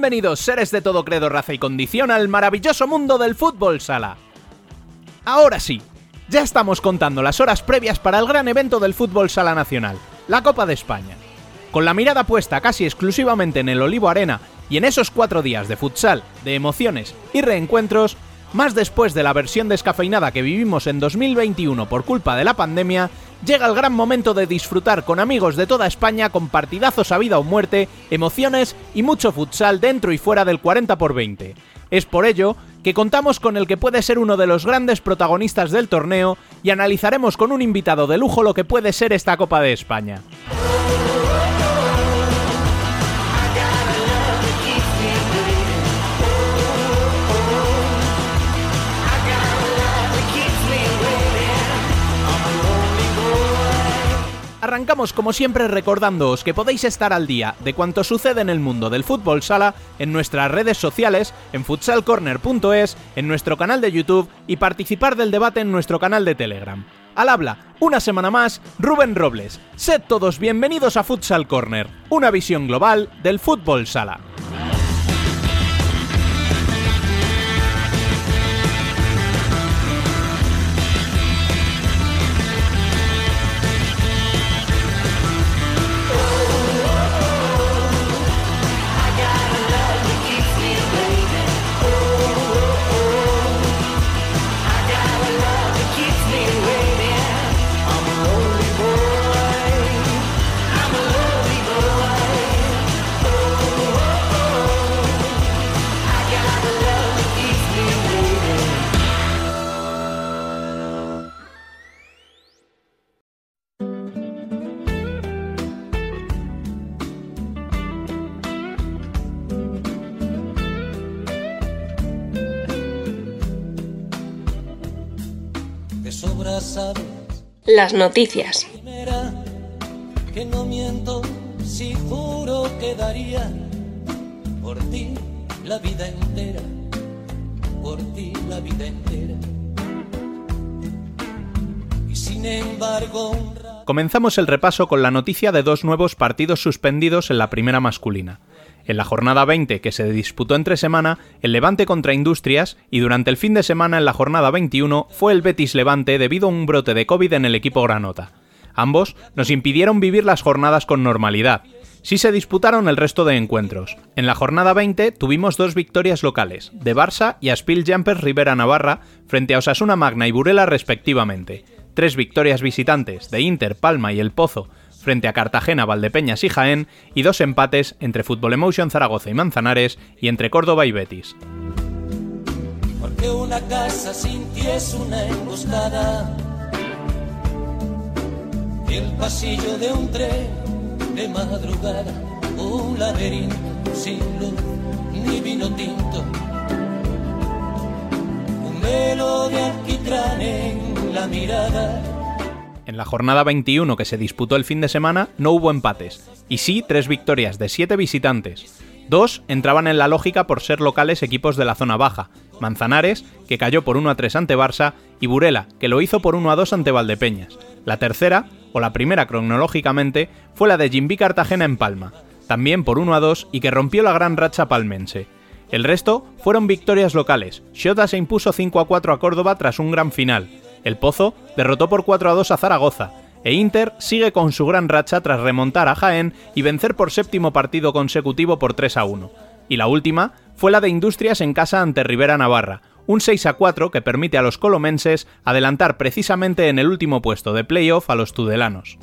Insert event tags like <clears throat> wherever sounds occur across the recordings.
Bienvenidos, seres de todo credo, raza y condición, al maravilloso mundo del fútbol sala. Ahora sí, ya estamos contando las horas previas para el gran evento del fútbol sala nacional, la Copa de España. Con la mirada puesta casi exclusivamente en el Olivo Arena y en esos cuatro días de futsal, de emociones y reencuentros, más después de la versión descafeinada que vivimos en 2021 por culpa de la pandemia, llega el gran momento de disfrutar con amigos de toda España con partidazos a vida o muerte, emociones y mucho futsal dentro y fuera del 40 x 20. Es por ello que contamos con el que puede ser uno de los grandes protagonistas del torneo y analizaremos con un invitado de lujo lo que puede ser esta Copa de España. Arrancamos como siempre recordándoos que podéis estar al día de cuanto sucede en el mundo del fútbol sala en nuestras redes sociales, en futsalcorner.es, en nuestro canal de YouTube y participar del debate en nuestro canal de Telegram. Al habla, una semana más, Rubén Robles. Sed todos bienvenidos a Futsal Corner, una visión global del fútbol sala. Las noticias. Que no miento si juro que daría por ti la vida entera, por ti la vida entera. Y sin embargo, un ra- Comenzamos el repaso con la noticia de dos nuevos partidos suspendidos en la primera masculina. En la jornada 20, que se disputó entre semana, el Levante contra Industrias, y durante el fin de semana en la jornada 21 fue el Betis Levante debido a un brote de COVID en el equipo granota. Ambos nos impidieron vivir las jornadas con normalidad. Sí se disputaron el resto de encuentros. En la jornada 20 tuvimos dos victorias locales, de Barça y Aspil Jumpers Rivera Navarra, frente a Osasuna Magna y Burela respectivamente. Tres victorias visitantes, de Inter, Palma y El Pozo, frente a Cartagena, Valdepeñas y Jaén, y dos empates entre Fútbol Emotion Zaragoza y Manzanares y entre Córdoba y Betis. porque una casa sin ti es una emboscada. El pasillo de un tren de madrugada, un laberinto sin luz ni vino tinto. Un velo de alquitrán en la mirada. En la jornada 21 que se disputó el fin de semana no hubo empates, y sí tres victorias de siete visitantes. Dos entraban en la lógica por ser locales equipos de la zona baja, Manzanares, que cayó por 1 a 3 ante Barça, y Burela, que lo hizo por 1 a 2 ante Valdepeñas. La tercera, o la primera cronológicamente, fue la de Jimby Cartagena en Palma, también por 1 a 2 y que rompió la gran racha palmense. El resto fueron victorias locales. Xota se impuso 5 a 4 a Córdoba tras un gran final. El Pozo derrotó por 4 a 2 a Zaragoza. E Inter sigue con su gran racha tras remontar a Jaén y vencer por séptimo partido consecutivo por 3 a 1. Y la última fue la de Industrias en casa ante Rivera Navarra, un 6 a 4 que permite a los colomenses adelantar precisamente en el último puesto de playoff a los tudelanos.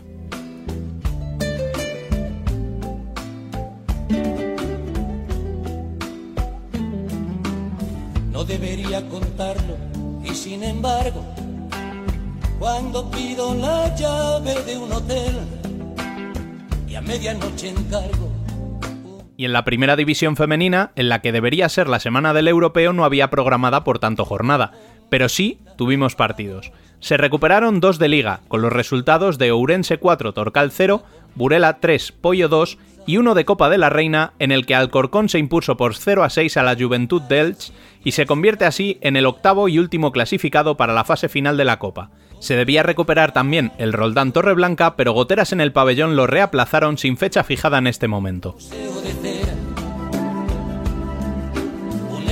No debería contarlo y sin embargo, cuando pido la llave de un hotel y a medianoche encargo Y en la primera división femenina, en la que debería ser la semana del europeo, no había programada por tanto jornada, pero sí tuvimos partidos. Se recuperaron dos de liga, con los resultados de Ourense 4, Torcal 0, Burela 3, Pollo 2 y uno de Copa de la Reina, en el que Alcorcón se impuso por 0 a 6 a la Juventud de y se convierte así en el octavo y último clasificado para la fase final de la Copa. Se debía recuperar también el Roldán Torreblanca, pero goteras en el pabellón lo reaplazaron sin fecha fijada en este momento. deseo de cera.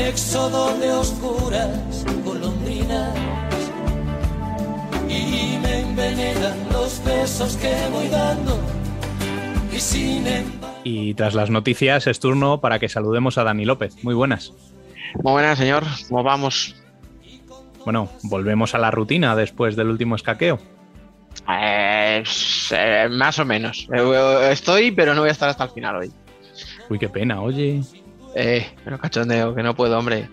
éxodo de oscuras golondrinas y me envenenan los besos que voy dando y sin Y tras las noticias es turno para que saludemos a Dani López. Muy buenas. Muy buenas, señor. ¿Cómo vamos? Bueno, volvemos a la rutina después del último escaqueo. Eh, eh, más o menos. Eh, estoy, pero no voy a estar hasta el final hoy. Uy, qué pena, oye. Eh, pero cachondeo, que no puedo, hombre.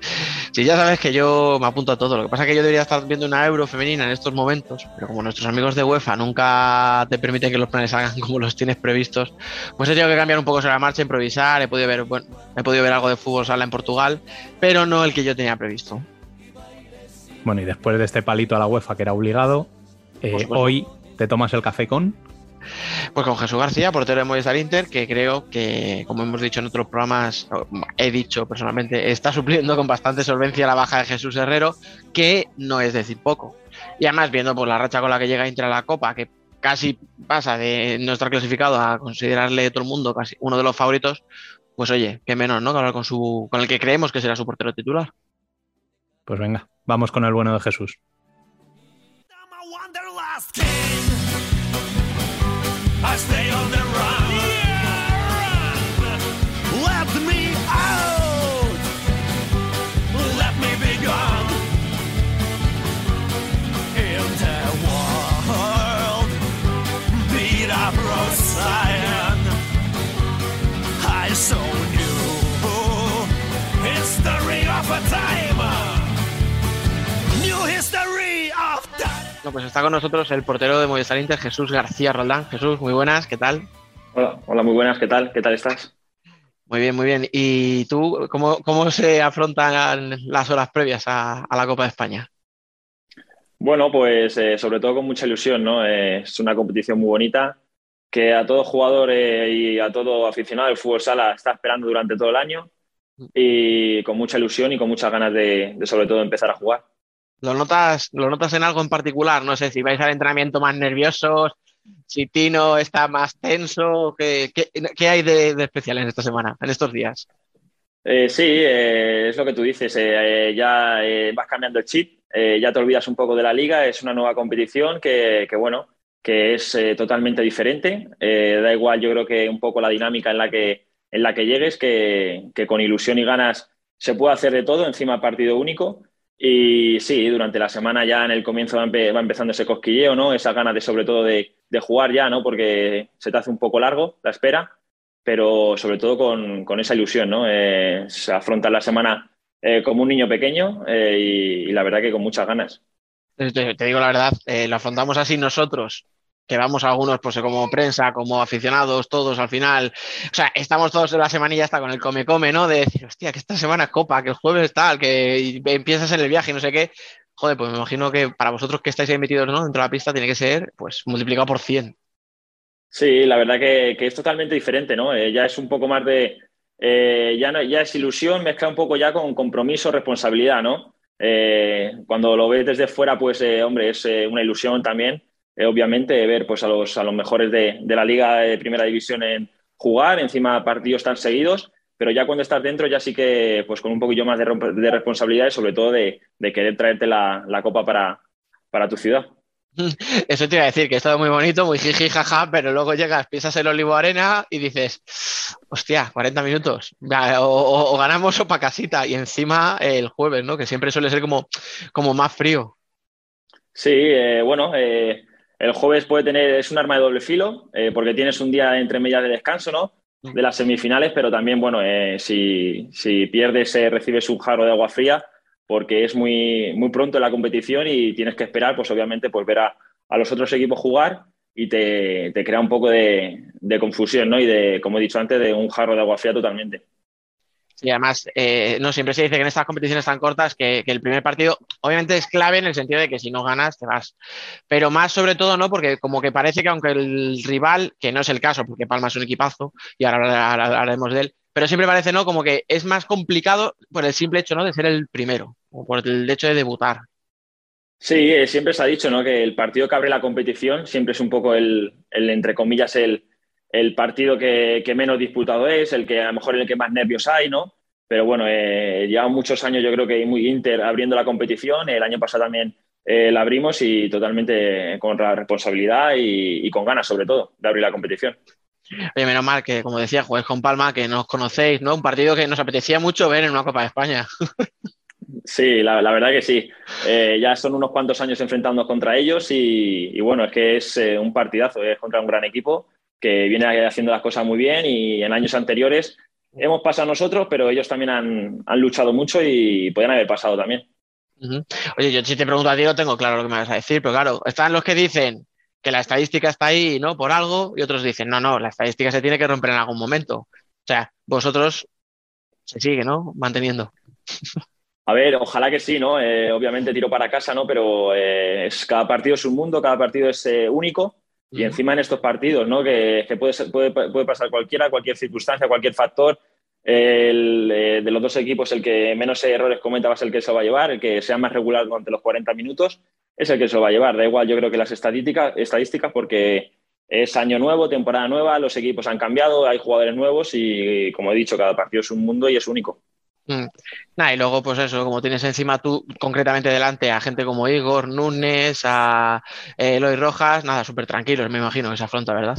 Si ya sabes que yo me apunto a todo, lo que pasa es que yo debería estar viendo una euro femenina en estos momentos, pero como nuestros amigos de UEFA nunca te permiten que los planes salgan <laughs> como los tienes previstos, pues he tenido que cambiar un poco sobre la marcha, improvisar, he podido ver, bueno, he podido ver algo de fútbol sala en Portugal, pero no el que yo tenía previsto. Bueno, y después de este palito a la UEFA que era obligado, eh, hoy te tomas el café con pues con Jesús García, portero de Movistar Inter, que creo que, como hemos dicho en otros programas, he dicho personalmente, está supliendo con bastante solvencia la baja de Jesús Herrero, que no es decir poco. Y además, viendo por la racha con la que llega Inter a la Copa, que casi pasa de no estar clasificado a considerarle todo el mundo casi uno de los favoritos, pues oye, qué menos, ¿no? Que hablar con, su, con el que creemos que será su portero titular. Pues venga, vamos con el bueno de Jesús. No, pues está con nosotros el portero de Movistar Inter, Jesús García Roldán. Jesús, muy buenas, ¿qué tal? Hola, hola, muy buenas, ¿qué tal? ¿Qué tal estás? Muy bien, muy bien. ¿Y tú, cómo, cómo se afrontan las horas previas a, la Copa de España? Bueno, pues eh, sobre todo con mucha ilusión, ¿no? Eh, es una competición muy bonita que a todo jugador eh, y a todo aficionado del fútbol sala está esperando durante todo el año y con mucha ilusión y con muchas ganas de sobre todo empezar a jugar. ¿Lo notas, ¿Lo notas en algo en particular? No sé si vais al entrenamiento más nerviosos, si Tino está más tenso. ¿Qué, qué, hay de, especial en esta semana, en estos días? Eh, sí, eh, es lo que tú dices. Eh, ya vas cambiando el chip, ya te olvidas un poco de la liga. Es una nueva competición que, bueno, que es totalmente diferente. da igual, yo creo que un poco la dinámica en la que, en la que llegues, que, que con ilusión y ganas se puede hacer de todo, encima partido único. Y sí, durante la semana ya en el comienzo va, empezando ese cosquilleo, ¿no? Esa ganas de sobre todo de, jugar ya, ¿no? Porque se te hace un poco largo la espera, pero sobre todo con, esa ilusión, ¿no? Eh, se afronta la semana eh, como un niño pequeño eh, y, la verdad que con muchas ganas. Te, te digo la verdad, lo afrontamos así nosotros que vamos algunos pues como prensa, como aficionados, todos al final, o sea, estamos todos en la semanilla hasta con el come come, ¿no? De decir, hostia, que esta semana copa, que el jueves tal, que empiezas en el viaje y no sé qué. Joder, pues me imagino que para vosotros que estáis ahí metidos ¿no? dentro de la pista tiene que ser pues multiplicado por 100. Sí, la verdad que, es totalmente diferente, ¿no? Eh, ya es un poco más de, eh, ya, no, ya es ilusión, mezcla un poco ya con compromiso, responsabilidad, ¿no? Eh, cuando lo ves desde fuera, pues, hombre, es una ilusión también eh, obviamente, ver pues, a, los, a los mejores de, la Liga de Primera División en jugar, encima partidos tan seguidos, pero ya cuando estás dentro ya sí que pues con un poquillo más de, de responsabilidad y sobre todo de, querer traerte la, copa para, para, tu ciudad. <laughs> Eso te iba a decir, que es todo muy bonito, muy jiji, jaja, pero luego llegas, piensas el Olivo Arena y dices, hostia, 40 minutos, o, ganamos o para casita, y encima el jueves, ¿no? Que siempre suele ser como, como más frío. Sí, eh, bueno, eh, el jueves puede tener, es un arma de doble filo, eh, porque tienes un día entre medias de descanso, ¿no? Mm. De las semifinales, pero también, bueno, eh, si, pierdes, eh, recibes un jarro de agua fría, porque es muy, muy pronto en la competición y tienes que esperar, pues obviamente, pues ver a, los otros equipos jugar y te, crea un poco de, de, confusión, ¿no? Y de, como he dicho antes, de un jarro de agua fría totalmente. Y además, eh, no siempre se dice que en estas competiciones tan cortas que, el primer partido obviamente es clave en el sentido de que si no ganas te vas. Pero más sobre todo, ¿no? Porque como que parece que aunque el rival, que no es el caso, porque Palma es un equipazo y ahora hablaremos de él, pero siempre parece, ¿no? Como que es más complicado por el simple hecho, ¿no? De ser el primero, o por el hecho de debutar. Sí, eh, siempre se ha dicho, ¿no? Que el partido que abre la competición siempre es un poco el entre comillas, el, el partido que, menos disputado es, el que a lo mejor el que más nervios hay, ¿no? pero bueno, eh, lleva muchos años yo creo que muy Inter abriendo la competición, el año pasado también la abrimos y totalmente con la responsabilidad y, y con ganas sobre todo de abrir la competición. Oye, menos mal que, como decía, juez con Palma, que nos conocéis, ¿no? Un partido que nos apetecía mucho ver en una Copa de España. <laughs> Sí, la, verdad que sí. Eh, ya son unos cuantos años enfrentándonos contra ellos y, bueno, es que es eh, un partidazo, es contra un gran equipo que viene haciendo las cosas muy bien y en años anteriores hemos pasado nosotros, pero ellos también han, luchado mucho y podrían haber pasado también. Oye, yo si te pregunto a ti, no tengo claro lo que me vas a decir, pero claro, están los que dicen que la estadística está ahí, ¿no? Por algo, y otros dicen, no, no, la estadística se tiene que romper en algún momento. O sea, vosotros se sigue, ¿no? Manteniendo. <laughs> A ver, ojalá que sí, ¿no? Eh, obviamente tiro para casa, ¿no? Pero eh, es, cada partido es un mundo, cada partido es eh, único. Y encima en estos partidos, ¿no? Que, puede, puede, puede, pasar cualquiera, cualquier circunstancia, cualquier factor. El, de los dos equipos, el que menos errores cometa va a ser el que se va a llevar, el que sea más regular durante los 40 minutos es el que se lo va a llevar. Da igual, yo creo que las estadísticas, estadísticas porque es año nuevo, temporada nueva, los equipos han cambiado, hay jugadores nuevos y, como he dicho, cada partido es un mundo y es único. Mm. y luego, pues eso, como tienes encima tú concretamente delante a gente como Igor, Núñez, a eh, Eloy Rojas, nada, súper tranquilos, me imagino que se afronta, ¿verdad?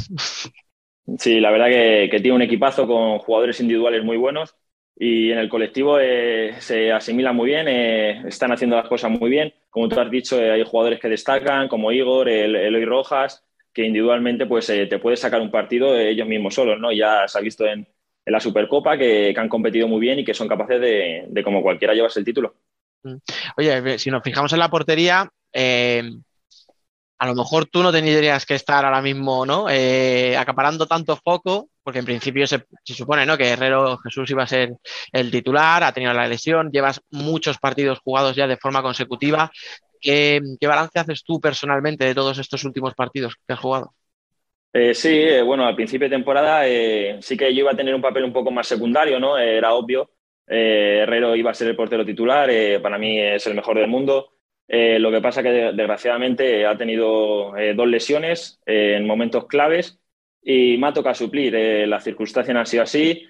Sí, la verdad que, tiene un equipazo con jugadores individuales muy buenos y en el colectivo eh, se asimila muy bien, eh, están haciendo las cosas muy bien. Como tú has dicho, hay jugadores que destacan, como Igor, el, Eloy Rojas, que individualmente pues, te puede sacar un partido ellos mismos solos. ¿no? Ya se ha visto en, la Supercopa que, han competido muy bien y que son capaces de, de como cualquiera, llevarse el título. Mm. Oye, si nos fijamos en la portería, a lo mejor tú no tendrías que estar ahora mismo ¿no? acaparando tanto foco porque en principio se, supone ¿no? que Herrero Jesús iba a ser el titular, ha tenido la lesión, llevas muchos partidos jugados ya de forma consecutiva. ¿Qué, balance haces tú personalmente de todos estos últimos partidos que has jugado? Eh, sí, eh, bueno, al principio de temporada eh, sí que yo iba a tener un papel un poco más secundario, ¿no? era obvio. Herrero iba a ser el portero titular, para mí es el mejor del mundo. lo que pasa que desgraciadamente ha tenido dos lesiones en momentos claves y me ha tocado suplir. Las circunstancias han sido así.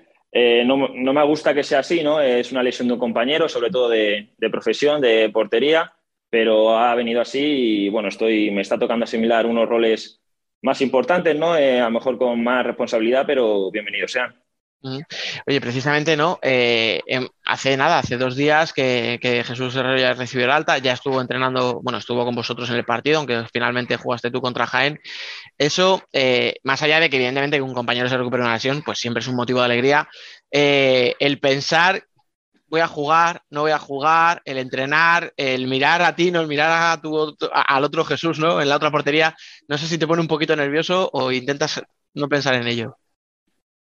No, no, me gusta que sea así, ¿no? Es una lesión de un compañero, sobre todo de, de, profesión, de portería, pero ha venido así y bueno, estoy, me está tocando asimilar unos roles más importantes, ¿no? Eh, a lo mejor con más responsabilidad, pero bienvenidos sean. Oye, precisamente no, eh, em, hace nada, hace dos días que, Jesús Herrero ya recibió el alta, ya estuvo entrenando, bueno, estuvo con vosotros en el partido, aunque finalmente jugaste tú contra Jaén. Eso, eh, más allá de que evidentemente que un compañero se recupere una lesión, pues siempre es un motivo de alegría. Eh, el pensar, voy a jugar, no voy a jugar, el entrenar, el mirar a ti, no el mirar a tu, al otro Jesús, ¿no? En la otra portería, no sé si te pone un poquito nervioso o intentas no pensar en ello.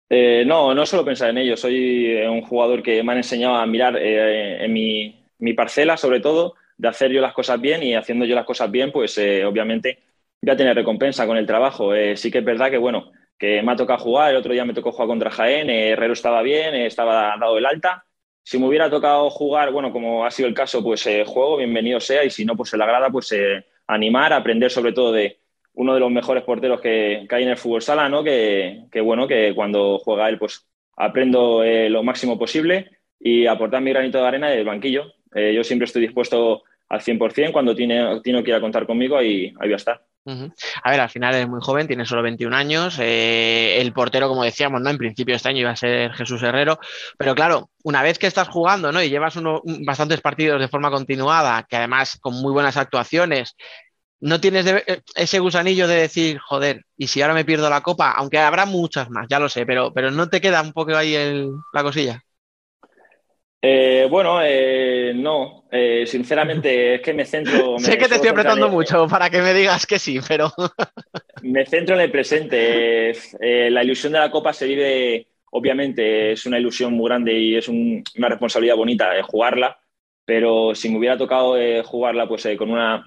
Eh, no, no solo pensar en ello. Soy eh, un jugador que me han enseñado a mirar eh, en mi, parcela, sobre todo, de hacer yo las cosas bien y haciendo yo las cosas bien, pues obviamente voy a tener recompensa con el trabajo. sí que es verdad que, bueno, que me ha tocado jugar, el otro día me tocó jugar contra Jaén, Herrero estaba bien, estaba dado el alta. Si me hubiera tocado jugar, bueno, como ha sido el caso, pues juego, bienvenido sea, y si no, pues se le agrada, pues animar, aprender sobre todo de, uno de los mejores porteros que, hay en el fútbol sala, ¿no? Que, bueno, que cuando juega él, pues aprendo eh, lo máximo posible y aportar mi granito de arena del banquillo. Eh, yo siempre estoy dispuesto al 100%, cuando tiene, tiene que ir a contar conmigo, ahí, ahí voy a estar. A ver, al final es muy joven, tiene solo 21 años. Eh, el portero, como decíamos, ¿no? En principio este año iba a ser Jesús Herrero. Pero claro, una vez que estás jugando, ¿no? Y llevas uno, bastantes partidos de forma continuada, que además con muy buenas actuaciones, no tienes eh, ese gusanillo de decir, joder, y si ahora me pierdo la copa, aunque habrá muchas más, ya lo sé, pero, pero no te queda un poco ahí la cosilla. Eh, bueno, eh, no, sinceramente <laughs> es que me centro. sé que te estoy apretando mucho para que me digas que sí, pero. <laughs> me centro en el presente. la ilusión de la Copa se vive, obviamente, es una ilusión muy grande y es una responsabilidad bonita jugarla, pero si me hubiera tocado jugarla pues con una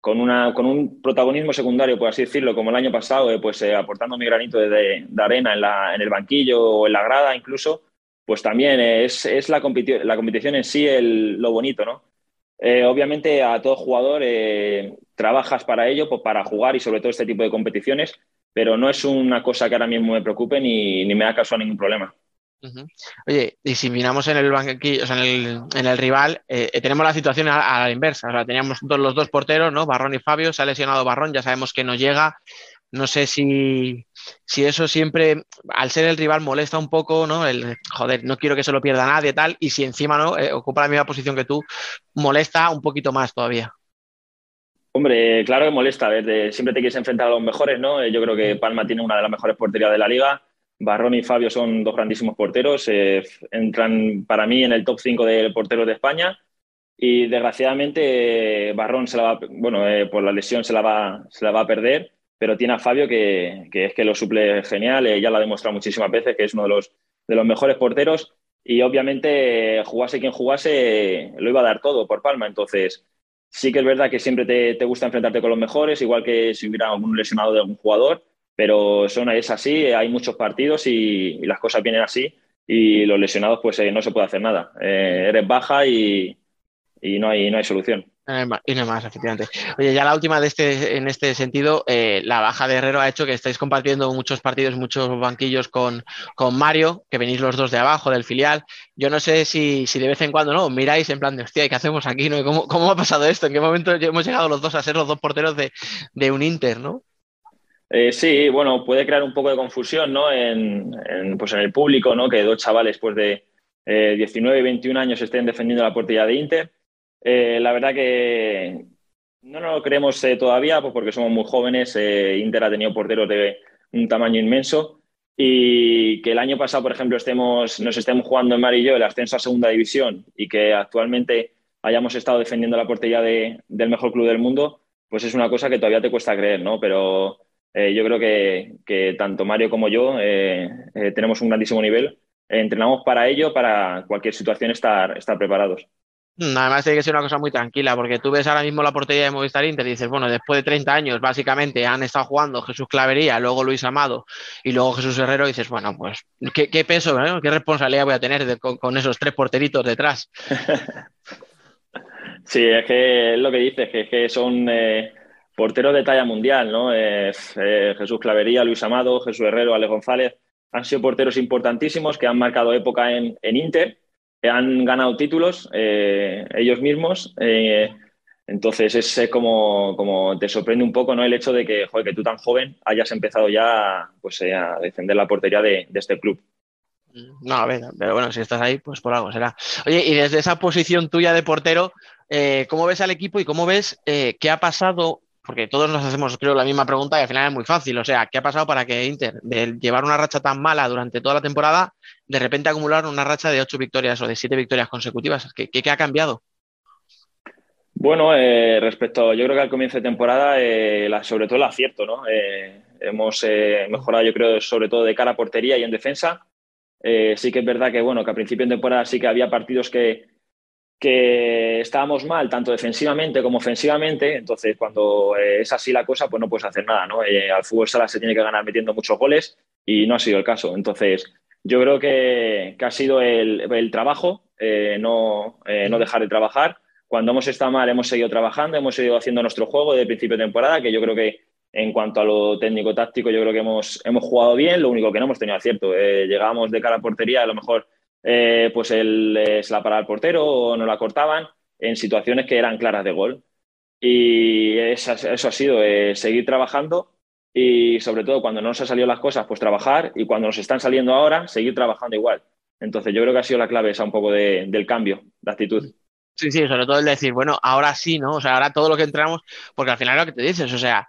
con, una, con un protagonismo secundario, por así decirlo, como el año pasado, eh, pues eh, aportando mi granito de, arena en, la, en, el banquillo o en la grada incluso, pues también es, es la, la, competición en sí el, lo bonito, ¿no? Eh, obviamente a todo jugador trabajas para ello, pues para jugar y sobre todo este tipo de competiciones, pero no es una cosa que ahora mismo me preocupe ni, ni me da caso a ningún problema. Oye, y si miramos en el banquillo, o sea, en el, rival, eh, eh, tenemos la situación a, la inversa. O sea, teníamos los dos porteros, ¿no? Barrón y Fabio, se ha lesionado Barrón, ya sabemos que no llega. No sé si, si eso siempre, al ser el rival, molesta un poco, ¿no? El joder, no quiero que se lo pierda nadie, tal, y si encima no eh, ocupa la misma posición que tú, molesta un poquito más todavía. Hombre, claro que molesta. A ver, siempre te quieres enfrentar a los mejores, ¿no? Yo creo que Palma tiene una de las mejores porterías de la liga Barrón y Fabio son dos grandísimos porteros, eh, entran para mí en el top 5 de porteros de España y desgraciadamente Barrón se la va, bueno, eh, por la lesión se la, va, se la va a perder, pero tiene a Fabio que, es que lo suple genial, eh, ya lo ha demostrado muchísimas veces que es uno de los, de los mejores porteros y obviamente jugase quien jugase lo iba a dar todo por Palma, entonces sí que es verdad que siempre te, te gusta enfrentarte con los mejores, igual que si hubiera algún lesionado de algún jugador pero son, es así, hay muchos partidos y, las cosas vienen así y los lesionados pues eh, no se puede hacer nada. Eh, eres baja y, no, hay, no hay solución. Y no más, efectivamente. Oye, ya la última de este, en este sentido, eh, la baja de Herrero ha hecho que estáis compartiendo muchos partidos, muchos banquillos con, con, Mario, que venís los dos de abajo del filial. Yo no sé si, si de vez en cuando no miráis en plan de hostia, ¿qué hacemos aquí? No? ¿Cómo, ¿Cómo, ha pasado esto? ¿En qué momento hemos llegado los dos a ser los dos porteros de, de un Inter, no? Eh, sí, bueno, puede crear un poco de confusión ¿no? en, pues en el público, ¿no? que dos chavales pues, de 19 y 21 años estén defendiendo la portería de Inter. Eh, la verdad que no lo creemos eh, todavía pues, porque somos muy jóvenes. Inter ha tenido porteros de un tamaño inmenso y que el año pasado, por ejemplo, estemos, nos estemos jugando en Mar y yo el ascenso a segunda división y que actualmente hayamos estado defendiendo la portería de, del mejor club del mundo, pues es una cosa que todavía te cuesta creer, ¿no? Pero eh, yo creo que, tanto Mario como yo eh, eh, tenemos un grandísimo nivel. entrenamos para ello, para cualquier situación estar, estar preparados. Además tiene que ser una cosa muy tranquila, porque tú ves ahora mismo la portería de Movistar Inter y dices, bueno, después de 30 años básicamente han estado jugando Jesús Clavería, luego Luis Amado y luego Jesús Herrero dices, bueno, pues qué, peso, qué responsabilidad voy a tener con, esos tres porteritos detrás. <laughs> sí, es que es lo que dices, que, es que son porteros de talla mundial, ¿no? Eh, eh, Jesús Clavería, Luis Amado, Jesús Herrero, Ale González, han sido porteros importantísimos que han marcado época en, Inter, que han ganado títulos eh, ellos mismos. entonces es como, como, te sorprende un poco ¿no? el hecho de que, joder, que tú tan joven hayas empezado ya pues, a defender la portería de, este club. No, a ver, pero bueno, si estás ahí, pues por algo será. Oye, y desde esa posición tuya de portero, ¿cómo ves al equipo y cómo ves qué ha pasado porque todos nos hacemos, creo, la misma pregunta y al final es muy fácil. O sea, ¿qué ha pasado para que Inter, de llevar una racha tan mala durante toda la temporada, de repente acumular una racha de ocho victorias o de siete victorias consecutivas? ¿Qué, qué, ha cambiado? Bueno, eh, respecto, yo creo que al comienzo de temporada, eh, sobre todo el acierto, ¿no? Eh, hemos mejorado, yo creo, sobre todo de cara a portería y en defensa. sí que es verdad que, bueno, que a principio de temporada sí que había partidos que, que estábamos mal tanto defensivamente como ofensivamente, entonces cuando eh, es así la cosa, pues no puedes hacer nada, ¿no? Eh, al fútbol sala se tiene que ganar metiendo muchos goles y no ha sido el caso. Entonces, yo creo que, ha sido el, trabajo, eh, no, no dejar de trabajar. Cuando hemos estado mal, hemos seguido trabajando, hemos seguido haciendo nuestro juego de principio de temporada, que yo creo que en cuanto a lo técnico-táctico, yo creo que hemos, hemos jugado bien, lo único que no hemos tenido acierto. llegamos de cara a portería, a lo mejor eh, pues él eh, se la paraba el portero o no la cortaban en situaciones que eran claras de gol. Y eso, ha sido eh, seguir trabajando y sobre todo cuando no nos han salido las cosas, pues trabajar y cuando nos están saliendo ahora, seguir trabajando igual. Entonces yo creo que ha sido la clave esa un poco del cambio de actitud. Sí, sí, sobre todo el decir, bueno, ahora sí, ¿no? O sea, ahora todo lo que entramos, porque al final lo que te dices, o sea,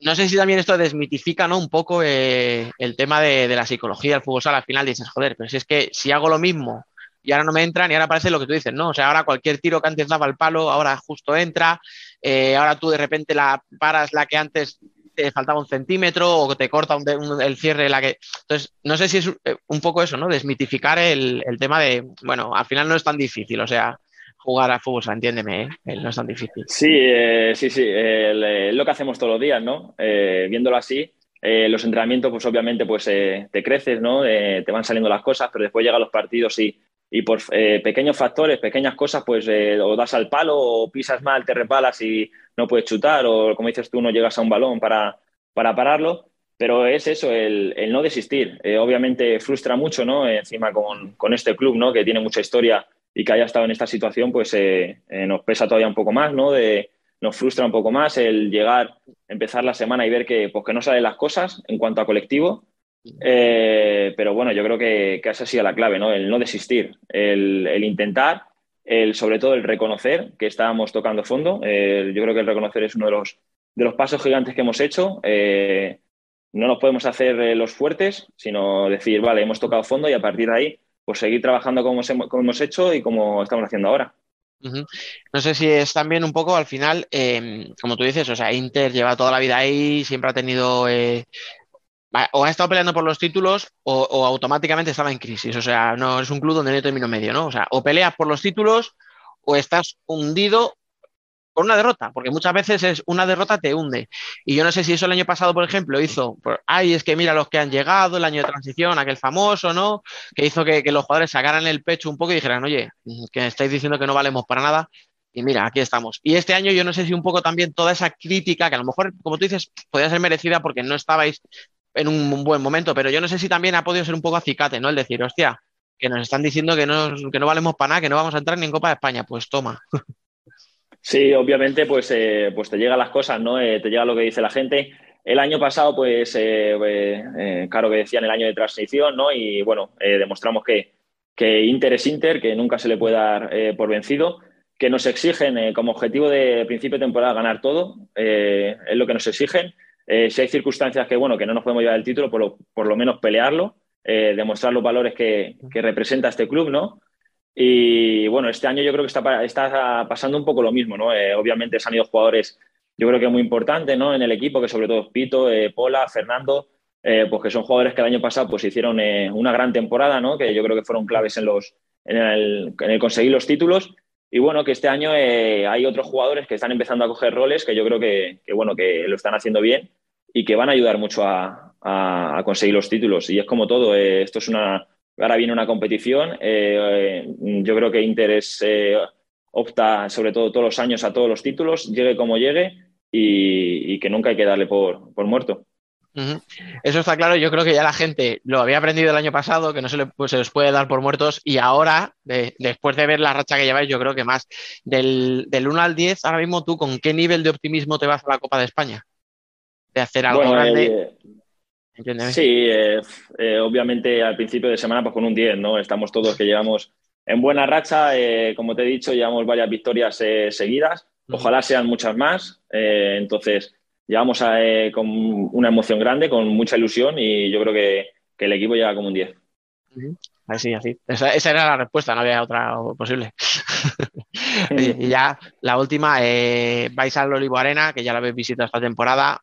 no sé si también esto desmitifica ¿no? un poco eh, el tema de, la psicología del fútbol sala. Al final dices, joder, pero si es que si hago lo mismo y ahora no me entran y ahora parece lo que tú dices, ¿no? O sea, ahora cualquier tiro que antes daba el palo, ahora justo entra, eh, ahora tú de repente la paras la que antes te faltaba un centímetro o te corta el cierre la que... Entonces, no sé si es eh, un poco eso, ¿no? Desmitificar el, el tema de, bueno, al final no es tan difícil, o sea, jugar a fútbol, entiéndeme, ¿eh? no es tan difícil. Sí, eh, sí, sí, es lo que hacemos todos los días, ¿no? Eh, viéndolo así, los entrenamientos, pues obviamente, pues te creces, ¿no? te van saliendo las cosas, pero después llegan los partidos y, y por pequeños factores, pequeñas cosas, pues o das al palo o pisas mal, te repalas y no puedes chutar, o como dices tú, no llegas a un balón para, para pararlo. pero es eso, el, no desistir. Eh, obviamente frustra mucho, ¿no? Encima con, con, este club, ¿no? Que tiene mucha historia y que haya estado en esta situación, pues eh, eh, nos pesa todavía un poco más, ¿no? De, nos frustra un poco más el llegar, empezar la semana y ver que, pues, que no salen las cosas en cuanto a colectivo. pero bueno, yo creo que, que, esa ha sido la clave, ¿no? El no desistir, el, el intentar, el, sobre todo el reconocer que estábamos tocando fondo. yo creo que el reconocer es uno de los, de los pasos gigantes que hemos hecho no nos podemos hacer eh, los fuertes, sino decir, vale, hemos tocado fondo y a partir de ahí, pues seguir trabajando como, hemos hecho y como estamos haciendo ahora. No sé si es también un poco al final, em, como tú dices, o sea, Inter lleva toda la vida ahí, siempre ha tenido, eh, o ha estado peleando por los títulos o, automáticamente estaba en crisis. O sea, no es un club donde no hay término medio, ¿no? O sea, o peleas por los títulos o estás hundido por una derrota, porque muchas veces es una derrota te hunde. Y yo no sé si eso el año pasado, por ejemplo, hizo, por, ay, es que mira los que han llegado, el año de transición, aquel famoso, ¿no? Que hizo que, los jugadores sacaran el pecho un poco y dijeran, oye, que estáis diciendo que no valemos para nada. Y mira, aquí estamos. Y este año yo no sé si un poco también toda esa crítica, que a lo mejor, como tú dices, podía ser merecida porque no estabais en un, buen momento, pero yo no sé si también ha podido ser un poco acicate, ¿no? El decir, hostia, que nos están diciendo que no, que no valemos para nada, que no vamos a entrar ni en Copa de España. Pues toma. <laughs> Sí, obviamente, pues, eh, pues te llegan las cosas, ¿no? Eh, te llega lo que dice la gente. El año pasado, pues, eh, claro que decían el año de transición, ¿no? Y bueno, demostramos que, que, Inter es Inter, que nunca se le puede dar por vencido, que nos exigen como objetivo de principio de temporada ganar todo, es lo que nos exigen. si hay circunstancias que, bueno, que no nos podemos llevar el título, por lo, por lo menos pelearlo, demostrar los valores que, que representa este club, ¿no? Y bueno, este año yo creo que está, está pasando un poco lo mismo, ¿no? Eh, obviamente se han ido jugadores, yo creo que muy importantes, ¿no? En el equipo, que sobre todo Pito, eh, Pola, Fernando, eh, pues que son jugadores que el año pasado pues hicieron una gran temporada, ¿no? Que yo creo que fueron claves en, los, en, el, conseguir los títulos. Y bueno, que este año hay otros jugadores que están empezando a coger roles que yo creo que, bueno, que lo están haciendo bien y que van a ayudar mucho a, a conseguir los títulos. Y es como todo, esto es una Ahora viene una competición. Eh, eh, yo creo que Inter eh, opta sobre todo todos los años a todos los títulos, llegue como llegue y, que nunca hay que darle por, muerto. Eso está claro. Yo creo que ya la gente lo había aprendido el año pasado, que no se, le, pues, les puede dar por muertos. Y ahora, después de ver la racha que lleváis, yo creo que más. Del, del 1 al 10, ahora mismo tú, ¿con qué nivel de optimismo te vas a la Copa de España? De hacer algo grande. Sí, eh, eh, obviamente al principio de semana pues con un 10, ¿no? Estamos todos que llevamos en buena racha, eh, como te he dicho, llevamos varias victorias seguidas, ojalá sean muchas más, entonces llevamos con una emoción grande, con mucha ilusión y yo creo que, el equipo llega como un 10. Así, así. Esa, era la respuesta, no había otra posible. <laughs> y ya la última, vais al Olivo Arena, que ya la habéis visitado esta temporada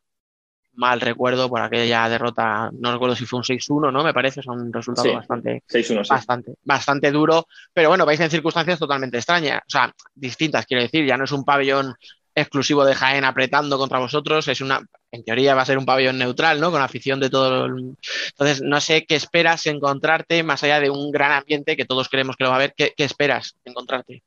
mal recuerdo por aquella derrota, no recuerdo si fue un 6-1, ¿no? Me parece, es un resultado bastante, bastante, bastante duro, pero bueno, vais en circunstancias totalmente extrañas, o sea, distintas, quiero decir, ya no es un pabellón exclusivo de Jaén apretando contra vosotros, es una, en teoría va a ser un pabellón neutral, ¿no? Con afición de todo. El... Entonces, no sé qué esperas encontrarte, más allá de un gran ambiente que todos creemos que lo va a haber, ¿qué, qué esperas encontrarte?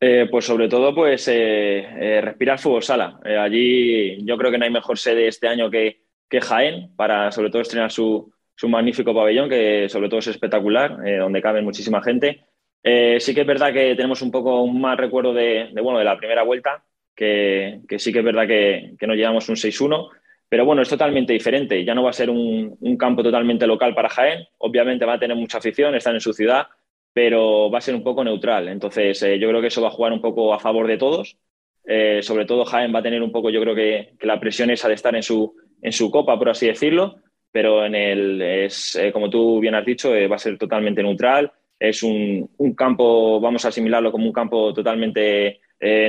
Eh, pues sobre todo, pues eh, eh, respirar fútbol sala. allí yo creo que no hay mejor sede este año que, que Jaén para sobre todo estrenar su, su, magnífico pabellón, que sobre todo es espectacular, donde cabe muchísima gente. sí que es verdad que tenemos un poco un mal recuerdo de, bueno, de la primera vuelta, que, que sí que es verdad que, que nos llevamos un 6-1, pero bueno, es totalmente diferente. Ya no va a ser un, un campo totalmente local para Jaén. Obviamente va a tener mucha afición, están en su ciudad pero va a ser un poco neutral. Entonces, eh, yo creo que eso va a jugar un poco a favor de todos. Eh, sobre todo Jaén va a tener un poco, yo creo que, la presión esa de estar en su, en su copa, por así decirlo, pero en es, eh, como tú bien has dicho, va a ser totalmente neutral. Es un, un, campo, vamos a asimilarlo como un campo totalmente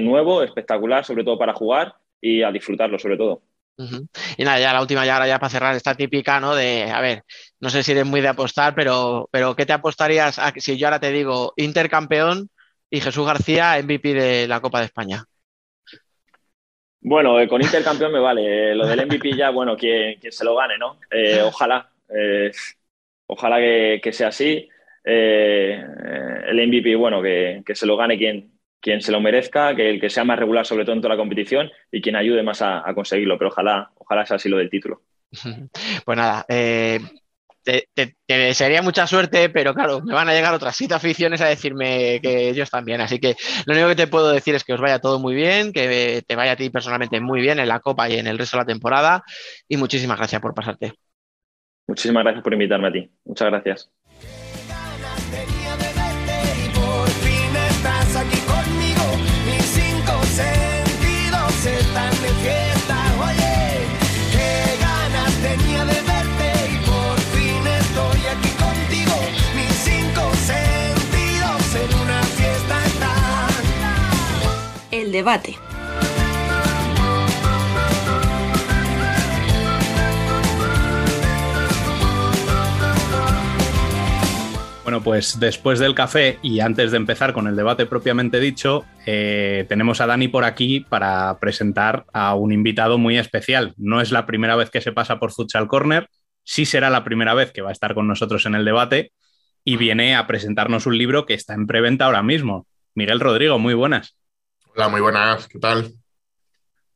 nuevo, espectacular, sobre todo para jugar y a disfrutarlo, sobre todo. Y nada, ya la última, ya ahora ya para cerrar, esta típica, ¿no? De, a ver, no sé si eres muy de apostar, pero, pero ¿qué te apostarías si yo ahora te digo intercampeón y Jesús García MVP de la Copa de España? Bueno, eh, con intercampeón me vale. Eh, lo del MVP ya, bueno, quien, se lo gane, ¿no? Eh, ojalá. ojalá que, sea así. el MVP, bueno, que, que se lo gane quien, quien se lo merezca, que el que sea más regular sobre todo en toda la competición y quien ayude más a, conseguirlo, pero ojalá, ojalá sea así lo del título. <laughs> Pues nada, eh, te, desearía mucha suerte, pero claro, me van a llegar otras siete aficiones a decirme que ellos también. Así que lo único que te puedo decir es que os vaya todo muy bien, que te vaya a ti personalmente muy bien en la Copa y en el resto de la temporada. Y muchísimas gracias por pasarte. Muchísimas gracias por invitarme a ti. Muchas gracias. Debate. Bueno, pues después del café y antes de empezar con el debate propiamente dicho, eh, tenemos a Dani por aquí para presentar a un invitado muy especial. No es la primera vez que se pasa por Futsal Corner, sí será la primera vez que va a estar con nosotros en el debate y viene a presentarnos un libro que está en preventa ahora mismo. Miguel Rodrigo, muy buenas. Hola, muy buenas, ¿qué tal?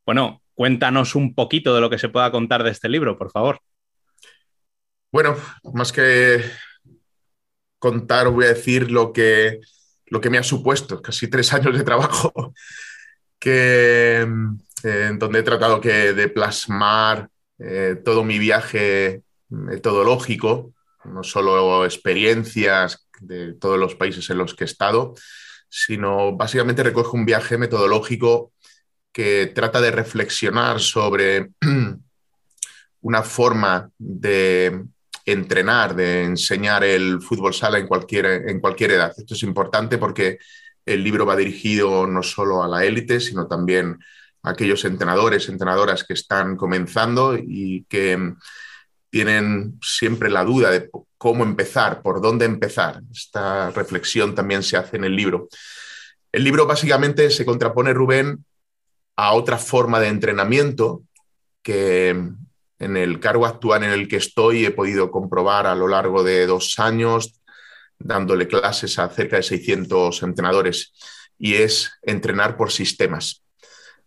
Bueno, cuéntanos un poquito de lo que se pueda contar de este libro, por favor. Bueno, más que contar, voy a decir lo que, lo que me ha supuesto, casi tres <laughs> años de trabajo, que, eh, en donde he tratado que, de plasmar eh, todo mi viaje metodológico, no solo experiencias de todos los países en los que he estado, sino básicamente recoge un viaje metodológico que trata de reflexionar sobre <clears throat> una forma de entrenar, de enseñar el fútbol sala en cualquier, en cualquier edad. Esto es importante porque el libro va dirigido no solo a la élite, sino también a aquellos entrenadores, entrenadoras que están comenzando y que tienen siempre la duda de cómo empezar, por dónde empezar. Esta reflexión también se hace en el libro. El libro básicamente se contrapone, Rubén, a otra forma de entrenamiento que en el cargo actual en el que estoy he podido comprobar a lo largo de dos años, dándole clases a cerca de 600 entrenadores, y es entrenar por sistemas.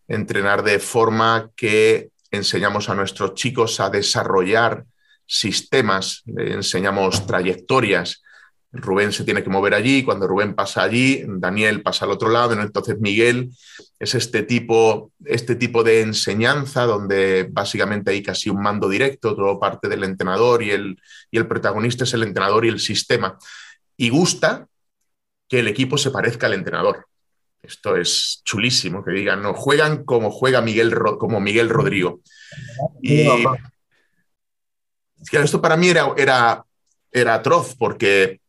Entrenar de forma que enseñamos a nuestros chicos a desarrollar sistemas, le enseñamos trayectorias. Rubén se tiene que mover allí, cuando Rubén pasa allí, Daniel pasa al otro lado, entonces Miguel es este tipo, este tipo de enseñanza donde básicamente hay casi un mando directo, todo parte del entrenador y el, y el protagonista es el entrenador y el sistema. Y gusta que el equipo se parezca al entrenador. Esto es chulísimo, que digan, no, juegan como juega Miguel, como Miguel Rodrigo. Y, esto para mí era, era, era atroz porque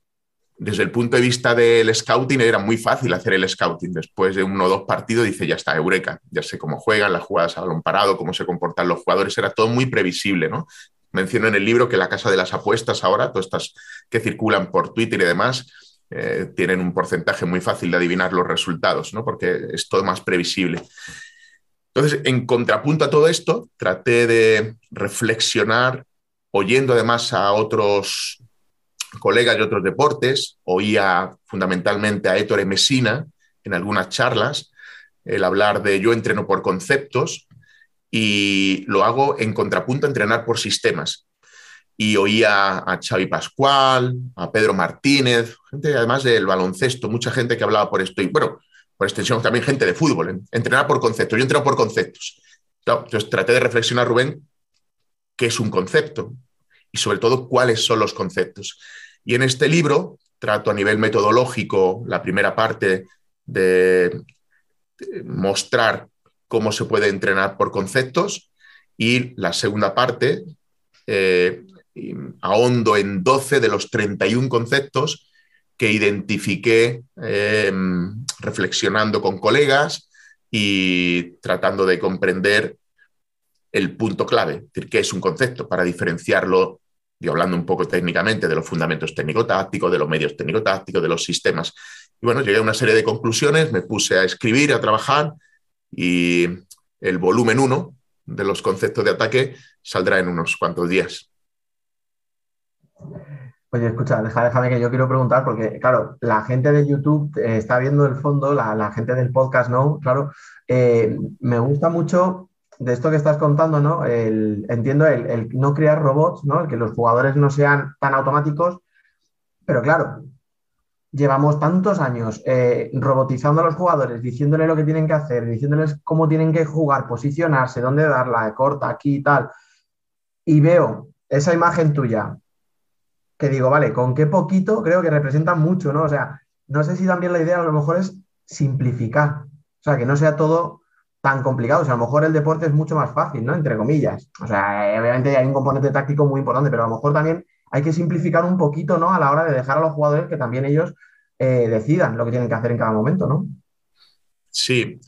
desde el punto de vista del scouting era muy fácil hacer el scouting. Después de uno o dos partidos dice, ya está, eureka, ya sé cómo juegan, las jugadas a balón parado, cómo se comportan los jugadores, era todo muy previsible, ¿no? Menciono en el libro que la casa de las apuestas ahora, todas estas que circulan por Twitter y demás, eh, tienen un porcentaje muy fácil de adivinar los resultados, ¿no? Porque es todo más previsible. Entonces, en contrapunto a todo esto, traté de reflexionar oyendo además a otros colegas de otros deportes, oía fundamentalmente a Héctor Messina en algunas charlas, el hablar de yo entreno por conceptos y lo hago en contrapunto a entrenar por sistemas. Y oía a Xavi Pascual, a Pedro Martínez, gente además del baloncesto, mucha gente que hablaba por esto. Y bueno, por extensión también gente de fútbol, entrenar por conceptos. Yo entreno por conceptos. Entonces traté de reflexionar, Rubén, qué es un concepto y sobre todo cuáles son los conceptos. Y en este libro trato a nivel metodológico la primera parte de mostrar cómo se puede entrenar por conceptos y la segunda parte eh, ahondo en 12 de los 31 conceptos que identifiqué em, reflexionando con colegas y tratando de comprender el punto clave, es decir, qué es un concepto para diferenciarlo, y hablando un poco técnicamente de los fundamentos técnico-tácticos, de los medios técnico-tácticos, de los sistemas. Y bueno, llegué a una serie de conclusiones, me puse a escribir, a trabajar y el volumen 1 de los conceptos de ataque saldrá en unos cuantos días. Oye, escucha, déjame que yo quiero preguntar, porque claro, la gente de YouTube está viendo el fondo, la, gente del podcast no, claro, eh, me gusta mucho de esto que estás contando, ¿no? Entiendo el, el no crear robots, ¿no? El que los jugadores no sean tan automáticos, pero claro, llevamos tantos años eh, robotizando a los jugadores, diciéndoles lo que tienen que hacer, diciéndoles cómo tienen que jugar, posicionarse, dónde darla, corta, aquí y tal, y veo esa imagen tuya, que digo, vale, con qué poquito creo que representa mucho, ¿no? O sea, no sé si también la idea a lo mejor es simplificar, o sea, que no sea todo tan complicado, o sea, a lo mejor el deporte es mucho más fácil, ¿no? Entre comillas. O sea, obviamente hay un componente táctico muy importante, pero a lo mejor también hay que simplificar un poquito, ¿no? A la hora de dejar a los jugadores que también ellos eh, decidan lo que tienen que hacer en cada momento, ¿no? Sí,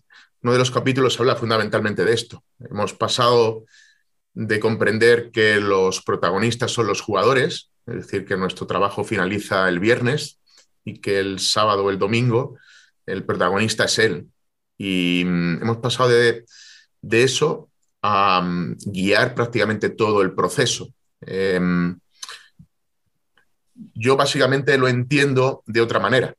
uno de los capítulos habla fundamentalmente de esto. Hemos pasado de comprender que los protagonistas son los jugadores, es decir, que nuestro trabajo finaliza el viernes y que el sábado o el domingo el protagonista es él. Y mm, hemos pasado de, eso a mm, guiar prácticamente todo el proceso. Em, yo básicamente lo entiendo de otra manera.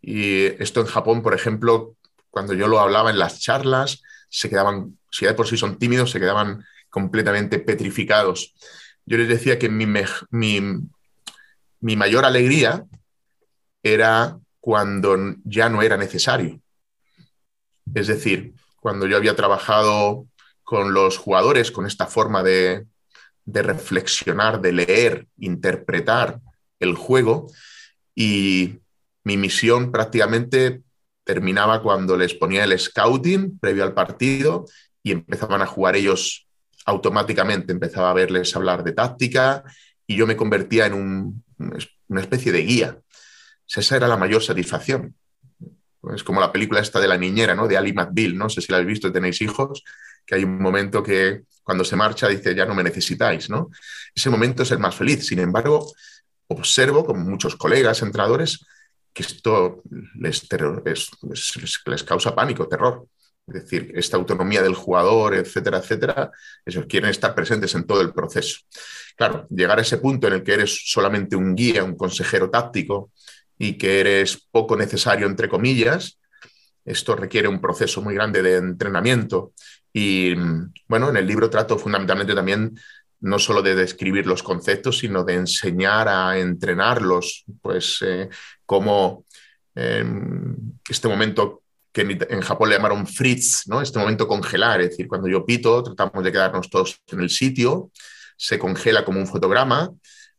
Y esto en Japón, por ejemplo, cuando yo lo hablaba en las charlas, se quedaban, si de por sí son tímidos, se quedaban completamente petrificados. Yo les decía que mi, mi mayor alegría era cuando ya no era necesario. Es decir, cuando yo había trabajado con los jugadores, con esta forma de, reflexionar, de leer, interpretar, el juego y mi misión prácticamente terminaba cuando les ponía el scouting previo al partido y empezaban a jugar ellos automáticamente, empezaba a verles hablar de táctica y yo me convertía en una especie de guía. Esa era la mayor satisfacción. Es como la película esta de la niñera, ¿no? De Ali McBeal, no sé si la habéis visto, tenéis hijos, que hay un momento que cuando se marcha dice, ya no me necesitáis, ¿no? Ese momento es el más feliz. Sin embargo, observo con muchos colegas, entrenadores, que esto les, les, causa pánico, terror. Es decir, esta autonomía del jugador, etcétera, etcétera, ellos quieren estar presentes en todo el proceso. Claro, llegar a ese punto en el que eres solamente un guía, un consejero táctico y que eres poco necesario, entre comillas, esto requiere un proceso muy grande de entrenamiento. Y bueno, en el libro trato fundamentalmente también no solo de describir los conceptos, sino de enseñar a entrenarlos, pues eh, como em, este momento que en Japón le llamaron fritz, ¿no? este momento congelar, es decir, cuando yo pito, tratamos de quedarnos todos en el sitio, se congela como un fotograma,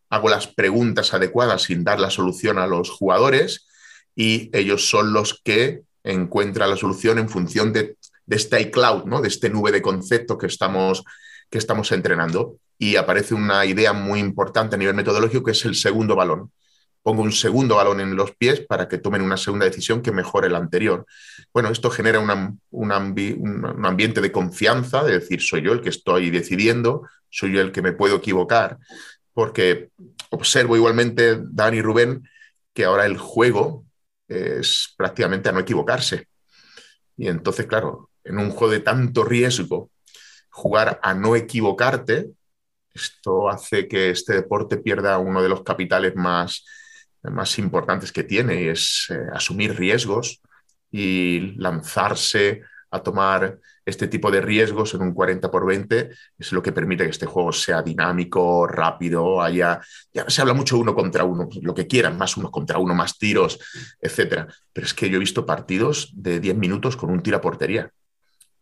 hago las preguntas adecuadas sin dar la solución a los jugadores y ellos son los que encuentran la solución en función de, de este iCloud, ¿no? de este nube de concepto que estamos, que estamos entrenando y aparece una idea muy importante a nivel metodológico que es el segundo balón. Pongo un segundo balón en los pies para que tomen una segunda decisión que mejore la anterior. Bueno, esto genera un ambiente de confianza, de decir, soy yo el que estoy decidiendo, soy yo el que me puedo equivocar, porque observo igualmente, Dani y Rubén, que ahora el juego es prácticamente a no equivocarse. Y entonces, claro, en un juego de tanto riesgo, jugar a no equivocarte, esto hace que este deporte pierda uno de los capitales más, más importantes que tiene, y es eh, asumir riesgos y lanzarse a tomar este tipo de riesgos en un 40 por 20 es lo que permite que este juego sea dinámico, rápido, haya, ya se habla mucho uno contra uno, lo que quieran, más uno contra uno, más tiros, etcétera. Pero es que yo he visto partidos de 10 minutos con un tiro a portería.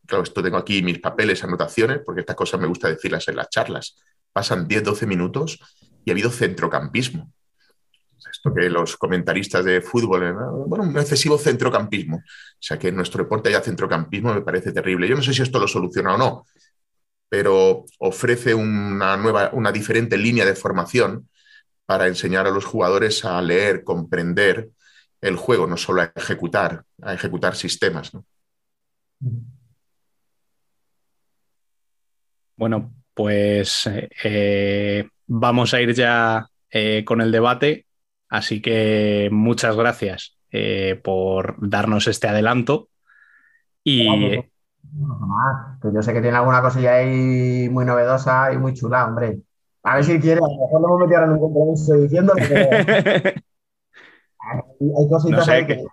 Claro, esto tengo aquí mis papeles, anotaciones, porque estas cosas me gusta decirlas en las charlas pasan 10-12 minutos y ha habido centrocampismo. Que los comentaristas de fútbol, ¿eh? bueno, un excesivo centrocampismo. O sea, que en nuestro deporte haya centrocampismo me parece terrible. Yo no sé si esto lo soluciona o no, pero ofrece una nueva, una diferente línea de formación para enseñar a los jugadores a leer, comprender el juego, no solo a ejecutar, a ejecutar sistemas. Bueno, pues eh, vamos a ir ya eh, con el debate. Así que muchas gracias eh, por darnos este adelanto. Y. yo sé que tiene alguna cosilla ahí muy novedosa y muy chula, hombre. A ver si quiere, a lo mejor no me metieron en un compromiso diciendo que. <laughs> hay cositas que...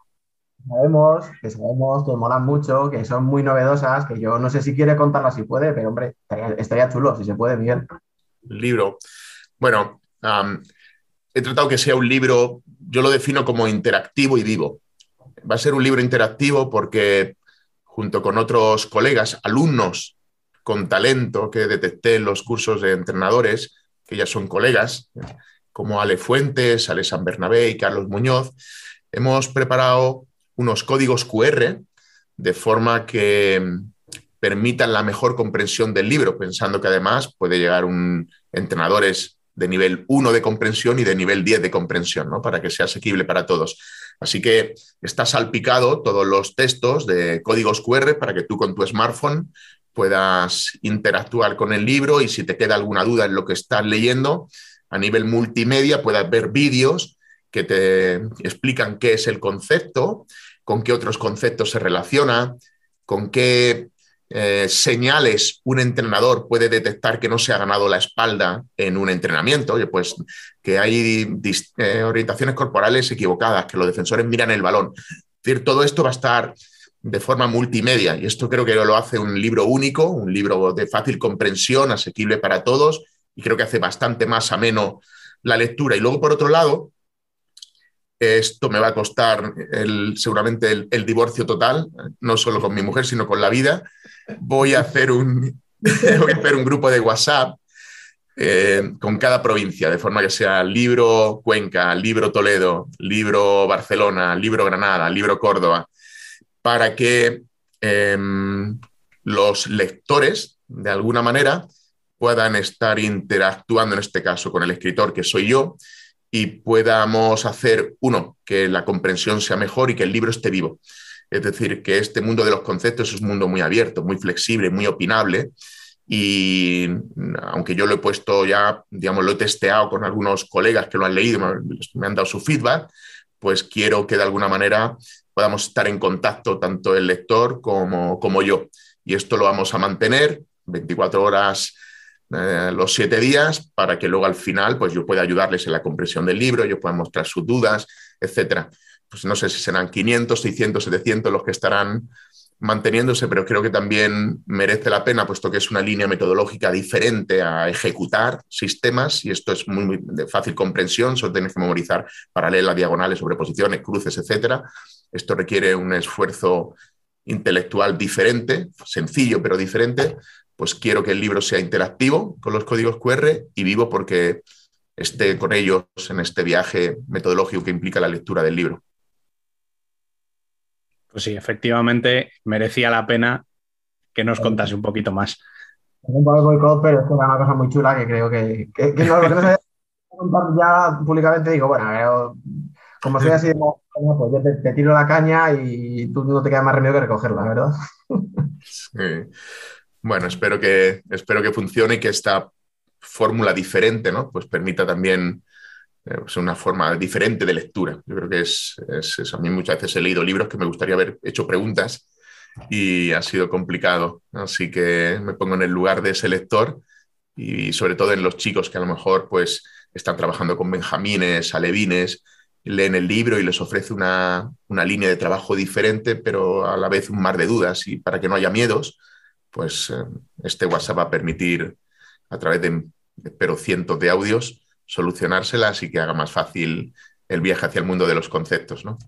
sabemos, que sabemos que molan mucho, que son muy novedosas, que yo no sé si quiere contarlas si puede, pero hombre, estaría, chulo, si se puede, Miguel. Libro. Bueno, he tratado que sea un libro, yo lo defino como interactivo y vivo. Va a ser un libro interactivo porque junto con otros colegas, alumnos con talento que detecté en los cursos de entrenadores, que ya son colegas, como Ale Fuentes, Ale San Bernabé y Carlos Muñoz, hemos preparado unos códigos QR de forma que permitan la mejor comprensión del libro, pensando que además puede llegar un entrenadores de nivel 1 de comprensión y de nivel 10 de comprensión, ¿no? para que sea asequible para todos. Así que está salpicado todos los textos de códigos QR para que tú con tu smartphone puedas interactuar con el libro y si te queda alguna duda en lo que estás leyendo, a nivel multimedia puedas ver vídeos que te explican qué es el concepto, con qué otros conceptos se relaciona, con qué eh, señales un entrenador puede detectar que no se ha ganado la espalda en un entrenamiento, Oye, pues que hay eh, orientaciones corporales equivocadas, que los defensores miran el balón. Decir, todo esto va a estar de forma multimedia y esto creo que lo hace un libro único, un libro de fácil comprensión, asequible para todos y creo que hace bastante más ameno la lectura. Y luego, por otro lado, esto me va a costar seguramente el, divorcio total, no solo con mi mujer, sino con la vida. Voy a hacer un, <laughs> hacer un grupo de WhatsApp eh, con cada provincia, de forma que sea libro Cuenca, libro Toledo, libro Barcelona, libro Granada, libro Córdoba, para que em, los lectores, de alguna manera, puedan estar interactuando, en este caso, con el escritor, que soy yo, y podamos hacer, uno, que la comprensión sea mejor y que el libro esté vivo. Es decir, que este mundo de los conceptos es un mundo muy abierto, muy flexible, muy opinable. Y aunque yo lo he puesto ya, digamos, lo he testeado con algunos colegas que lo han leído, me han dado su feedback, pues quiero que de alguna manera podamos estar en contacto tanto el lector como, como yo. Y esto lo vamos a mantener 24 horas eh, los siete días para que luego al final pues yo pueda ayudarles en la comprensión del libro, yo pueda mostrar sus dudas, etcétera. Pues no sé si serán 500, 600, 700 los que estarán manteniéndose, pero creo que también merece la pena, puesto que es una línea metodológica diferente a ejecutar sistemas y esto es muy, de fácil comprensión, solo tienes que memorizar paralelas, diagonales, sobreposiciones, cruces, etcétera. Esto requiere un esfuerzo intelectual diferente, sencillo pero diferente, pues quiero que el libro sea interactivo con los códigos QR y vivo porque esté con ellos en este viaje metodológico que implica la lectura del libro. Pues sí, efectivamente merecía la pena que nos contase un poquito más. Un poco boicot, pero es una cosa muy chula que creo que, que, que no, lo que no se contar ya públicamente digo, bueno, como soy así, pues yo te, tiro la caña y tú no te queda más remedio que recogerla, ¿verdad? Sí. Bueno, espero que, espero que funcione y que esta fórmula diferente ¿no? pues permita también eh, pues una forma diferente de lectura. Yo creo que es, es, A mí muchas veces he leído libros que me gustaría haber hecho preguntas y ha sido complicado. Así que me pongo en el lugar de ese lector y sobre todo en los chicos que a lo mejor pues, están trabajando con benjamines, alevines, leen el libro y les ofrece una, una línea de trabajo diferente, pero a la vez un mar de dudas y para que no haya miedos pues eh, este WhatsApp va a permitir a través de, pero cientos de audios, solucionárselas y que haga más fácil el viaje hacia el mundo de los conceptos, ¿no?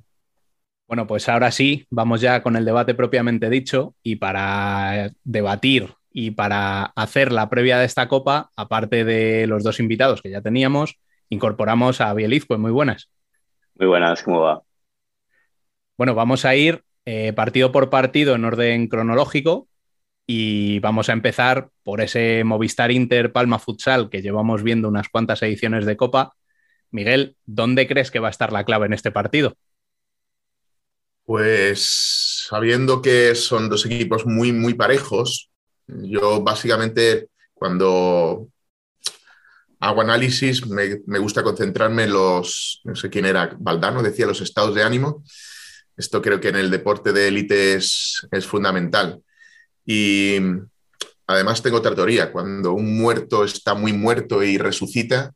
Bueno, pues ahora sí, vamos ya con el debate propiamente dicho y para debatir y para hacer la previa de esta copa, aparte de los dos invitados que ya teníamos, incorporamos a Bieliz, pues muy buenas. Muy buenas, ¿cómo va? Bueno, vamos a ir eh, partido por partido en orden cronológico y vamos a empezar por ese Movistar Inter Palma Futsal que llevamos viendo unas cuantas ediciones de Copa. Miguel, ¿dónde crees que va a estar la clave en este partido? Pues sabiendo que son dos equipos muy, muy parejos, yo básicamente cuando hago análisis me, gusta concentrarme en los, no sé quién era, Valdano decía los estados de ánimo. Esto creo que en el deporte de élite es, es fundamental. Y además tengo otra teoría, cuando un muerto está muy muerto y resucita,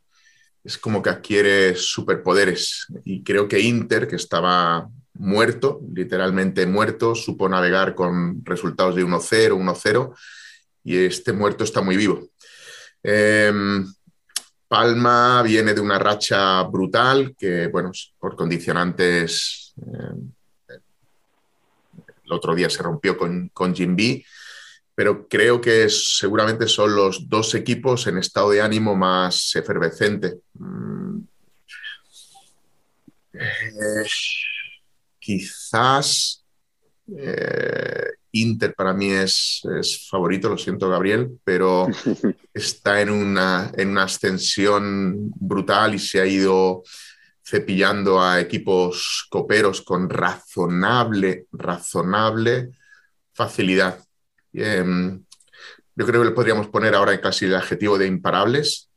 es como que adquiere superpoderes. Y creo que Inter, que estaba muerto, literalmente muerto, supo navegar con resultados de 1-0, 1-0 y este muerto está muy vivo. Em, Palma viene de una racha brutal que, bueno, por condicionantes, em, el otro día se rompió con, con Jim B, pero creo que seguramente son los dos equipos en estado de ánimo más efervescente. Mm. Eh, quizás eh, Inter para mí es, favorito, lo siento Gabriel, pero <laughs> está en una, en una ascensión brutal y se ha ido cepillando a equipos coperos con razonable, razonable facilidad. Em, yo creo que le podríamos poner ahora casi el adjetivo de imparables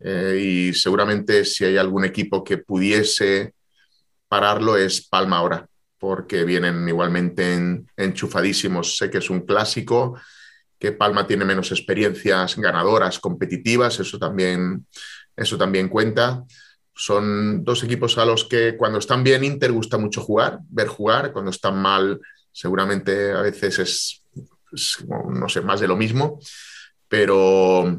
eh, y seguramente si hay algún equipo que pudiese pararlo es Palma ahora, porque vienen igualmente enchufadísimos. Sé que es un clásico, que Palma tiene menos experiencias ganadoras, competitivas, eso también, eso también cuenta. Son dos equipos a los que cuando están bien Inter gusta mucho jugar, ver jugar, cuando están mal seguramente a veces es, no sé, más de lo mismo, pero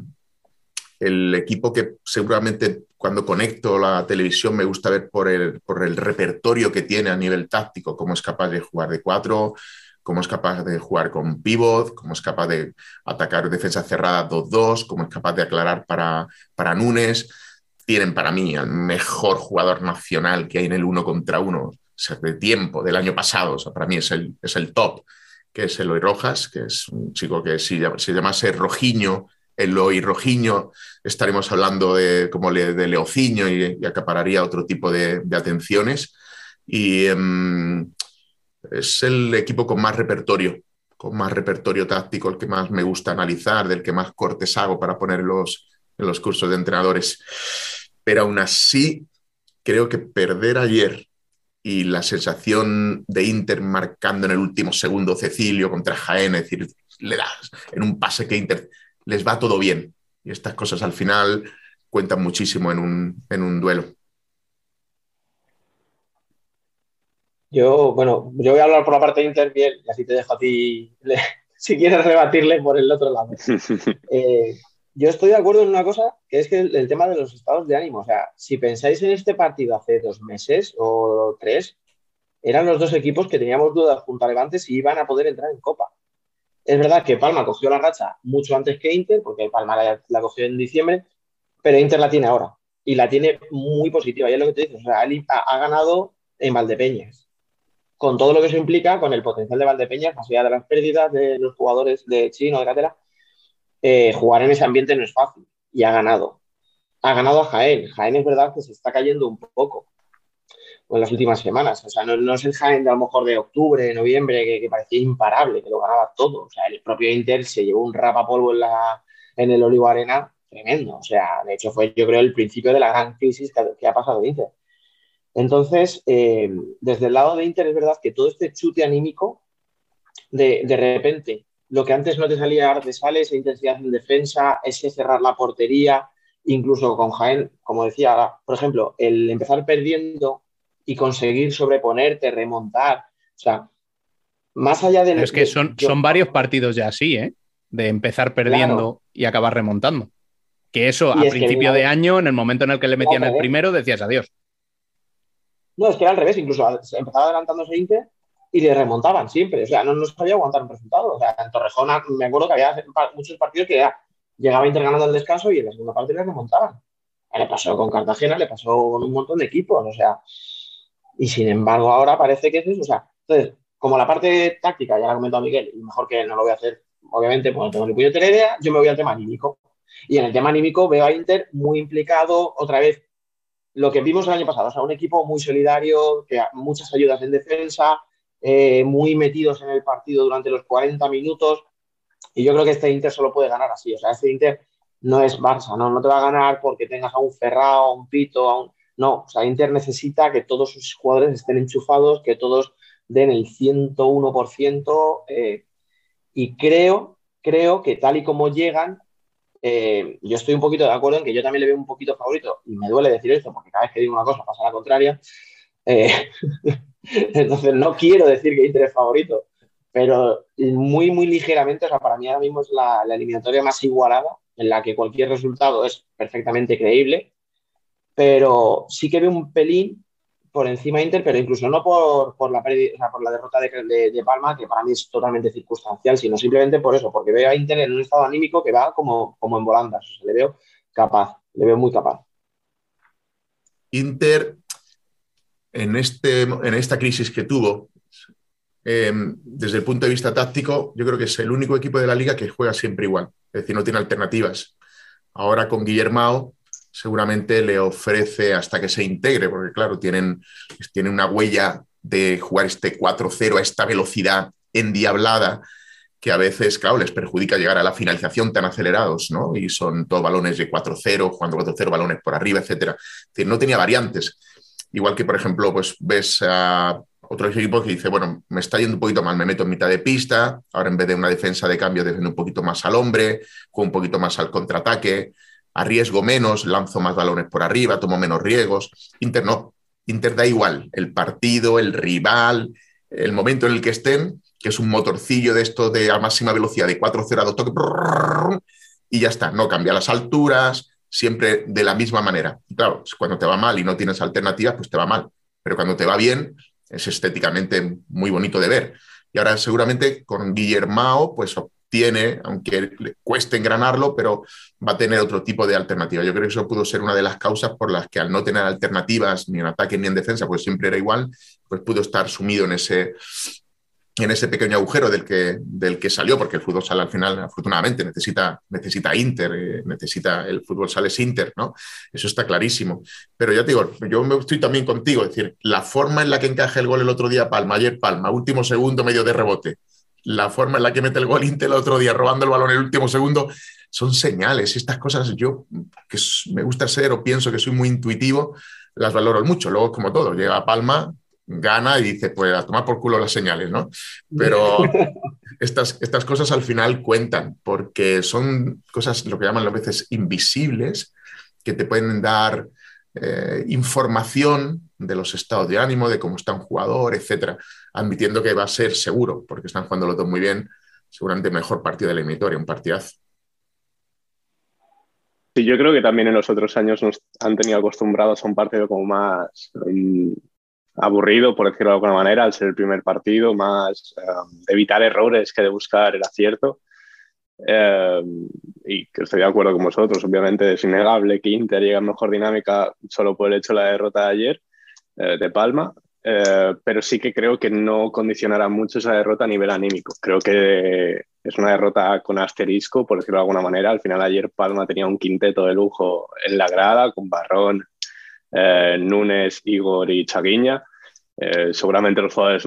el equipo que seguramente cuando conecto la televisión me gusta ver por el, por el repertorio que tiene a nivel táctico, cómo es capaz de jugar de cuatro, cómo es capaz de jugar con pivot, cómo es capaz de atacar defensa cerrada 2-2, cómo es capaz de aclarar para, para Núñez. Tienen para mí al mejor jugador nacional que hay en el uno contra uno de tiempo del año pasado. O sea, para mí es el, es el top, que es Eloy Rojas, que es un chico que si se llamase Rojiño Eloy Rojiño, estaremos hablando de, como de Leociño y, acapararía otro tipo de, atenciones. Y em, es el equipo con más repertorio, con más repertorio táctico, el que más me gusta analizar, del que más cortes hago para poner los, en los cursos de entrenadores. Pero aún así, creo que perder ayer y la sensación de Inter marcando en el último segundo Cecilio contra Jaén, es decir, le das en un pase que Inter les va todo bien. Y estas cosas al final cuentan muchísimo en un, duelo. Yo, bueno, yo voy a hablar por la parte de Inter bien, y así te dejo a ti, <laughs> si quieres rebatirle por el otro lado. Eh, <laughs> yo estoy de acuerdo en una cosa, que es que el, tema de los estados de ánimo, o sea, si pensáis en este partido hace dos meses o tres, eran los dos equipos que teníamos dudas junto a Levante si iban a poder entrar en Copa. Es verdad que Palma cogió la racha mucho antes que Inter, porque Palma la, cogió en diciembre, pero Inter la tiene ahora y la tiene muy positiva. Y es lo que te dices, o sea, ha, ganado en Valdepeñas, con todo lo que eso implica, con el potencial de Valdepeñas, más allá de las pérdidas de los jugadores de Chino, de Catera, eh, jugar en ese ambiente no es fácil y ha ganado. Ha ganado a Jaén. Jaén es verdad que se está cayendo un poco, en las últimas semanas. O sea, no, es el Jaén de a lo mejor de octubre, noviembre, que, parecía imparable, que lo ganaba todo. O sea, el propio Inter se llevó un rapapolvo en, la, en el Olivo Arena tremendo. O sea, de hecho fue yo creo el principio de la gran crisis que, ha pasado Inter. Entonces, eh, desde el lado de Inter es verdad que todo este chute anímico, de, de repente, lo que antes no te salía, te sale esa intensidad en defensa, ese cerrar la portería, incluso con Jaén, como decía, por ejemplo, el empezar perdiendo y conseguir sobreponerte, remontar. O sea, más allá de... es que son, son varios partidos ya así, ¿eh? De empezar perdiendo y acabar remontando. Que eso a principio de año, en el momento en el que le metían el primero, decías adiós. No, es que era al revés, incluso empezaba adelantándose Inter y le remontaban siempre. O sea, no, no sabía aguantar un resultado. O sea, en Torrejón me acuerdo que había muchos partidos que ya llegaba Inter ganando el descanso y en la segunda parte le remontaban. Le pasó con Cartagena, le pasó con un montón de equipos. O sea, y sin embargo, ahora parece que es eso. O sea, entonces, como la parte táctica ya la ha comentado Miguel, y mejor que no lo voy a hacer, obviamente, porque no tengo ni puñetera idea, yo me voy al tema anímico. Y en el tema anímico veo a Inter muy implicado, otra vez, lo que vimos el año pasado, o sea, un equipo muy solidario, que muchas ayudas en defensa, eh, muy metidos en el partido durante los 40 minutos. Y yo creo que este Inter solo puede ganar así. O sea, este Inter no es Barça, no, no te va a ganar porque tengas a un Ferrao, a un Pito, a un no, o sea, Inter necesita que todos sus jugadores estén enchufados, que todos den el 101%. Eh, y creo, creo que tal y como llegan, eh, yo estoy un poquito de acuerdo en que yo también le veo un poquito favorito, y me duele decir esto, porque cada vez que digo una cosa pasa la contraria. <laughs> <laughs> Entonces no quiero decir que Inter es favorito, pero muy, muy ligeramente, o sea, para mí ahora mismo es la, eliminatoria más igualada, en la que cualquier resultado es perfectamente creíble, pero sí que veo un pelín por encima de Inter, pero incluso no por, por la, por la derrota de, de, Palma, que para mí es totalmente circunstancial, sino simplemente por eso, porque veo a Inter en un estado anímico que va como, como en volandas, o sea, le veo capaz, le veo muy capaz. Inter, en, este, en esta crisis que tuvo, em, desde el punto de vista táctico, yo creo que es el único equipo de la liga que juega siempre igual, es decir, no tiene alternativas. Ahora con Guillermo seguramente le ofrece hasta que se integre, porque claro, tienen, tienen una huella de jugar este 4-0 a esta velocidad endiablada que a veces, claro, les perjudica llegar a la finalización tan acelerados, ¿no? Y son todos balones de 4-0, jugando 4-0, balones por arriba, etcétera. Es decir, no tenía variantes. Igual que, por ejemplo, pues ves a otros equipos que dice, bueno, me está yendo un poquito mal, me meto en mitad de pista, ahora en vez de una defensa de cambio defiendo un poquito más al hombre, juego un poquito más al contraataque, arriesgo menos, lanzo más balones por arriba, tomo menos riesgos. Inter no, Inter da igual, el partido, el rival, el momento en el que estén, que es un motorcillo de esto de a máxima velocidad de 4-0 a 2 toques, y ya está, no cambia las alturas, siempre de la misma manera. Claro, cuando te va mal y no tienes alternativas, pues te va mal, pero cuando te va bien, es estéticamente muy bonito de ver. Y ahora seguramente con Guillermao, pues tiene, aunque le cueste engranarlo, pero va a tener otro tipo de alternativa. Yo creo que eso pudo ser una de las causas por las que al no tener alternativas ni en ataque ni en defensa, pues siempre era igual, pues pudo estar sumido en ese, en ese pequeño agujero del que, del que salió, porque el fútbol sale al final, afortunadamente, necesita, necesita Inter, eh, necesita el fútbol sale es Inter, ¿no? Eso está clarísimo. Pero ya te digo, yo estoy también contigo, es decir, la forma en la que encaja el gol el otro día Palma, ayer Palma, último segundo, medio de rebote, la forma en la que mete el gol Inter el otro día, robando el balón el último segundo, son señales. Estas cosas yo, que me gusta ser o pienso que soy muy intuitivo, las valoro mucho. Luego, como todo, llega Palma, gana y dice, pues a tomar por culo las señales, ¿no? Pero <laughs> estas, estas cosas al final cuentan, porque son cosas, lo que llaman a veces invisibles, que te pueden dar eh, información de los estados de ánimo, de cómo está un jugador, etcétera, admitiendo que va a ser seguro, porque están jugando los dos muy bien, seguramente mejor partido de la eliminatoria, un partidazo. Sí, yo creo que también en los otros años nos han tenido acostumbrados a un partido como más aburrido, por decirlo de alguna manera, al ser el primer partido, más um, evitar errores que de buscar el acierto. Em, y que estoy de acuerdo con vosotros, obviamente es innegable que Inter llega en mejor dinámica solo por el hecho de la derrota de ayer eh, de Palma, eh, pero sí que creo que no condicionará mucho esa derrota a nivel anímico. Creo que es una derrota con asterisco, por decirlo de alguna manera. Al final ayer Palma tenía un quinteto de lujo en la grada con Barrón, eh, Núñez, Igor y Chaguiña. seguramente los jugadores,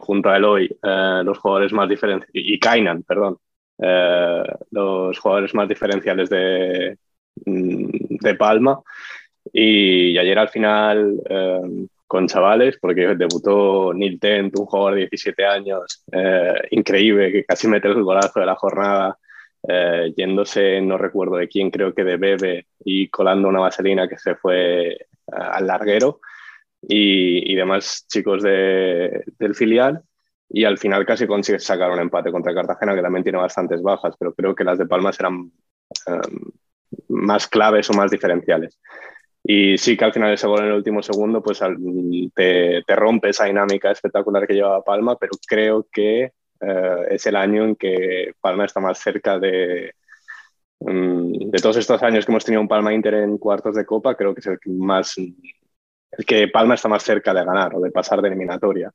junto a Eloy, los jugadores más diferentes, y Kainan, perdón, eh, los jugadores más diferenciales de, mm, de Palma. Y, ayer al final, eh, con chavales, porque debutó Neil Tent, un jugador de 17 años, eh, increíble, que casi mete el golazo de la jornada, yéndose, no recuerdo de quién, creo que de Bebe, y colando una vaselina que se fue al larguero. Y, y demás chicos de, del filial y al final casi consigue sacar un empate contra Cartagena, que también tiene bastantes bajas, pero creo que las de Palma serán em, más claves o más diferenciales. Y sí que al final ese gol en el último segundo pues te, te rompe esa dinámica espectacular que llevaba Palma, pero creo que eh, es el año en que Palma está más cerca de, em, de todos estos años que hemos tenido un Palma Inter en cuartos de Copa, creo que es el que más el que Palma está más cerca de ganar o de pasar de eliminatoria.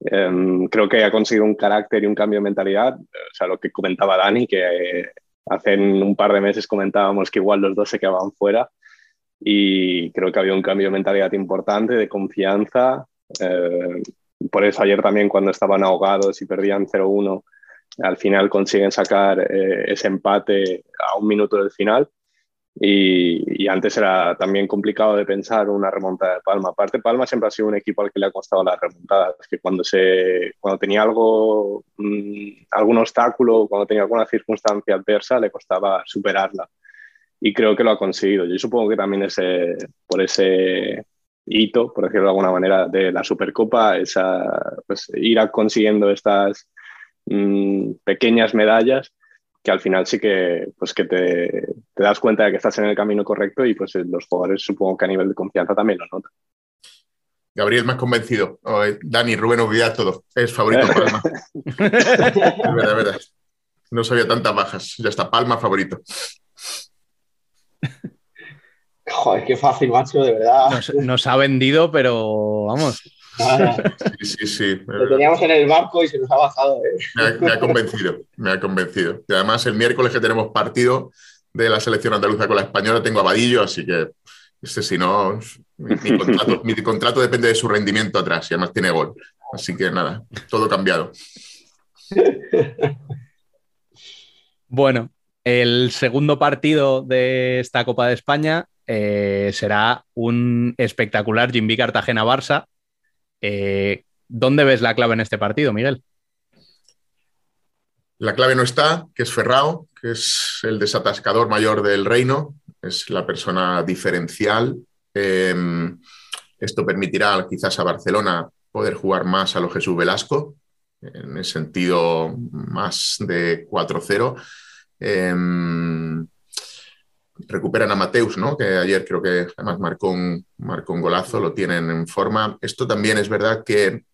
Em, creo que ha conseguido un carácter y un cambio de mentalidad. O sea, lo que comentaba Dani, que eh, hace un par de meses comentábamos que igual los dos se quedaban fuera. Y creo que había un cambio de mentalidad importante, de confianza. Eh, por eso ayer también cuando estaban ahogados y perdían 0-1, al final consiguen sacar eh, ese empate a un minuto del final. Y, antes era también complicado de pensar una remontada de Palma. Aparte, Palma siempre ha sido un equipo al que le ha costado la remontada. Es que cuando, se, cuando tenía algo, mm, algún obstáculo, cuando tenía alguna circunstancia adversa, le costaba superarla. Y creo que lo ha conseguido. Yo supongo que también ese, por ese hito, por decirlo de alguna manera, de la Supercopa, esa, pues, ir consiguiendo estas mm, pequeñas medallas que al final sí que, pues que te, te, das cuenta de que estás en el camino correcto y pues los jugadores supongo que a nivel de confianza también lo notan. Gabriel, más convencido. Dani, Rubén, olvidad todo. Es favorito Palma. <laughs> es verdad, verdad. No sabía tantas bajas. Ya está, Palma favorito. Joder, qué fácil, macho, de verdad. Nos, ha vendido, pero vamos. Sí, sí, sí. Lo teníamos en el barco y se nos ha bajado. ¿eh? Me, ha, convencido, me ha convencido. Y además, el miércoles que tenemos partido de la selección andaluza con la española, tengo a Vadillo, así que este, si no, mi, contrato, depende de su rendimiento atrás y además tiene gol. Así que nada, todo cambiado. Bueno, el segundo partido de esta Copa de España eh, será un espectacular Jimby Cartagena-Barça. Eh, ¿Dónde ves la clave en este partido, Miguel? La clave no está, que es Ferrao, que es el desatascador mayor del reino, es la persona diferencial. Em, esto permitirá quizás a Barcelona poder jugar más a lo Jesús Velasco, en el sentido más de 4-0. Recuperan a Mateus, ¿no? que ayer creo que además marcó un, golazo, lo tienen en forma. Esto también es verdad que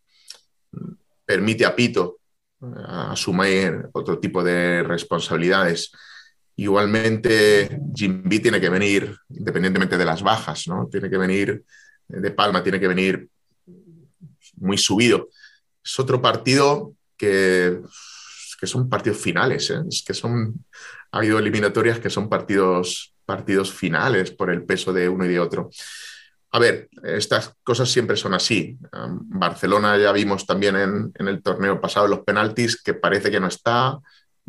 permite a Pito eh, asumir otro tipo de responsabilidades. Igualmente, Jimby tiene que venir, independientemente de las bajas, ¿no? Tiene que venir de Palma, tiene que venir muy subido. Es otro partido que, que son partidos finales, ¿eh? es que son, ha habido eliminatorias que son partidos, partidos finales por el peso de uno y de otro. A ver, estas cosas siempre son así. Barcelona ya vimos también en, en, el torneo pasado los penaltis que parece que no está,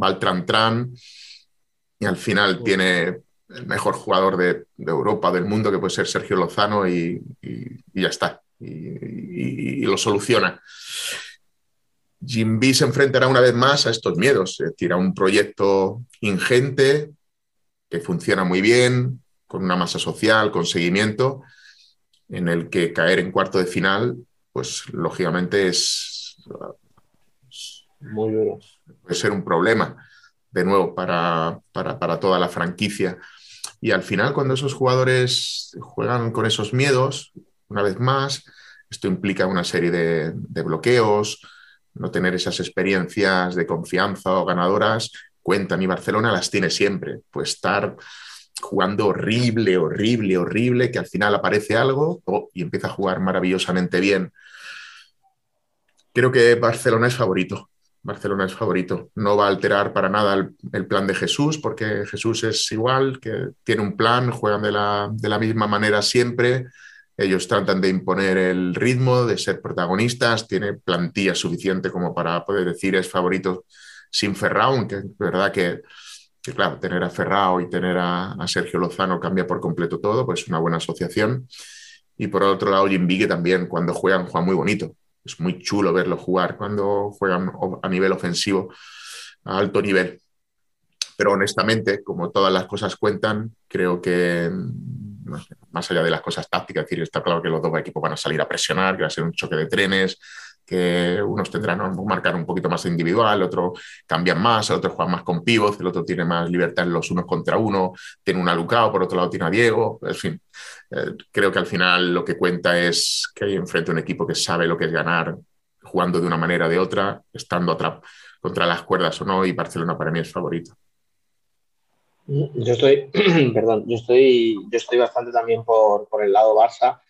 va al tran-tran y al final tiene el mejor jugador de, Europa, del mundo, que puede ser Sergio Lozano y, ya está. Y, lo soluciona. Jimby se enfrentará una vez más a estos miedos. Tira un proyecto ingente que funciona muy bien, con una masa social, con seguimiento, en el que caer en cuarto de final, pues lógicamente es... Muy duro. Puede ser un problema de nuevo para, para, toda la franquicia. Y al final, cuando esos jugadores juegan con esos miedos, una vez más, esto implica una serie de, bloqueos, no tener esas experiencias de confianza o ganadoras, cuentan y Barcelona las tiene siempre. Pues estar jugando horrible, horrible, horrible, que al final aparece algo oh, y empieza a jugar maravillosamente bien. Creo que Barcelona es favorito. Barcelona es favorito. No va a alterar para nada el, plan de Jesús, porque Jesús es igual, que tiene un plan, juegan de la, misma manera siempre. Ellos tratan de imponer el ritmo, de ser protagonistas, tiene plantilla suficiente como para poder decir es favorito sin Ferrao, aunque es verdad que, claro, tener a Ferrao y tener a, Sergio Lozano cambia por completo todo, pues es una buena asociación. Y por otro lado, Jim que también cuando juegan, juega muy bonito es muy chulo verlo jugar cuando juegan a nivel ofensivo, a alto nivel. Pero honestamente, como todas las cosas cuentan, creo que más allá de las cosas tácticas, decir, está claro que los dos equipos van a salir a presionar, que va a ser un choque de trenes, que unos tendrán que marcar un poquito más individual, el otro cambian más, el otro juega más con pivots, el otro tiene más libertad en los unos contra uno, tiene un Alucao, por otro lado tiene a Diego, en fin, eh, creo que al final lo que cuenta es que hay enfrente un equipo que sabe lo que es ganar, jugando de una manera o de otra, estando contra las cuerdas o no, y Barcelona para mí es favorito. Yo estoy, <clears throat> perdón, yo estoy, yo estoy bastante también por, el lado Barça.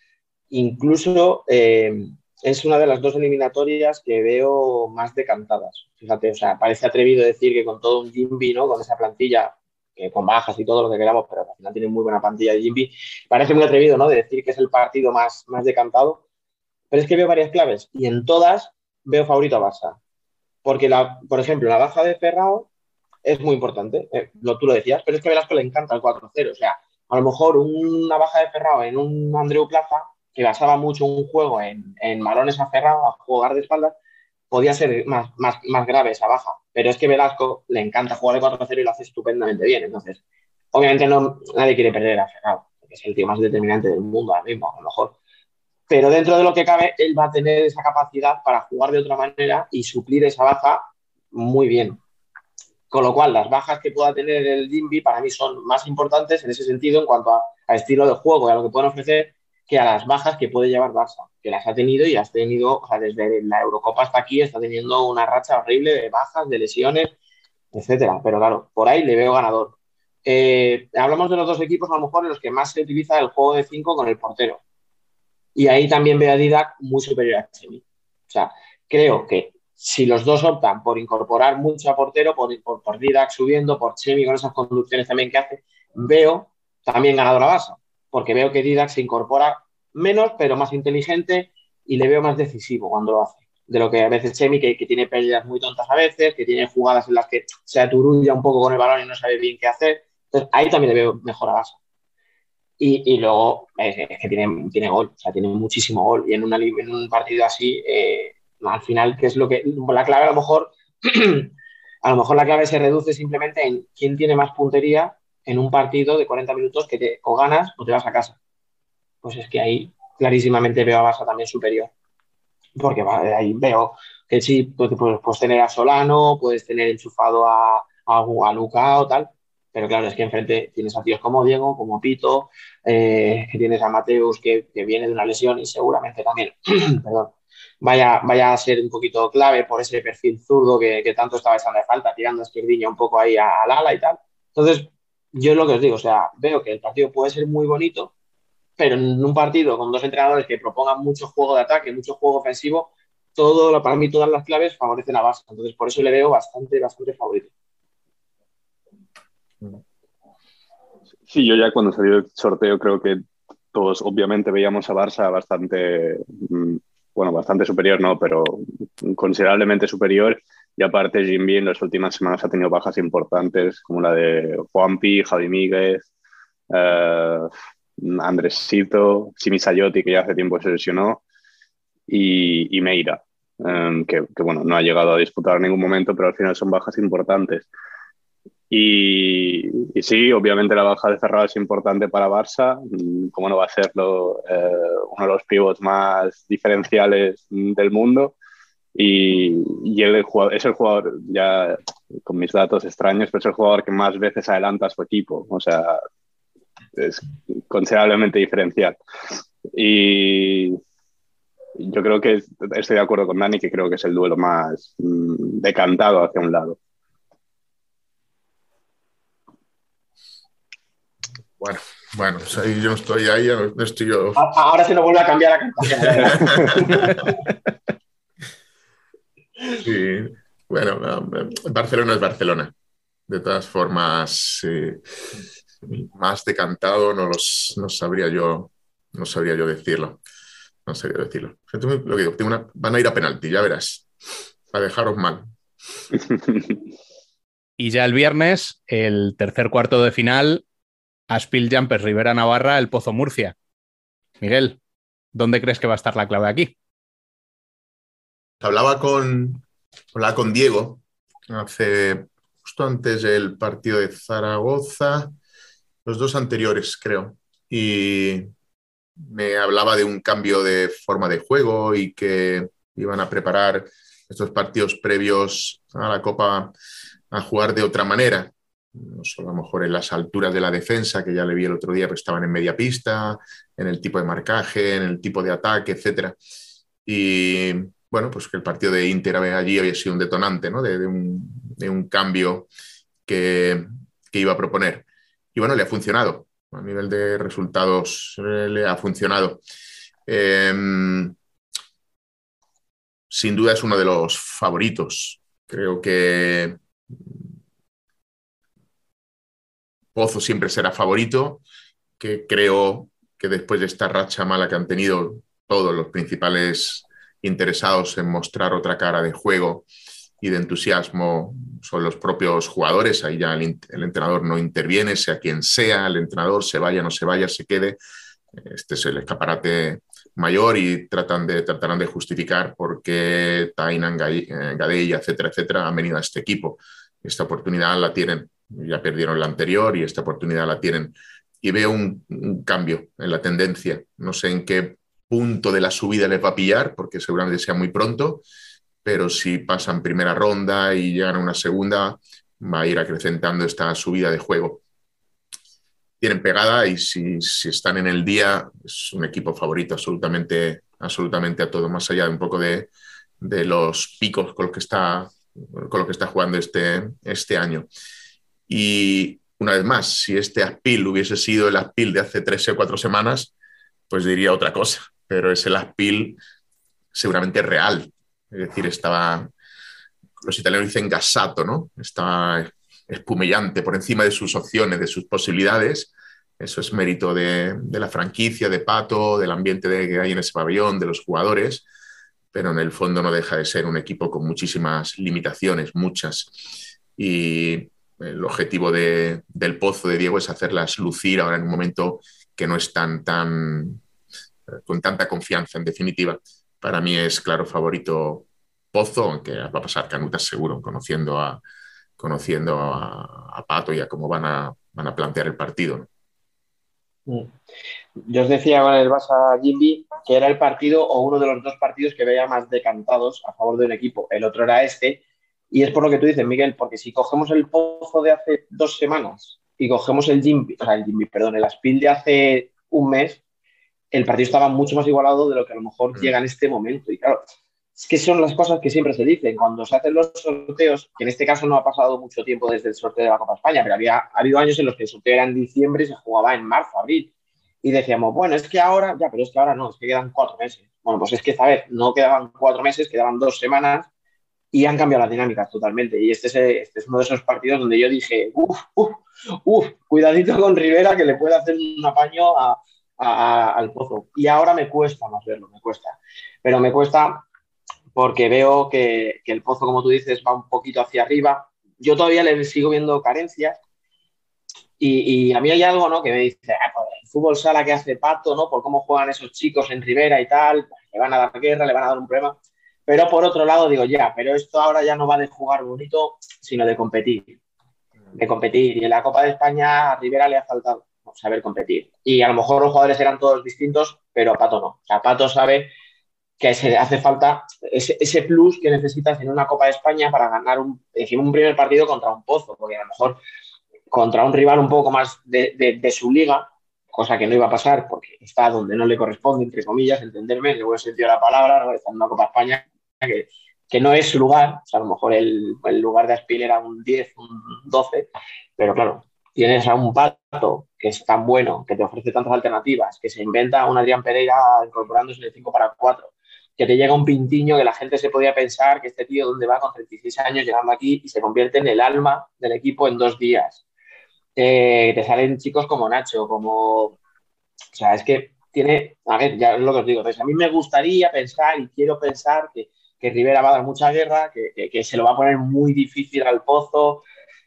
Incluso eh, es una de las dos eliminatorias que veo más decantadas. Fíjate, o sea, parece atrevido decir que con todo un Jimby, ¿no? Con esa plantilla que con bajas y todo lo que queramos, pero al final tiene muy buena plantilla de Jimby. Parece muy atrevido, ¿no? De decir que es el partido más, más decantado, pero es que veo varias claves y en todas veo favorito a Barça. Porque, la, por ejemplo, la baja de Ferrao es muy importante, eh, tú lo decías, pero es que Velasco le encanta el 4-0. O sea, a lo mejor una baja de Ferrao en un Andreu Plaza, que basaba mucho un juego en, en malones a Ferrao, a jugar de espaldas, podía ser más, más, más grave esa baja. Pero es que Velasco le encanta jugar de 4-0 y lo hace estupendamente bien. Entonces, obviamente no, nadie quiere perder a Ferrao, que es el tío más determinante del mundo ahora mismo, a lo mejor. pero dentro de lo que cabe, él va a tener esa capacidad para jugar de otra manera y suplir esa baja muy bien. Con lo cual, las bajas que pueda tener el Jimby para mí son más importantes en ese sentido en cuanto a, estilo de juego y a lo que pueden ofrecer que a las bajas que puede llevar Barça, que las ha tenido y has tenido, o sea, desde la Eurocopa hasta aquí está teniendo una racha horrible de bajas, de lesiones, etcétera. Pero claro, por ahí le veo ganador. Eh, hablamos de los dos equipos a lo mejor en los que más se utiliza el juego de 5 con el portero. Y ahí también veo a Didac muy superior a Chemi. O sea, creo que si los dos optan por incorporar mucho a portero, por, por, Didac subiendo, por Chemi con esas conducciones también que hace, veo también ganador la base, porque veo que Didac se incorpora menos, pero más inteligente y le veo más decisivo cuando lo hace. De lo que a veces Chemi, que, tiene pérdidas muy tontas a veces, que tiene jugadas en las que se aturulla un poco con el balón y no sabe bien qué hacer. Entonces ahí también le veo mejor a base. Y, luego es, que tiene, tiene gol, o sea, tiene muchísimo gol. Y en, una, en un partido así, eh, al final, ¿qué es lo que. La clave a lo mejor. <clears throat> a lo mejor la clave se reduce simplemente en quién tiene más puntería en un partido de 40 minutos que te, o ganas o te vas a casa. Pues es que ahí clarísimamente veo a Barça también superior. Porque ahí veo que sí, puedes, puedes, tener a Solano, puedes tener enchufado a, a, a Luca o tal, pero claro, es que enfrente tienes a tíos como Diego, como Pito, eh, que tienes a Mateus que, viene de una lesión y seguramente también, <clears throat> perdón, vaya, vaya a ser un poquito clave por ese perfil zurdo que, tanto estaba echando de falta, tirando a Esquerdiña un poco ahí al ala y tal. Entonces, yo es lo que os digo, o sea, veo que el partido puede ser muy bonito, pero en un partido con dos entrenadores que propongan mucho juego de ataque, mucho juego ofensivo, todo, para mí todas las claves favorecen a Barça. Entonces, por eso le veo bastante, bastante favorito. Sí, yo ya cuando salió el sorteo creo que todos obviamente veíamos a Barça bastante, mm, bueno, bastante superior, no, pero considerablemente superior. Y aparte, Jimmy en las últimas semanas ha tenido bajas importantes, como la de Juanpi, Javi Míguez, eh, Andresito, Simi Sayotti, que ya hace tiempo se lesionó, y, Meira, eh, que, que, bueno, no ha llegado a disputar en ningún momento, pero al final son bajas importantes. Y, sí, obviamente la baja de Ferrado es importante para Barça, mm, como no va a serlo eh, uno de los pivots más diferenciales del mundo. Y, y él es el jugador, ya con mis datos extraños, pero es el jugador que más veces adelanta a su equipo. O sea, es considerablemente diferencial. Y yo creo que estoy de acuerdo con Dani, que creo que es el duelo más mm, decantado hacia un lado. Bueno, bueno, pues yo no estoy ahí, no estoy yo. Ahora se nos vuelve a cambiar la <laughs> sí, bueno, Barcelona es Barcelona. De todas formas, más decantado no, los, no sabría yo, no sabría yo decirlo. No sabría decirlo. Lo que digo, van a ir a penalti, ya verás. A dejaros mal. <laughs> Y ya el viernes, el tercer cuarto de final, Jumpers Rivera Navarra, el Pozo Murcia. Miguel, ¿dónde crees que va a estar la clave aquí? Hablaba con, hablaba con Diego hace justo antes del partido de Zaragoza, los dos anteriores, creo, y me hablaba de un cambio de forma de juego y que iban a preparar estos partidos previos a la Copa a jugar de otra manera no solo a lo mejor en las alturas de la defensa, que ya le vi el otro día, pero estaban en media pista, en el tipo de marcaje, en el tipo de ataque, etc. Y bueno, pues que el partido de Inter allí había sido un detonante, ¿no? De, un, cambio que, iba a proponer. Y bueno, le ha funcionado. A nivel de resultados, eh, le ha funcionado. Em, sin duda es uno de los favoritos. Creo que Pozo siempre será favorito, que creo que después de esta racha mala que han tenido todos los principales interesados en mostrar otra cara de juego y de entusiasmo son los propios jugadores, ahí ya el, entrenador no interviene, sea quien sea, el entrenador se vaya, no se vaya, se quede. Este es el escaparate mayor y tratan de, tratarán de justificar por qué Tainan, eh, Gadella, etcétera, etcétera, han venido a este equipo. Esta oportunidad la tienen ya perdieron la anterior y esta oportunidad la tienen. Y veo un, cambio en la tendencia. No sé en qué punto de la subida les va a pillar, porque seguramente sea muy pronto, pero si pasan primera ronda y llegan a una segunda, va a ir acrecentando esta subida de juego. Tienen pegada y si, están en el día, es un equipo favorito absolutamente, absolutamente a todo, más allá de un poco de, los picos con los que está, con lo que está jugando este, este año. Y una vez más, si este Aspil hubiese sido el Aspil de hace tres o cuatro semanas, pues diría otra cosa, pero es el Aspil seguramente real. Es decir, estaba, los italianos dicen gasato, ¿no? Estaba espumellante por encima de sus opciones, de sus posibilidades. Eso es mérito de, la franquicia, de Pato, del ambiente de, que hay en ese pabellón, de los jugadores, pero en el fondo no deja de ser un equipo con muchísimas limitaciones, muchas. Y el objetivo del pozo de Diego es hacerlas lucir ahora en un momento que no están tan, con tanta confianza, en definitiva. Para mí es claro favorito Pozo, aunque va a pasar canutas seguro, conociendo a, conociendo a, Pato y a cómo van a, van a plantear el partido. Mm. Yo os decía con el Barça Jimmy que era el partido o uno de los dos partidos que veía más decantados a favor de un equipo. El otro era este. Y es por lo que tú dices, Miguel, porque si cogemos el pozo de hace dos semanas y cogemos el Jimmy, o sea, el Jimmy, perdón, el Aspil de hace un mes, el partido estaba mucho más igualado de lo que a lo mejor mm. llega en este momento. Y claro, es que son las cosas que siempre se dicen. Cuando se hacen los sorteos, que en este caso no ha pasado mucho tiempo desde el sorteo de la Copa España, pero había ha habido años en los que el sorteo era en diciembre y se jugaba en marzo, abril. Y decíamos, bueno, es que ahora, ya, pero es que ahora no, es que quedan cuatro meses. Bueno, pues es que, ¿sabes? No quedaban cuatro meses, quedaban dos semanas y han cambiado las dinámicas totalmente. Y este es, este es uno de esos partidos donde yo dije, uff, uff, uff, cuidadito con Rivera que le puede hacer un apaño al pozo. Y ahora me cuesta más verlo, me cuesta. Pero me cuesta porque veo que, el pozo, como tú dices, va un poquito hacia arriba. Yo todavía le sigo viendo carencias. Y, a mí hay algo ¿no? que me dice, ah, pues, el fútbol sala que hace Pato, ¿no? por cómo juegan esos chicos en Rivera y tal, le van a dar guerra, le van a dar un problema. Pero por otro lado digo, ya, pero esto ahora ya no va de jugar bonito, sino de competir. De competir. Y en la Copa de España a Rivera le ha faltado saber competir. Y a lo mejor los jugadores eran todos distintos, pero Pato no. O sea, Pato sabe que se hace falta ese, plus que necesitas en una Copa de España para ganar un, un primer partido contra un pozo, porque a lo mejor contra un rival un poco más de, su liga, cosa que no iba a pasar porque está donde no le corresponde, entre comillas, entenderme, en el buen sentido de la palabra, está en una Copa de España que, no es su lugar, o sea, a lo mejor el, el lugar de Aspil era un 10, un 12, pero claro, tienes a un pato que es tan bueno, que te ofrece tantas alternativas, que se inventa un Adrián Pereira incorporándose en el 5 para 4, que te llega un pintiño que la gente se podía pensar que este tío, ¿dónde va con 36 años llegando aquí y se convierte en el alma del equipo en dos días? te salen chicos como Nacho, como. O sea, es que tiene. A ver, ya es lo que os digo. a mí me gustaría pensar y quiero pensar que, que Rivera va a dar mucha guerra, que, que, se lo va a poner muy difícil al pozo,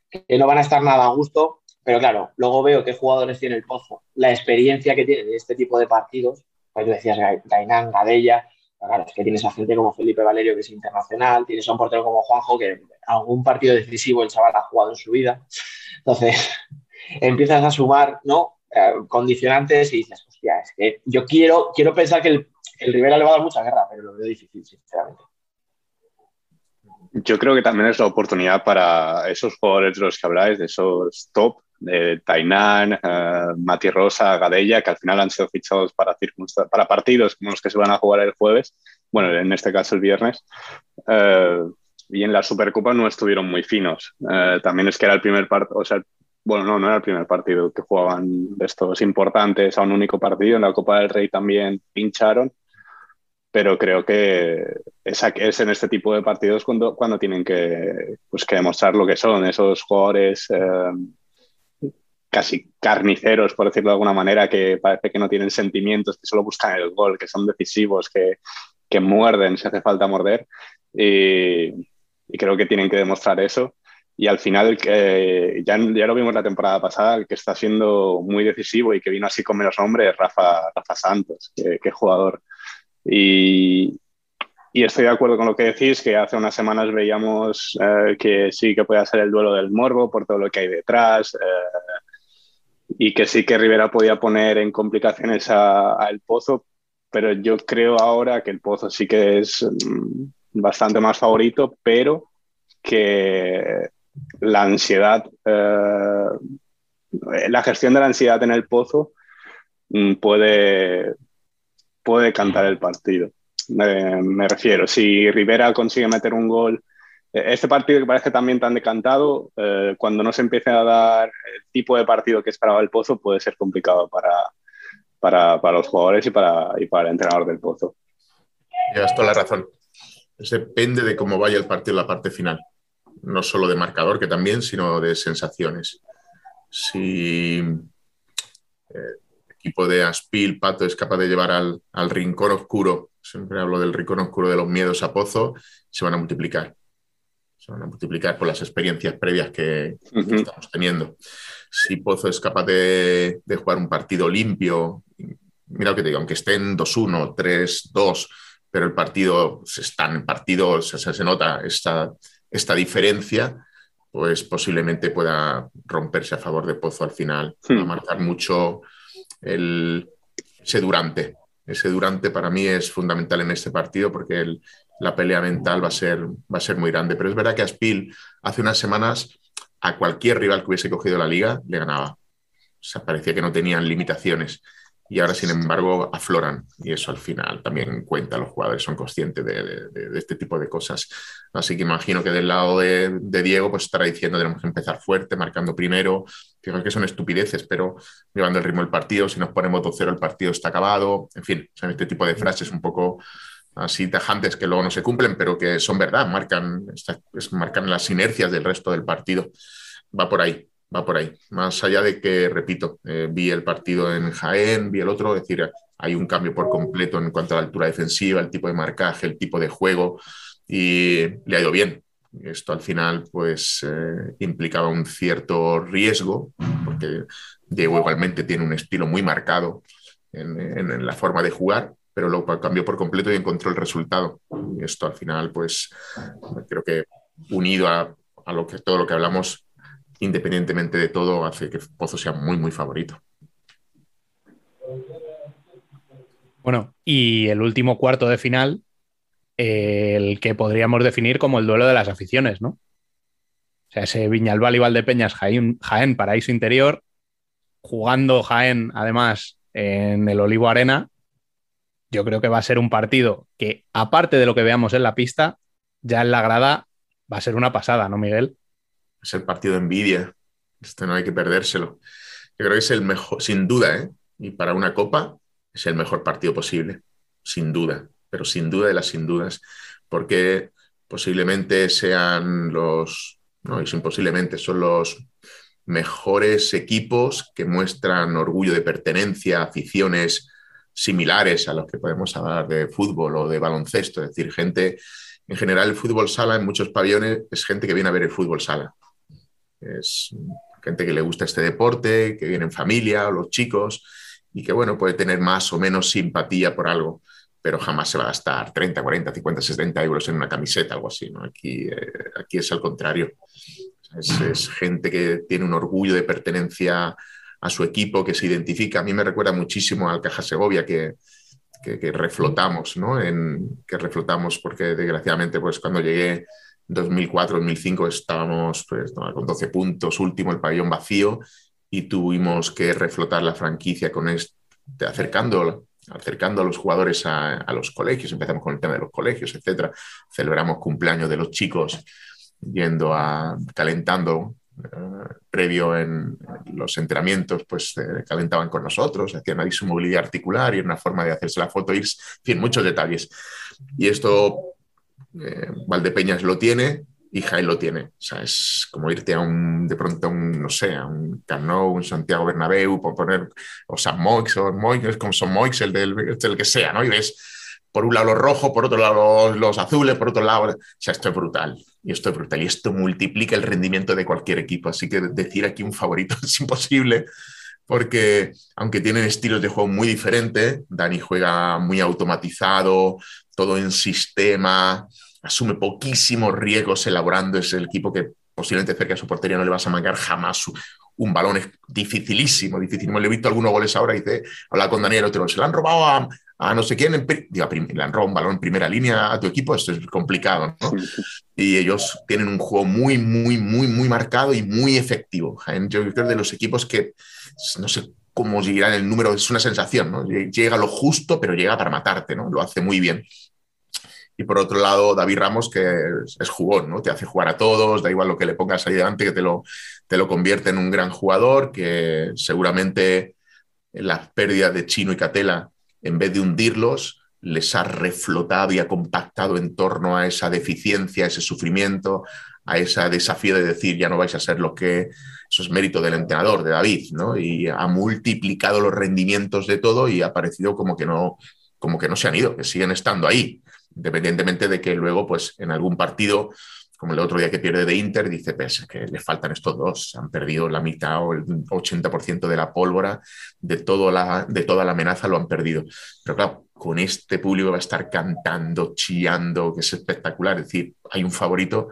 que no van a estar nada a gusto pero claro, luego veo qué jugadores tiene el Pozo, la experiencia que tiene de este tipo de partidos, pues tú decías Gainán, Gadella, claro, es que tienes a gente como Felipe Valerio que es internacional, tienes a un portero como Juanjo que algún partido decisivo el chaval ha jugado en su vida. Entonces, <laughs> empiezas a sumar, ¿no? Eh, condicionantes y dices, hostia, es que yo quiero, quiero pensar que el, el Rivera le va a dar mucha guerra, pero lo veo difícil, sinceramente. Yo creo que también es la oportunidad para esos jugadores de los que habláis, de esos top, de Tainan, uh, Mati Rosa, Gadella, que al final han sido fichados para, para partidos como los que se van a jugar el jueves, bueno, en este caso el viernes. Eh, y en la Supercopa no estuvieron muy finos. Eh, también es que era el primer partido, o sea, bueno, no, no era el primer partido que jugaban de estos importantes a un único partido. En la Copa del Rey también pincharon pero creo que es, es en este tipo de partidos cuando, cuando tienen que, pues, que demostrar lo que son esos jugadores casi carniceros, por decirlo de alguna manera, que parece que no tienen sentimientos, que solo buscan el gol, que son decisivos, que, que muerden si hace falta morder. Y, creo que tienen que demostrar eso. Y al final, que ya, ya lo vimos la temporada pasada, el que está siendo muy decisivo y que vino así con menos nombre es Rafa, Rafa Santos, que, jugador. Y, estoy de acuerdo con lo que decís, que hace unas semanas veíamos eh, que sí que puede ser el duelo del morbo por todo lo que hay detrás, eh, y que sí que Rivera podía poner en complicaciones al Pozo, pero yo creo ahora que el Pozo sí que es mm, bastante más favorito, pero que la ansiedad, eh, la gestión de la ansiedad en el Pozo mm, puede, puede cantar el partido. me refiero, si Rivera consigue meter un gol este partido que parece también tan decantado, eh, cuando no se empiece a dar el tipo de partido que esperaba el Pozo, puede ser complicado para, para, para los jugadores y para, y para el entrenador del Pozo. Llevas toda la razón. Depende de cómo vaya el partido en la parte final. No solo de marcador, que también, sino de sensaciones. Si eh, equipo de Aspil, Pato, es capaz de llevar al, al rincón oscuro, siempre hablo del rincón oscuro de los miedos a Pozo, se van a multiplicar se van a multiplicar por las experiencias previas que, estamos teniendo. Si Pozo es capaz de, jugar un partido limpio, mira lo que te digo, aunque estén 2-1, 3-2, pero el partido se está en partido, se, se nota esta, esta diferencia, pues posiblemente pueda romperse a favor de Pozo al final, va a hmm. marcar mucho el, ese durante. Ese durante para mí es fundamental en este partido porque el, la pelea mental va a ser, va a ser muy grande. Pero es verdad que Aspil hace unas semanas a cualquier rival que hubiese cogido la liga le ganaba. O sea, parecía que no tenían limitaciones. Y ahora, sin embargo, afloran. Y eso al final también cuenta. Los jugadores son conscientes de, este tipo de cosas. Así que imagino que del lado de, Diego, pues estará diciendo tenemos que empezar fuerte, marcando primero. Fíjate que son estupideces, pero llevando el ritmo del partido. Si nos ponemos 2-0, el partido está acabado. En fin, son este tipo de frases un poco así tajantes que luego no se cumplen, pero que son verdad, marcan, marcan las inercias del resto del partido. Va por ahí, va por ahí. Más allá de que, repito, eh, vi el partido en Jaén, vi el otro, es decir, hay un cambio por completo en cuanto a la altura defensiva, el tipo de marcaje, el tipo de juego, y le ha ido bien. Esto al final, pues, eh, implicaba un cierto riesgo, porque Diego igualmente tiene un estilo muy marcado en la forma de jugar, pero lo cambió por completo y encontró el resultado. Esto al final, pues creo que unido a, lo que, todo lo que hablamos, independientemente de todo, hace que Pozo sea muy, muy favorito. Bueno, y el último cuarto de final, el que podríamos definir como el duelo de las aficiones, ¿no? O sea, ese Viñalbal y Valdepeñas, Jaén, Jaén, paraíso interior, jugando Jaén, además, en el Olivo Arena, yo creo que va a ser un partido que, aparte de lo que veamos en la pista, ya en la grada va a ser una pasada, ¿no, Miguel? Es el partido de envidia. Esto no hay que perdérselo. Yo creo que es el mejor, sin duda, ¿eh? Y para una copa es el mejor partido posible, sin duda, pero sin duda de las sin dudas, porque posiblemente sean los, no, y sin posiblemente, son los mejores equipos que muestran orgullo de pertenencia, aficiones similares a los que podemos hablar de fútbol o de baloncesto, es decir, gente, en general el fútbol sala en muchos pabellones es gente que viene a ver el fútbol sala. Es gente que le gusta este deporte, que viene en familia, o los chicos, y que, bueno, puede tener más o menos simpatía por algo, pero jamás se va a gastar 30, 40, 50, 60 euros en una camiseta, algo así, ¿no? Aquí, eh, aquí es al contrario. Es, gente que tiene un orgullo de pertenencia a su equipo, que se identifica. A mí me recuerda muchísimo al Caja Segovia que, que, reflotamos, ¿no? En, que reflotamos porque desgraciadamente pues cuando llegué 2004-2005 estábamos pues, con 12 puntos, último, el pabellón vacío y tuvimos que reflotar la franquicia con este, acercando, acercando a los jugadores a, a, los colegios. Empezamos con el tema de los colegios, etcétera. Celebramos cumpleaños de los chicos yendo a calentando eh, previo en los entrenamientos, pues eh, calentaban con nosotros, hacían ahí su movilidad articular y una forma de hacerse la foto, ir, en fin, muchos detalles. Y esto eh, Valdepeñas lo tiene y Jaén lo tiene. O sea, es como irte a un, de pronto a un, no sé, a un Cano, un Santiago Bernabéu, por poner, o San Moix, o Moix, como Son Moix, el del, el que sea, ¿no? Y ves por un lado los rojos, por otro lado los, azules, por otro lado. O sea, esto es brutal. Y esto es brutal. Y esto multiplica el rendimiento de cualquier equipo. Así que decir aquí un favorito <laughs> es imposible, porque aunque tienen estilos de juego muy diferentes, Dani juega muy automatizado, todo en sistema, asume poquísimos riesgos elaborando. Es el equipo que posiblemente cerca de su portería no le vas a mangar jamás un balón es dificilísimo, dificilísimo. Le he visto algunos goles ahora y dice, habla con Daniel otro, se lo han robado a, a no sé quién, en, digo, le han robado un balón en primera línea a tu equipo, esto es complicado, ¿no? Y ellos tienen un juego muy, muy, muy, muy marcado y muy efectivo. Yo creo de los equipos que, no sé cómo llegarán el número, es una sensación, ¿no? Llega lo justo, pero llega para matarte, ¿no? Lo hace muy bien. Y por otro lado, David Ramos, que es, jugón, ¿no? Te hace jugar a todos, da igual lo que le pongas ahí delante, que te lo, te lo convierte en un gran jugador, que seguramente en las pérdidas de Chino y Catela, en vez de hundirlos, les ha reflotado y ha compactado en torno a esa deficiencia, ese sufrimiento, a ese desafío de decir ya no vais a ser lo que... Eso es mérito del entrenador, de David, ¿no? Y ha multiplicado los rendimientos de todo y ha parecido como que no, como que no se han ido, que siguen estando ahí independientemente de que luego, pues en algún partido, como el otro día que pierde de Inter, dice, pues que le faltan estos dos, han perdido la mitad o el 80% de la pólvora, de, todo la, de toda la amenaza lo han perdido. Pero claro, con este público va a estar cantando, chillando, que es espectacular, es decir, hay un favorito,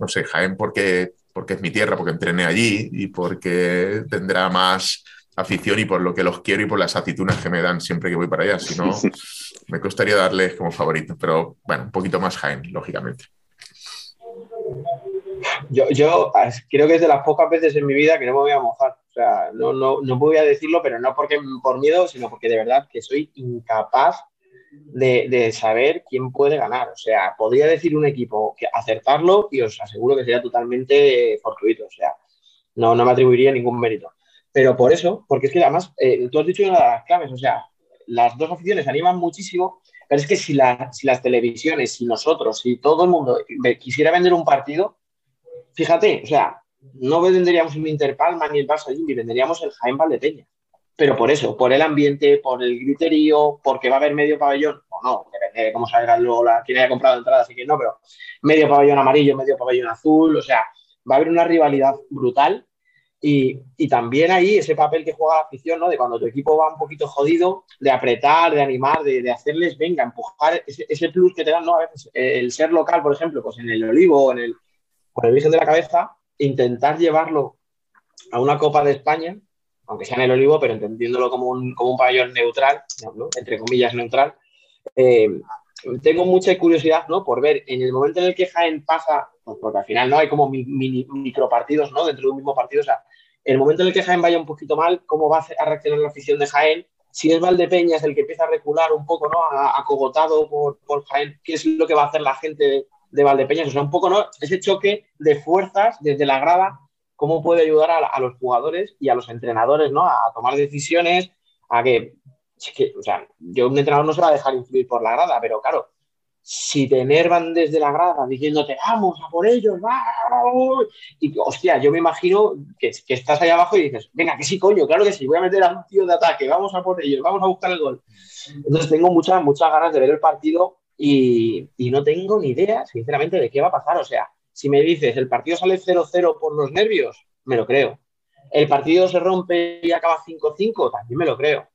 no sé, Jaén porque, porque es mi tierra, porque entrené allí y porque tendrá más afición y por lo que los quiero y por las actitudes que me dan siempre que voy para allá. Si no, <laughs> me costaría darles como favorito, pero bueno, un poquito más Jaén, lógicamente. Yo, yo creo que es de las pocas veces en mi vida que no me voy a mojar. O sea, no, no, no voy a decirlo, pero no porque por miedo, sino porque de verdad que soy incapaz de, de, saber quién puede ganar. O sea, podría decir un equipo que acertarlo y os aseguro que sería totalmente fortuito. O sea, no, no me atribuiría ningún mérito. Pero por eso, porque es que además, eh, tú has dicho una de las claves, o sea, las dos aficiones animan muchísimo, pero es que si, si las televisiones, si nosotros, si todo el mundo quisiera vender un partido, fíjate, o sea, no venderíamos un Interpalma ni el Barça ni venderíamos el Jaén Valdepeña. Pero por eso, por el ambiente, por el griterío, porque va a haber medio pabellón, o no, depende de cómo salga luego la, quien haya comprado entrada, así que no, pero medio pabellón amarillo, medio pabellón azul, o sea, va a haber una rivalidad brutal y, también ahí ese papel que juega la afición, ¿no? De cuando tu equipo va un poquito jodido, de apretar, de animar, de, hacerles, venga, empujar ese, plus que te dan, ¿no? A veces el ser local, por ejemplo, pues en el Olivo o en el, en el Virgen de la Cabeza, intentar llevarlo a una Copa de España, aunque sea en el Olivo, pero entendiéndolo como un, como un pabellón neutral, entre comillas neutral, eh, tengo mucha curiosidad, ¿no? Por ver en el momento en el que Jaén pasa, pues porque al final no hay como mini, micropartidos, ¿no? Dentro de un mismo partido, o sea, el momento en el que Jaén vaya un poquito mal, ¿cómo va a reaccionar la afición de Jaén? Si es Valdepeñas el que empieza a recular un poco, ¿no? Acogotado por, por Jaén, ¿qué es lo que va a hacer la gente de, de Valdepeñas? O sea, un poco, ¿no? Ese choque de fuerzas desde la grada, ¿cómo puede ayudar a, los jugadores y a los entrenadores, ¿no? A tomar decisiones, a que, o sea, yo un entrenador no se va a dejar influir por la grada, pero claro, si te enervan desde la grada diciéndote, vamos a por ellos, vamos, y hostia, yo me imagino que, estás ahí abajo y dices, venga, que sí, coño, claro que sí, voy a meter a un tío de ataque, vamos a por ellos, vamos a buscar el gol. Entonces tengo muchas, muchas ganas de ver el partido y, y no tengo ni idea, sinceramente, de qué va a pasar. O sea, si me dices, el partido sale 0-0 por los nervios, me lo creo. El partido se rompe y acaba 5-5, también me lo creo.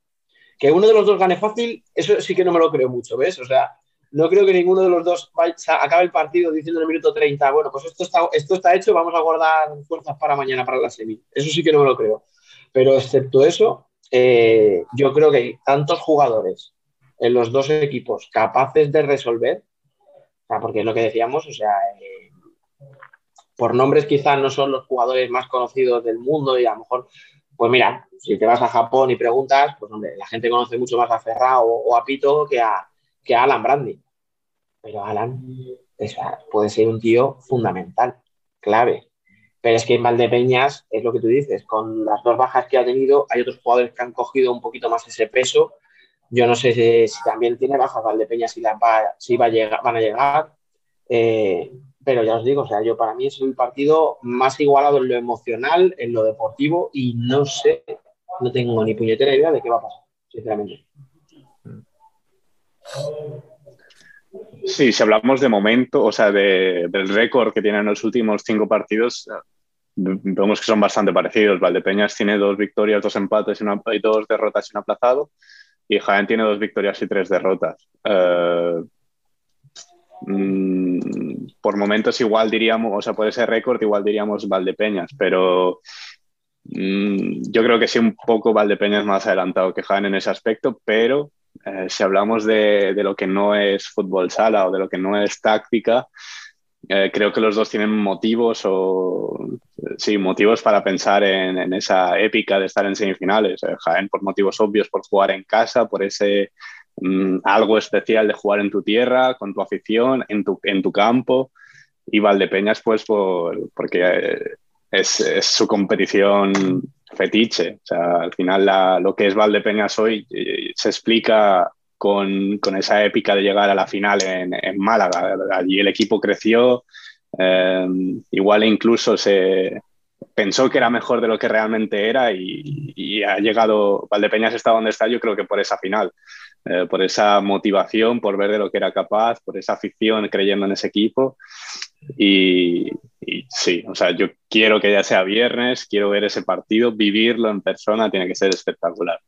Que uno de los dos gane fácil, eso sí que no me lo creo mucho, ¿ves? O sea, no creo que ninguno de los dos acabe el partido diciendo en el minuto 30, bueno, pues esto está, esto está hecho, vamos a guardar fuerzas para mañana, para la semi. Eso sí que no me lo creo. Pero excepto eso, eh, yo creo que hay tantos jugadores en los dos equipos capaces de resolver, porque es lo que decíamos, o sea, eh, por nombres quizás no son los jugadores más conocidos del mundo y a lo mejor pues mira, si te vas a Japón y preguntas, pues hombre, la gente conoce mucho más a Ferrao o, a Pito que a, que a Alan Brandy. Pero Alan puede ser un tío fundamental, clave. Pero es que en Valdepeñas, es lo que tú dices, con las dos bajas que ha tenido, hay otros jugadores que han cogido un poquito más ese peso. Yo no sé si, también tiene bajas Valdepeñas, si, la va, si va a llegar, van a llegar. Eh, pero ya os digo, o sea, yo para mí es un partido más igualado en lo emocional, en lo deportivo, y no sé, no tengo ni puñetera idea de qué va a pasar, sinceramente. Sí, si hablamos de momento, o sea, de, del récord que tienen los últimos cinco partidos, vemos que son bastante parecidos. Valdepeñas tiene dos victorias, dos empates y, una, y dos derrotas y un aplazado, y Jaén tiene dos victorias y tres derrotas. Uh, por momentos igual diríamos, o sea, puede ser récord, igual diríamos Valdepeñas, pero mm, yo creo que sí, un poco Valdepeñas más adelantado que Jaén en ese aspecto, pero eh, si hablamos de, de, lo que no es fútbol sala o de lo que no es táctica, eh, creo que los dos tienen motivos o sí, motivos para pensar en, en esa épica de estar en semifinales. Eh, Jaén por motivos obvios, por jugar en casa, por ese mm, algo especial de jugar en tu tierra, con tu afición, en tu, en tu campo. Y Valdepeñas, pues, por, porque es, es, su competición fetiche. O sea, al final lo que es Valdepeñas hoy eh, se explica con, con, esa épica de llegar a la final en, en Málaga. Allí el equipo creció, eh, igual incluso se pensó que era mejor de lo que realmente era y, y, ha llegado, Valdepeñas está donde está yo creo que por esa final, eh, por esa motivación, por ver de lo que era capaz, por esa afición creyendo en ese equipo y, y, sí, o sea, yo quiero que ya sea viernes, quiero ver ese partido, vivirlo en persona, tiene que ser espectacular.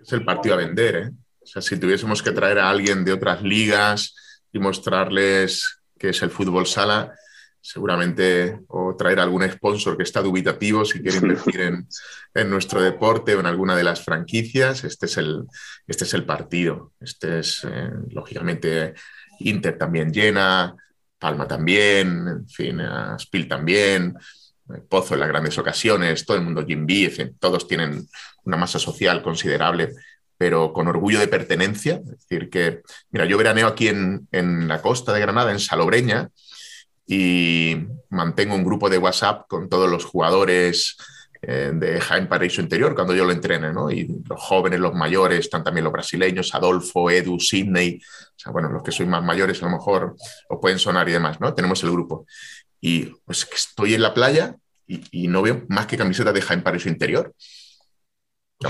Es el partido a vender, ¿eh? O sea, si tuviésemos que traer a alguien de otras ligas y mostrarles qué es el fútbol sala, seguramente, o traer algún sponsor que está dubitativo si quiere invertir en, <laughs> en, nuestro deporte o en alguna de las franquicias, este es el, este es el partido. Este es, eh, lógicamente, Inter también llena, Palma también, en fin, Spiel también, Pozo en las grandes ocasiones, todo el mundo Jim B, en fin, todos tienen una masa social considerable pero con orgullo de pertenencia. Es decir, que, mira, yo veraneo aquí en, en la costa de Granada, en Salobreña, y mantengo un grupo de WhatsApp con todos los jugadores eh, de Jaén Paraíso Interior cuando yo lo entrene, ¿no? Y los jóvenes, los mayores, están también los brasileños, Adolfo, Edu, Sidney, o sea, bueno, los que sois más mayores a lo mejor os pueden sonar y demás, ¿no? Tenemos el grupo. Y pues estoy en la playa y, y no veo más que camisetas de Jaén Paraíso Interior.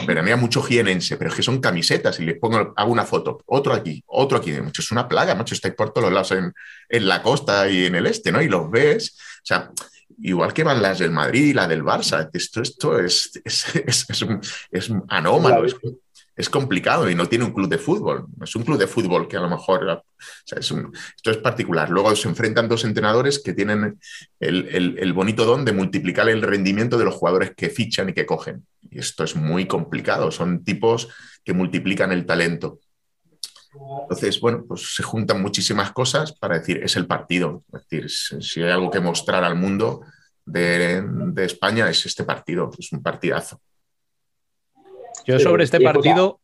Veranea mucho jienense, pero es que son camisetas y les pongo, hago una foto, otro aquí, otro aquí, mucho, es una plaga, mucho, estáis por todos lados en, en, la costa y en el este, ¿no? Y los ves, o sea, igual que van las del Madrid y la del Barça, esto, esto es, es, es, es, un, es anómalo, es, es, complicado y no tiene un club de fútbol, es un club de fútbol que a lo mejor, o sea, es un, esto es particular. Luego se enfrentan dos entrenadores que tienen el, el, el bonito don de multiplicar el rendimiento de los jugadores que fichan y que cogen. Y esto es muy complicado, son tipos que multiplican el talento. Entonces, bueno, pues se juntan muchísimas cosas para decir, es el partido. Es decir, si hay algo que mostrar al mundo de, de España es este partido, es un partidazo. Yo sobre este partido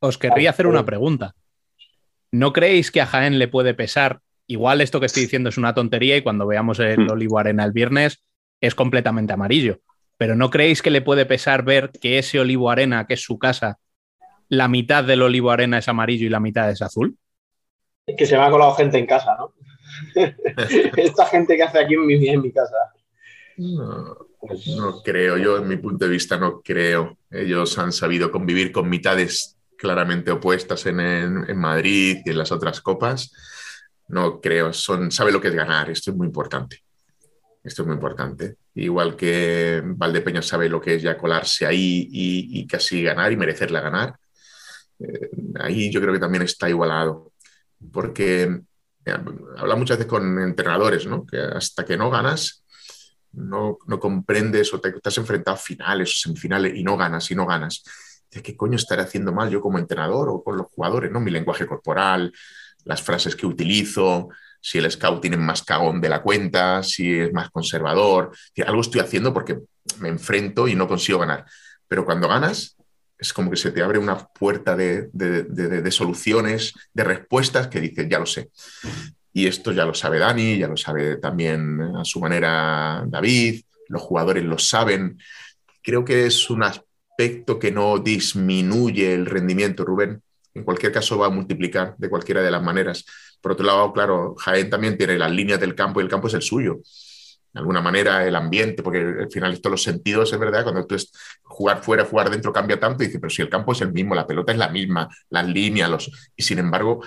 os querría hacer una pregunta. ¿No creéis que a Jaén le puede pesar? Igual esto que estoy diciendo es una tontería y cuando veamos el Olivo Arena el viernes es completamente amarillo. Pero ¿no creéis que le puede pesar ver que ese Olivo Arena, que es su casa, la mitad del Olivo Arena es amarillo y la mitad es azul? Que se me ha colado gente en casa, ¿no? <laughs> Esta gente que hace aquí en mi, en mi casa. No, no, creo, yo en mi punto de vista no creo. Ellos han sabido convivir con mitades claramente opuestas en, en, en Madrid y en las otras copas. No creo, son, sabe lo que es ganar, esto es muy importante. Esto es muy importante. Igual que Valdepeñas sabe lo que es ya colarse ahí y, casi ganar y merecerla ganar. Eh, ahí yo creo que también está igualado. Porque eh, habla muchas veces con entrenadores, ¿no? Que hasta que no ganas, no, no comprendes o te, has enfrentado a finales o semifinales y no ganas y no ganas. ¿Qué coño estaré haciendo mal yo como entrenador o con los jugadores? ¿no? Mi lenguaje corporal, las frases que utilizo, si el scouting es más cagón de la cuenta, si es más conservador. Algo estoy haciendo porque me enfrento y no consigo ganar. Pero cuando ganas, es como que se te abre una puerta de soluciones, de respuestas que dices, ya lo sé. Y esto ya lo sabe Dani, ya lo sabe también a su manera David, los jugadores lo saben. Creo que es un aspecto que no disminuye el rendimiento, Rubén. En cualquier caso va a multiplicar de cualquiera de las maneras. Por otro lado, claro, Jaén también tiene las líneas del campo y el campo es el suyo. De alguna manera, el ambiente, porque al final esto los sentidos es verdad, cuando tú es jugar fuera, jugar dentro cambia tanto, y pero si el campo es el mismo, la pelota es la misma, las líneas, los... y sin embargo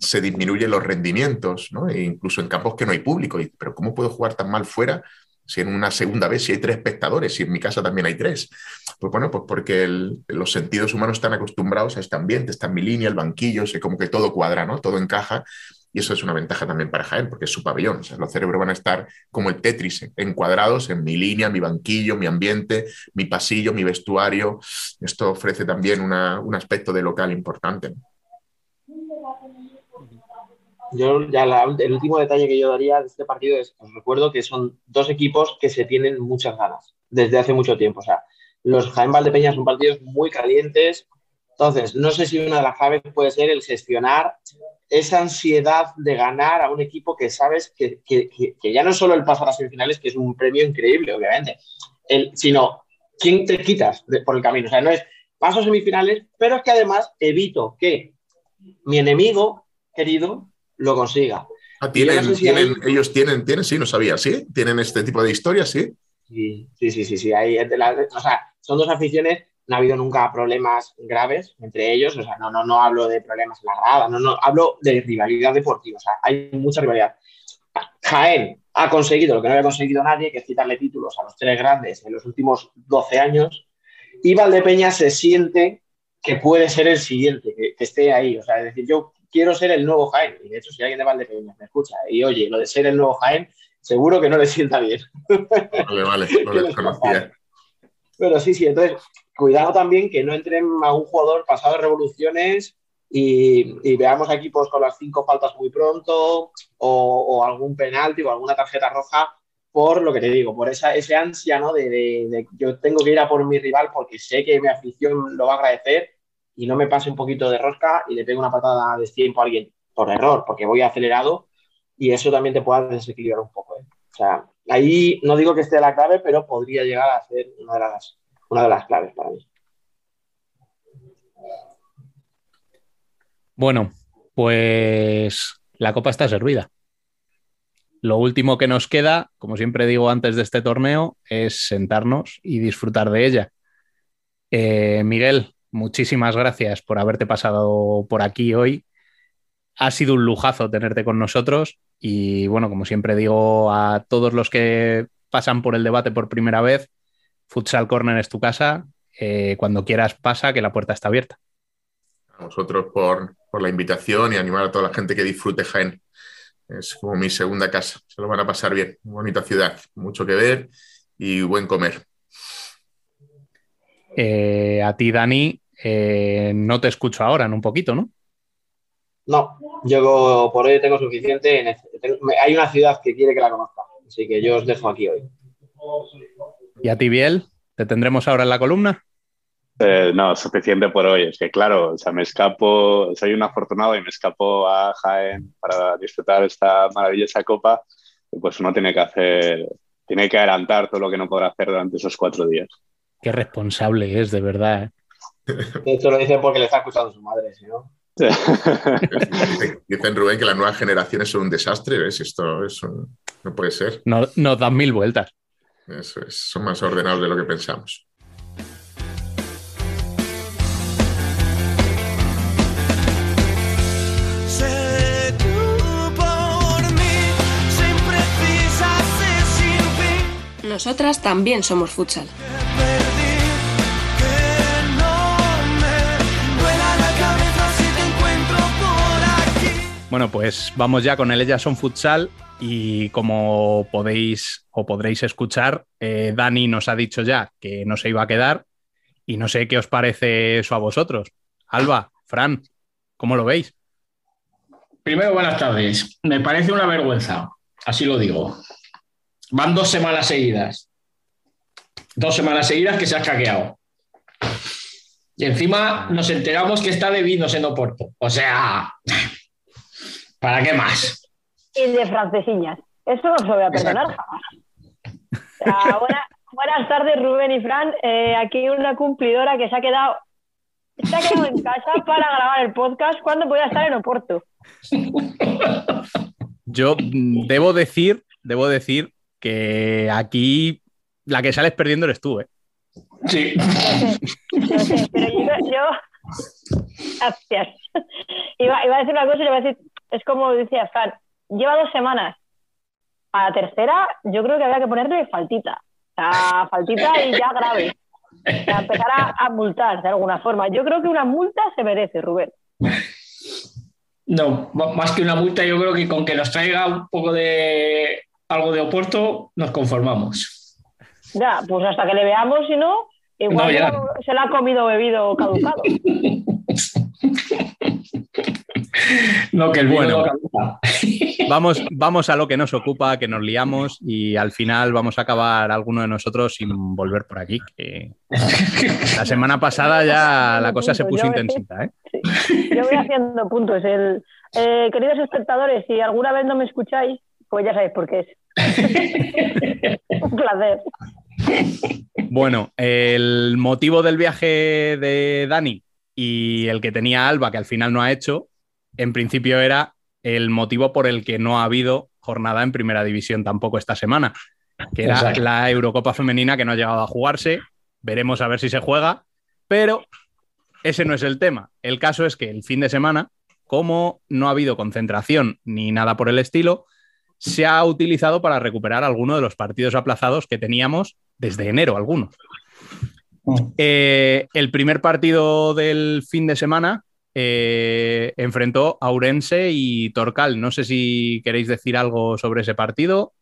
se disminuyen los rendimientos, ¿no? E incluso en campos que no hay público. Y, pero ¿cómo puedo jugar tan mal fuera si en una segunda vez si hay tres espectadores, si en mi casa también hay tres? Pues bueno, pues porque los sentidos humanos están acostumbrados a este ambiente, está en mi línea, el banquillo, sé como que todo cuadra, ¿no? Todo encaja y eso es una ventaja también para Jaén, porque es su pabellón. O sea, los cerebros van a estar como el Tetris, encuadrados en mi línea, mi banquillo, mi ambiente, mi pasillo, mi vestuario. Esto ofrece también una- un aspecto de local importante. Yo ya el último detalle que yo daría de este partido es, os recuerdo que son dos equipos que se tienen muchas ganas desde hace mucho tiempo. O sea, los Jaén Valdepeña son partidos muy calientes. Entonces, no sé si una de las claves puede ser el gestionar esa ansiedad de ganar a un equipo que sabes que, que- que- ya no es solo el paso a las semifinales, que es un premio increíble, obviamente, el- sino quién te quitas por el camino. O sea, no es paso a semifinales, pero es que además evito que mi enemigo querido lo consiga. Ah, tienen, no sé si tienen, ellos tienen, tienen, sí, no sabía, sí, tienen este tipo de historias, sí. Sí, sí, sí, sí, sí. Hay, la- o sea, son dos aficiones, no ha habido nunca problemas graves entre ellos, o sea, no, no, no hablo de problemas en la grada, no, no, hablo de rivalidad deportiva, o sea, hay mucha rivalidad. Jaén ha conseguido lo que no había conseguido nadie, que es quitarle títulos a los tres grandes en los últimos 12 años, y Valdepeña se siente que puede ser el siguiente, que, que esté ahí, o sea, es decir, yo quiero ser el nuevo Jaén, y de hecho si alguien de Valdepeña me escucha y oye, lo de ser el nuevo Jaén, seguro que no le sienta bien. Vale, vale, <laughs> no les conocía. Pero sí, sí, entonces, cuidado también que no entren a un jugador pasado de revoluciones y, y veamos a equipos con las cinco faltas muy pronto o, o algún penalti o alguna tarjeta roja por lo que te digo, por esa ese ansia, ¿no? De, de- de yo tengo que ir a por mi rival porque sé que mi afición lo va a agradecer y no me pase un poquito de rosca y le pegue una patada de tiempo a alguien por error, porque voy acelerado y eso también te puede desequilibrar un poco. ¿eh? O sea, ahí no digo que esté la clave, pero podría llegar a ser una de las, una de las claves para mí. Bueno, pues la copa está servida. Lo último que nos queda, como siempre digo antes de este torneo, es sentarnos y disfrutar de ella. Eh, Miguel, muchísimas gracias por haberte pasado por aquí hoy. Ha sido un lujazo tenerte con nosotros y bueno, como siempre digo a todos los que pasan por el debate por primera vez, Futsal Corner es tu casa. Eh, cuando quieras pasa, que la puerta está abierta. A vosotros por, por la invitación y animar a toda la gente que disfrute Jaén. Es como mi segunda casa. Se lo van a pasar bien. Bonita ciudad, mucho que ver y buen comer. Eh, a ti, Dani, eh, no te escucho ahora en un poquito, ¿no? No, yo por hoy tengo suficiente. me- Hay una ciudad que quiere que la conozca, así que yo os dejo aquí hoy. Y a ti, Biel, ¿te tendremos ahora en la columna? Eh, no, suficiente por hoy. Es que, claro, o sea, me escapo, soy un afortunado y me escapo a Jaén para disfrutar esta maravillosa copa. Y pues uno tiene que hacer, tiene que adelantar todo lo que no podrá hacer durante esos cuatro días. Qué responsable es, de verdad. ¿eh? Esto lo dice porque le está escuchando su madre, ¿sí, no? <laughs> Dice- Dicen Rubén que las nuevas generaciones son un desastre. ¿ves? Esto eso no puede ser. No- nos dan mil vueltas. Eso es, son más ordenados de lo que pensamos. Nosotras también somos futsal. Bueno, pues vamos ya con el Ellas son Futsal y como podéis o podréis escuchar, eh, Dani nos ha dicho ya que no se iba a quedar y no sé qué os parece eso a vosotros. Alba, Fran, ¿cómo lo veis? Primero, buenas tardes. Me parece una vergüenza, así lo digo. Van dos semanas seguidas. Dos semanas seguidas que se ha caqueado. Y encima nos enteramos que está de vinos en Oporto. O sea, ¿para qué más? y de francesiñas. Eso no se lo voy a perdonar jamás. <laughs> Buena- buenas tardes, Rubén y Fran. Eh, aquí una cumplidora que se ha quedado se ha quedado en casa para grabar el podcast cuando podía estar en Oporto. Yo debo decir, debo decir que aquí la que sales perdiendo eres tú, ¿eh? Sí. No sé, pero yo, yo- Gracias. Iba, iba a decir una cosa y le iba a decir, es como decía Fran, lleva dos semanas. A la tercera, yo creo que había que ponerle faltita. O sea, faltita y ya grave. O sea, empezar a, a multar de alguna forma. Yo creo que una multa se merece, Rubén. No, más que una multa, yo creo que con que nos traiga un poco de algo de Oporto, nos conformamos. Ya, pues hasta que le veamos, si no, igual No, se la ha comido bebido caducado. <laughs> <laughs> No, que el Bueno. no. <laughs> Vamos, vamos a lo que nos ocupa, que nos liamos y al final vamos a acabar alguno de nosotros sin volver por aquí. que <laughs> la semana pasada ya la cosa se puso intensita. ¿eh? Yo voy haciendo puntos. El, eh, queridos espectadores, si alguna vez no me escucháis, pues ya sabéis por qué es. Un placer. Bueno, el motivo del viaje de Dani y el que tenía Alba, que al final no ha hecho, en principio era el motivo por el que no ha habido jornada en primera división tampoco esta semana, que era Exacto. la Eurocopa femenina que no ha llegado a jugarse. Veremos a ver si se juega, pero ese no es el tema. El caso es que el fin de semana, como no ha habido concentración ni nada por el estilo, se ha utilizado para recuperar algunos de los partidos aplazados que teníamos desde enero, algunos. Eh, el primer partido del fin de semana eh, enfrentó a Ourense y Torcal. No sé si queréis decir algo sobre ese partido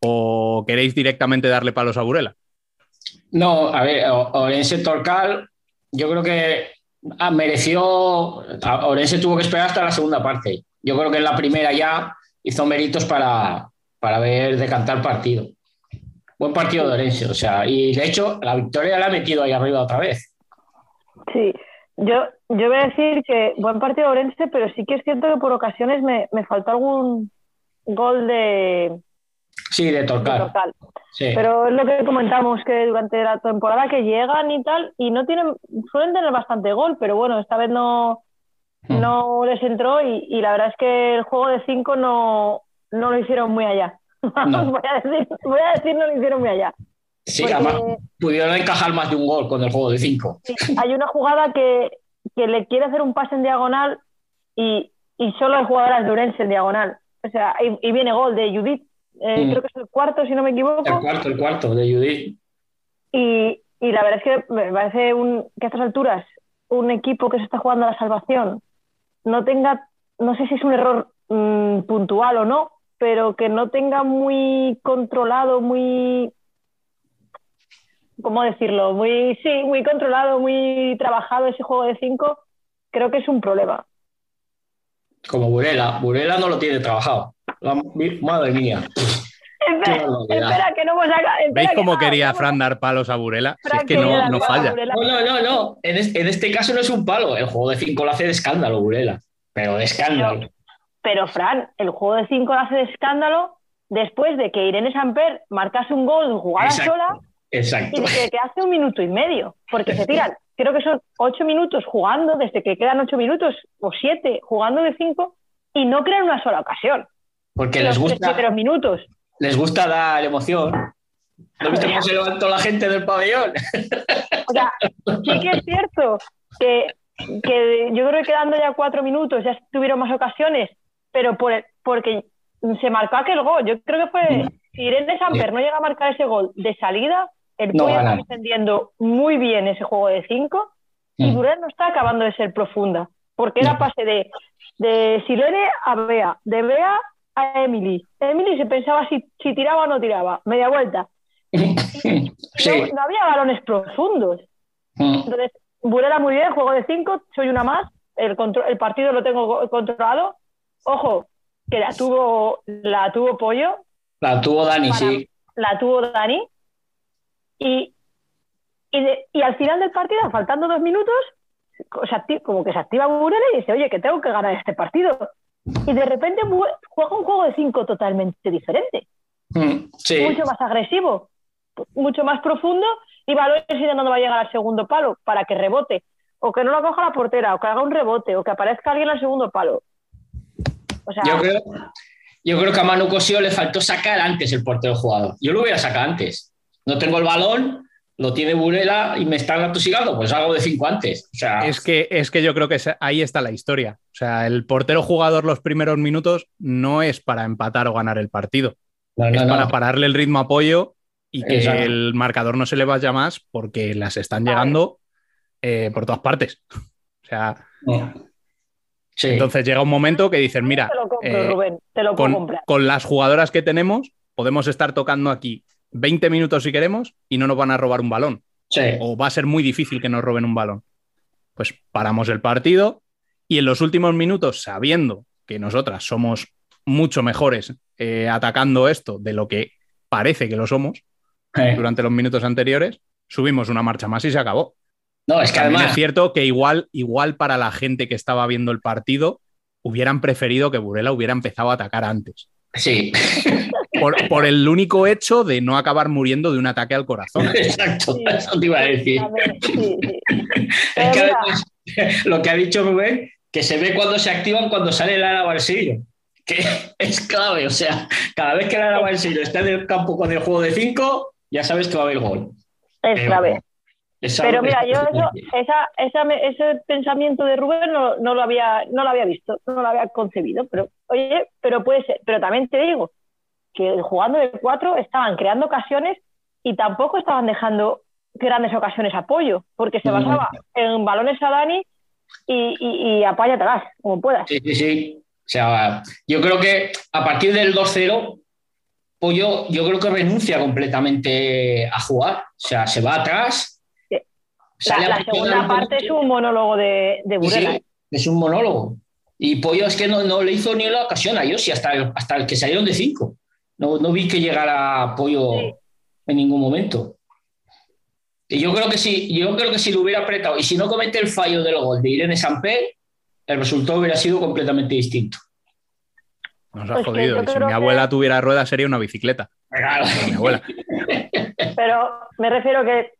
o queréis directamente darle palos a Burela. No, a ver, Orense Torcal, yo creo que ah, mereció. a- Orense tuvo que esperar hasta la segunda parte. Yo creo que en la primera ya hizo méritos para, para ver decantar partido. Buen partido de Orense, o sea, y de hecho la victoria la ha metido ahí arriba otra vez. Sí, yo, yo voy a decir que buen partido de Orense, pero sí que es cierto que por ocasiones me, me faltó algún gol de, Sí, de de Torcal. Torcal. Sí. Pero es lo que comentamos, que durante la temporada que llegan y tal, y no tienen, suelen tener bastante gol, pero bueno, esta vez no, Hmm. no les entró y, y la verdad es que el juego de cinco no, no lo hicieron muy allá. <laughs> No. voy, a decir, voy a decir no lo hicieron muy allá. Sí, porque- además pudieron encajar más de un gol con el juego de cinco. Hay una jugada que, que le quiere hacer un pase en diagonal y, y solo hay jugadoras de Orense en diagonal. O sea, y, y viene gol de Judith, eh, Mm. creo que es el cuarto, si no me equivoco. El cuarto, el cuarto de Judith. Y, y la verdad es que me parece un, que a estas alturas un equipo que se está jugando a la salvación no tenga, no sé si es un error mm, puntual o no, pero que no tenga muy controlado, muy, ¿cómo decirlo? Muy, sí, muy controlado, muy trabajado ese juego de cinco, creo que es un problema. Como Burela. Burela no lo tiene trabajado. La- madre mía. <laughs> Espera, espera, que no hemos ¿Veis cómo quería Fran dar palos a Burela? Si es que no, no falla. No, no, no, no. En, es- en este caso no es un palo. El juego de 5 lo hace de escándalo, Burela. Pero de escándalo. Pero, Fran, el juego de 5 hace de escándalo después de que Irene Samper marcase un gol jugada Exacto. sola Exacto. y de que hace un minuto y medio. Porque se tiran, creo que son 8 minutos jugando, desde que quedan 8 minutos o 7 jugando de 5 y no crean una sola ocasión. Porque les los tres gusta, primeros minutos. les gusta dar emoción. ¿No viste cómo se levantó la gente del pabellón? O sea, sí que es cierto que, que yo creo que quedando ya 4 minutos ya tuvieron más ocasiones, pero por el- porque se marcó aquel gol. Yo creo que fue, si Irene Samper no llega a marcar ese gol de salida, el No está ganan. defendiendo muy bien ese juego de 5 y Mm. Durán no está acabando de ser profunda, porque era pase de, de Silene a Bea, de Bea a Emily. Emily se pensaba si, si tiraba o no tiraba, media vuelta. <laughs> Sí. No, no había balones profundos. Mm. Entonces, Burela muy bien, juego de 5, soy una más, el, contro- el partido lo tengo go- controlado. Ojo, que la tuvo, la tuvo Pollo, La tuvo Dani, Para- sí. la tuvo Dani. Y, y, de- y al final del partido, faltando dos minutos, se como que se activa Burela y dice, oye, que tengo que ganar este partido. Y de repente juega un juego de 5 totalmente diferente Mm, Sí. mucho más agresivo, mucho más profundo y balones intentando va a llegar al segundo palo para que rebote, o que no lo coja la portera, o que haga un rebote, o que aparezca alguien al segundo palo. O sea, Yo creo, yo creo que a Manu Cosío le faltó sacar antes el portero jugador. Yo lo hubiera sacado antes. No tengo el balón, lo tiene Burela y me están atosigando, pues hago de cinco antes. O sea, Es que, es que yo creo que ahí está la historia. O sea, el portero jugador los primeros minutos no es para empatar o ganar el partido. no, es no, para pararle el ritmo apoyo y que Exacto. el marcador no se le vaya más porque las están llegando eh, por todas partes. <laughs> O sea, No. Entonces llega un momento que dices, mira, Te lo compro, eh, Rubén, te lo puedo con, comprar. con las jugadoras que tenemos, podemos estar tocando aquí 20 minutos si queremos y no nos van a robar un balón. Sí. O va a ser muy difícil que nos roben un balón. Pues paramos el partido y en los últimos minutos, sabiendo que nosotras somos mucho mejores eh, atacando esto de lo que parece que lo somos durante los minutos anteriores, subimos una marcha más y se acabó. No, es que También además. es cierto que igual, igual para la gente que estaba viendo el partido, hubieran preferido que Burela hubiera empezado a atacar antes. Sí, <laughs> Por, por el único hecho de no acabar muriendo de un ataque al corazón. <laughs> exacto. Eso te iba a decir. A ver, sí, sí. <laughs> Es que además, lo que ha dicho Rubén, que se ve cuando se activan cuando sale el ala Barcello. Que es clave, o sea, cada vez que el ala Barcello está en el campo con el juego de 5, ya sabes que va a haber gol. es clave. Pero mira, yo eso, esa, ese pensamiento de Rubén no, no lo había, no lo había visto, no lo había concebido. Pero, oye, pero puede ser. Pero también te digo que jugando de cuatro estaban creando ocasiones y tampoco estaban dejando grandes ocasiones a apoyo, porque se No. basaba en balones a Dani y, y, y atrás, como puedas. Sí, sí, sí. O sea, yo creo que a partir del 2-0, Pollo, yo creo que renuncia completamente a jugar. O sea, se va atrás. La, sale la segunda un parte es un monólogo de, de Burela. sí, es un monólogo. Y Pollo es que no, no le hizo ni la ocasión a Yossi hasta el, hasta el que salieron de cinco. No, no vi que llegara Pollo Sí. en ningún momento. Y yo creo que sí, yo creo que si lo hubiera apretado y si no comete el fallo del gol de Irene Samper, el resultado hubiera sido completamente distinto. Nos ha Pues jodido. si mi que- abuela tuviera ruedas sería una bicicleta. Claro. Mi abuela. Pero me refiero que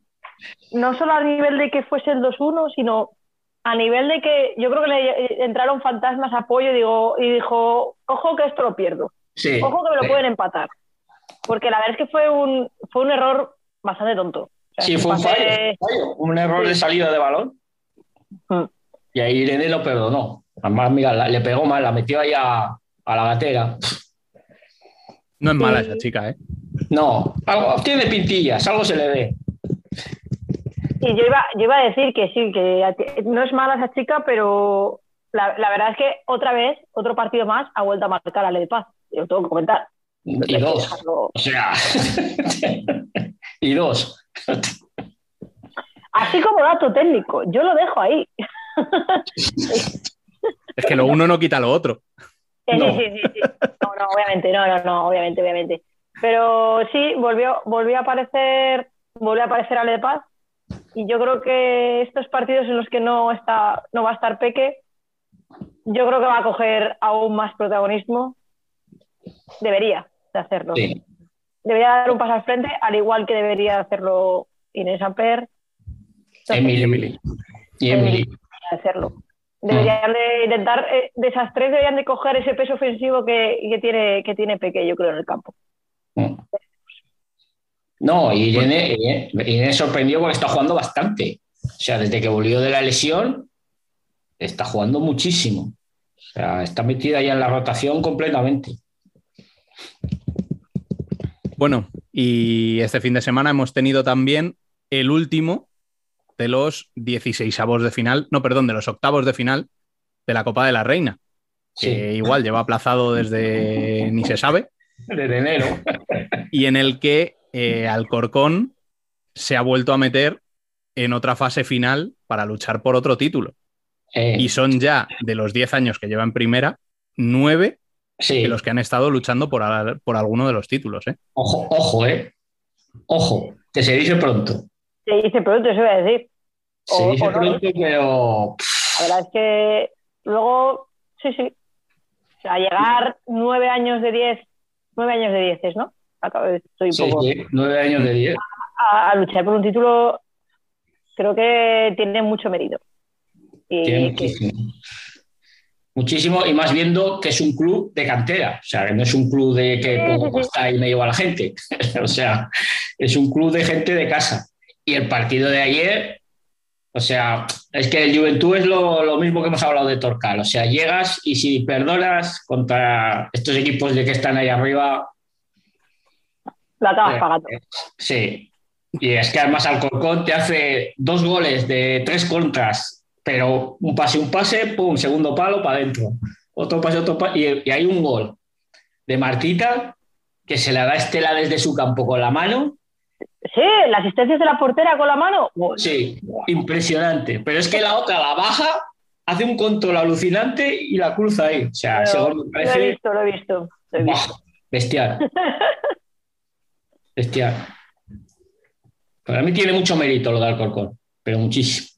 no solo a nivel de que fuese el 2-1, sino a nivel de que yo creo que le entraron fantasmas a apoyo y, digo, y dijo, ojo que esto lo pierdo, Sí. ojo que me lo Sí. pueden empatar. Porque la verdad es que fue un, fue un error bastante tonto. O sea, Sí, fue un fallo, un fallo, un error de salida de balón. Mm. Y ahí Irene lo perdonó. Además, mira, la- le pegó mal, la metió ahí a, a la gatera. No es mala Sí. esa chica, ¿eh? No, algo, tiene pintillas, algo se le ve. Y yo iba, yo iba a decir que sí, que no es mala esa chica, pero la, la verdad es que otra vez, otro partido más, ha vuelto a marcar a Le de Paz. Yo lo tengo que comentar. Y Hay dos. dejarlo- O sea, <laughs> y dos. Así como dato técnico, yo lo dejo ahí. Es que lo uno no quita lo otro. Sí, No. sí, sí, sí. No, no, obviamente, no, no, no, obviamente, obviamente. Pero sí, volvió, volvió a aparecer, volvió a aparecer Ale de Paz. Y yo creo que estos partidos en los que no está, no va a estar Peque, yo creo que va a coger aún más protagonismo. Debería de hacerlo. Sí. Debería dar un paso al frente, al igual que debería hacerlo Inés Amper. Emily. Emily. Y Emily. debería hacerlo. Deberían de intentar, eh, de esas tres deberían de coger ese peso ofensivo que, que tiene, que tiene Peque, yo creo, en el campo. No, y Irene, Irene- Irene sorprendió porque está jugando bastante. O sea, desde que volvió de la lesión, está jugando muchísimo. O sea, está metida ya en la rotación completamente. Bueno, y este fin de semana hemos tenido también el último de los 16 avos de final, no, perdón, de los octavos de final de la Copa de la Reina, que Sí, igual lleva aplazado desde ni se sabe, <laughs> desde enero. y en el que eh, Alcorcón se ha vuelto a meter en otra fase final para luchar por otro título. Eh, Y son ya de los 10 años que lleva en primera, nueve sí, de los que han estado luchando por, al- por alguno de los títulos. ¿eh? ojo, ojo, ¿eh? Ojo, que se dice pronto. Se dice pronto, eso iba a decir. Se dice no, pronto, pero La verdad es que luego, sí, sí. O sea, llegar nueve años de diez, nueve años de dieces, ¿no? Acabo de- Estoy un sí, poco sí, nueve años de diez. a, a luchar por un título, creo que tiene mucho mérito. Y Tiene que- muchísimo. Muchísimo, y más viendo que es un club de cantera, o sea, que no es un club de que sí. pasta y me llevo a la gente, <laughs> o sea, es un club de gente de casa. Y el partido de ayer, o sea, es que el Juventud es lo, lo mismo que hemos hablado de Torcal, o sea, llegas y si perdonas contra estos equipos de que están ahí arriba, lo acabas Eh, pagando. Sí. Y es que además Alcorcón te hace dos goles de tres contras, pero un pase, un pase, pum, segundo palo para adentro. Otro pase, otro pase, y, y hay un gol de Martita que se le da Estela desde su campo con la mano. Sí, la asistencia de la portera con la mano. Sí, impresionante. Pero es que la otra la baja, hace un control alucinante y la cruza ahí. O sea, ese gol me Lo parece he visto, lo he visto. lo he visto. bestial. <laughs> Bestial. Para mí tiene mucho mérito lo de Alcorcón, pero muchísimo.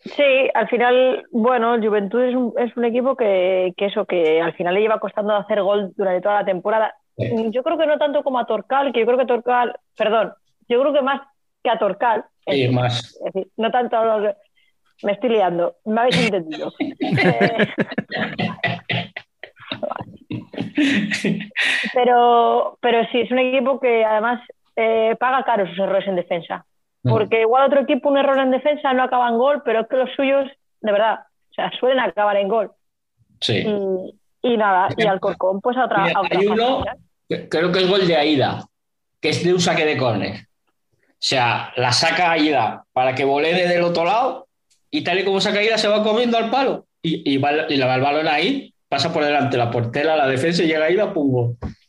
Sí, al final, bueno, Juventud es un, es un equipo que, que eso, que al final le lleva costando hacer gol durante toda la temporada. Sí. Yo creo que no tanto como a Torcal, que yo creo que Torcal, perdón, yo creo que más que a Torcal. Y más. Es decir, no tanto a lo que- Me estoy liando, me habéis entendido. <laughs> Eh, <laughs> pero, pero sí, es un equipo que además eh, paga caro sus errores en defensa. Porque igual otro equipo, un error en defensa no acaba en gol, pero es que los suyos, de verdad, o sea, suelen acabar en gol. Sí. Y, y nada, y Alcorcón, pues a otra, Mira, a otra hay uno, creo que es gol de Aida, que es de un saque de córner. O sea, la saca Aida para que volee del otro lado y tal y como saca Aida se va comiendo al palo y, y, va, y le va el balón ahí, pasa por delante la portera, la defensa y llega. Pues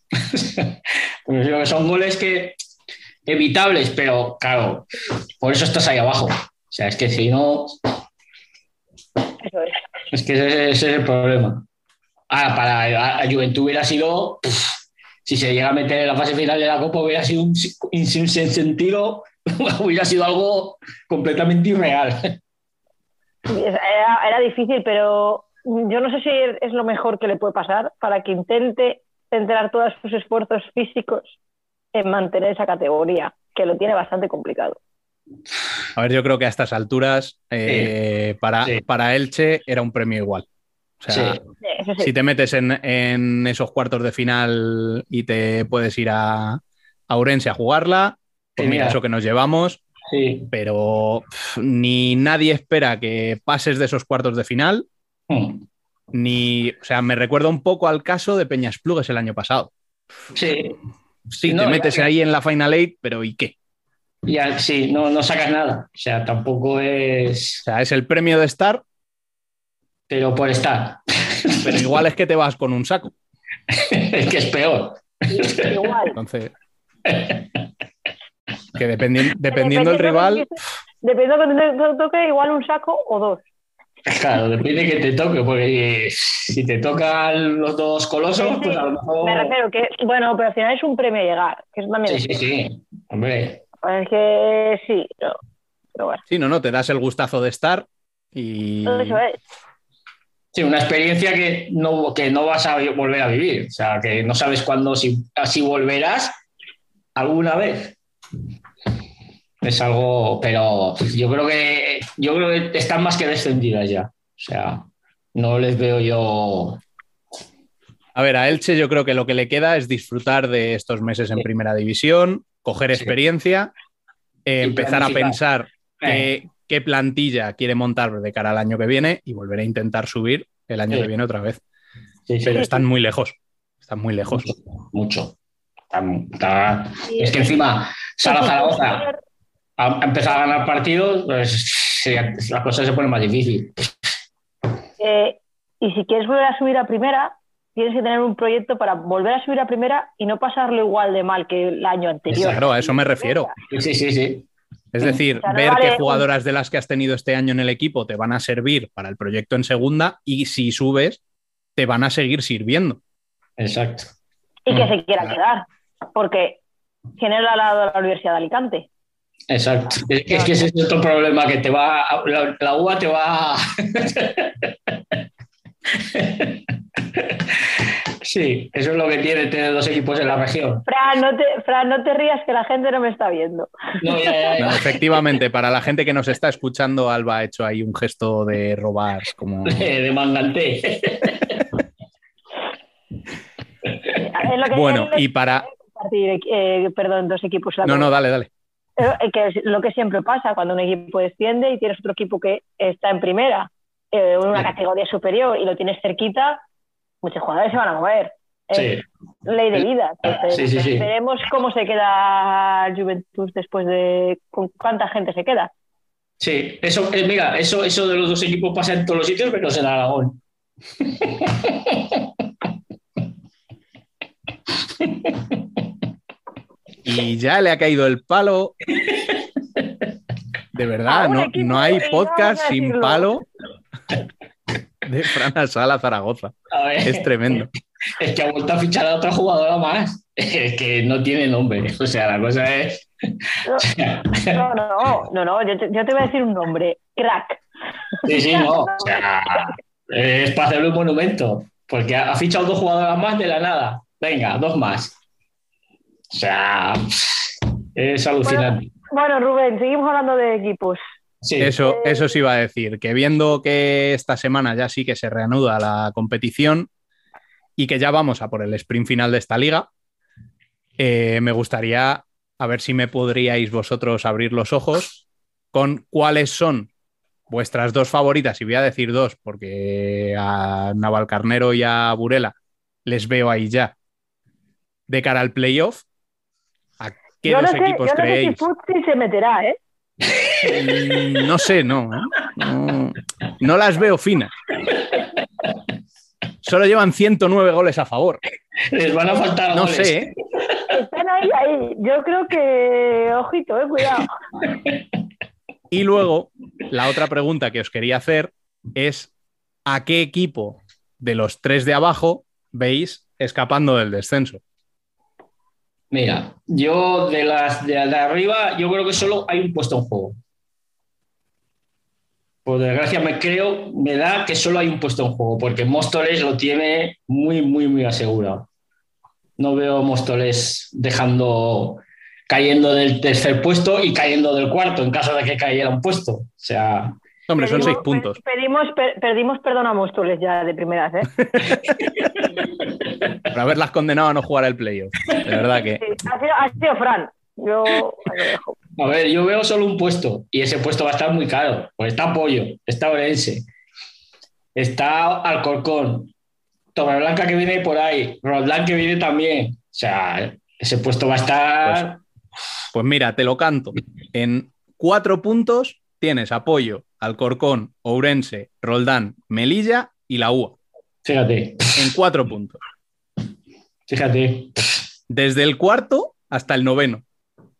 <laughs> digo que son goles que evitables, pero claro, por eso estás ahí abajo. O sea, es que si no, Eso es. es que ese, ese es el problema. Ah, para a, a Juventud hubiera sido, pff, si se llega a meter en la fase final de la Copa, hubiera sido un, si- un sin- sin sentido, <laughs> hubiera sido algo completamente irreal. Era, era difícil, pero yo no sé si es lo mejor que le puede pasar para que intente centrar todos sus esfuerzos físicos en mantener esa categoría, que lo tiene bastante complicado. A ver, yo creo que a estas alturas, eh, para, Sí. para Elche era un premio igual. O sea, Sí. Sí, eso sí. si te metes en, en esos cuartos de final y te puedes ir a, a Ourense a jugarla, pues Sí, mira, mira. eso que nos llevamos, Sí. pero pff, ni nadie espera que pases de esos cuartos de final, Mm. ni, o sea, me recuerda un poco al caso de Peñas Plugues el año pasado. Sí. Sí, No, te metes ahí en la Final Eight, pero ¿y qué? Ya, sí, no, no sacas nada. O sea, tampoco es. O sea, es el premio de estar, Pero por estar. pero igual es que te vas con un saco. es que es peor. Igual. Entonces, que dependi- dependiendo del rival, Dependiendo de que te toque, igual un saco o dos. Claro, depende que te toque, porque si te tocan los dos colosos, Sí, sí. pues a lo mejor. Me refiero que, bueno, pero al final es un premio llegar, que es también. Sí, sí, sí. Hombre, Es que sí, pero bueno, sí, no, no, te das el gustazo de estar y eso es. sí, una experiencia que no, que no vas a volver a vivir. O sea, que no sabes cuándo, si, si volverás alguna vez. Es algo, pero yo creo que yo creo que están más que descendidas ya. O sea, no les veo yo. A ver, a Elche yo creo que lo que le queda es disfrutar de estos meses en Sí. primera división, coger Sí. experiencia, eh, empezar a pensar Eh. qué, qué plantilla quiere montar de cara al año que viene y volver a intentar subir el año Sí. que viene otra vez. Sí, sí, Pero están muy lejos, están muy lejos. mucho. Está- Es que encima Sala Zaragoza ha ha empezado a ganar partidos, pues sí, la cosa se pone más difícil. Eh, y si quieres volver a subir a primera, tienes que tener un proyecto para volver a subir a primera y no pasarlo igual de mal que el año anterior. Claro, a eso me refiero. Sí, sí, sí. Es decir, O sea, no ver vale qué jugadoras de las que has tenido este año en el equipo te van a servir para el proyecto en segunda y si subes, te van a seguir sirviendo. Exacto. Y que Mm, se quiera claro. quedar. Porque tiene al lado de la Universidad de Alicante. Exacto. Es que, es que ese es otro problema que te va. La, la UA te va. <laughs> Sí, eso es lo que tiene tener dos equipos en la región. Fran, no te, Fran, no te rías que la gente no me está viendo. No, ya, ya, ya. No, efectivamente, para la gente que nos está escuchando, Alba ha hecho ahí un gesto de robar, como... <laughs> De, de que Bueno, y para... eh, perdón, dos equipos. la No, no, dale, dale. Eh, que es lo que siempre pasa cuando un equipo desciende y tienes otro equipo que está en primera, eh, en una categoría superior y lo tienes cerquita, muchos jugadores se van a mover. Es Sí. ley de vida. Entonces, Sí, sí, sí. Veremos cómo se queda Juventus después de con cuánta gente se queda. Sí, eso, eh, mira, eso, eso de los dos equipos pasa en todos los sitios, menos en Aragón. Y ya le ha caído el palo. De verdad, no, no hay podcast sin palo de Fran Sala Zaragoza. Es tremendo. es que ha vuelto a fichar a otra jugadora más. Es que no tiene nombre. O sea, la cosa es. No, no, no, no, yo te, yo te voy a decir un nombre, crack. Sí, sí, no. O sea, es para hacerle un monumento. Porque ha fichado dos jugadoras más de la nada. Venga, dos más. O sea, es alucinante. Bueno, Rubén, seguimos hablando de equipos. Sí. Eso, eso sí iba a decir, que viendo que esta semana ya sí que se reanuda la competición y que ya vamos a por el sprint final de esta liga, eh, me gustaría a ver si me podríais vosotros abrir los ojos con cuáles son vuestras dos favoritas, y voy a decir dos, porque a Navalcarnero y a Burela les veo ahí ya. De cara al playoff, ¿a qué yo no dos sé, equipos yo no sé creéis? si Futsi se meterá, ¿eh? Mm, No sé, no, ¿eh? no. No las veo finas. Solo llevan 109 goles a favor. Les van a faltar No goles. sé, ¿eh? Están ahí, ahí. Yo creo que, ojito, eh, cuidado. Y luego, la otra pregunta que os quería hacer es: ¿a qué equipo de los tres de abajo veis escapando del descenso? Mira, yo de las de, de arriba, yo creo que solo hay un puesto en juego. Por desgracia, me creo, me da que solo hay un puesto en juego, porque Móstoles lo tiene muy, muy, muy asegurado. No veo Móstoles dejando, cayendo del tercer puesto y cayendo del cuarto, en caso de que cayera un puesto. O sea, Hombre, son seis puntos. Pedimos, per- perdimos perdón a Móstoles ya de primeras, ¿eh? <laughs> Por haberlas condenado a no jugar el playoff. De verdad que. Sí, ha, sido, ha sido Fran. Yo ahí lo dejo. A ver, yo veo solo un puesto y ese puesto va a estar muy caro. Pues está Pollo, está Orense, está Alcorcón, Torreblanca que viene por ahí, Roldán que viene también. O sea, ese puesto va a estar. Pues mira, te lo canto. En cuatro puntos tienes apoyo Alcorcón, Ourense, Roldán, Melilla y la UA. Fíjate, En cuatro puntos. fíjate. Desde el cuarto hasta el noveno.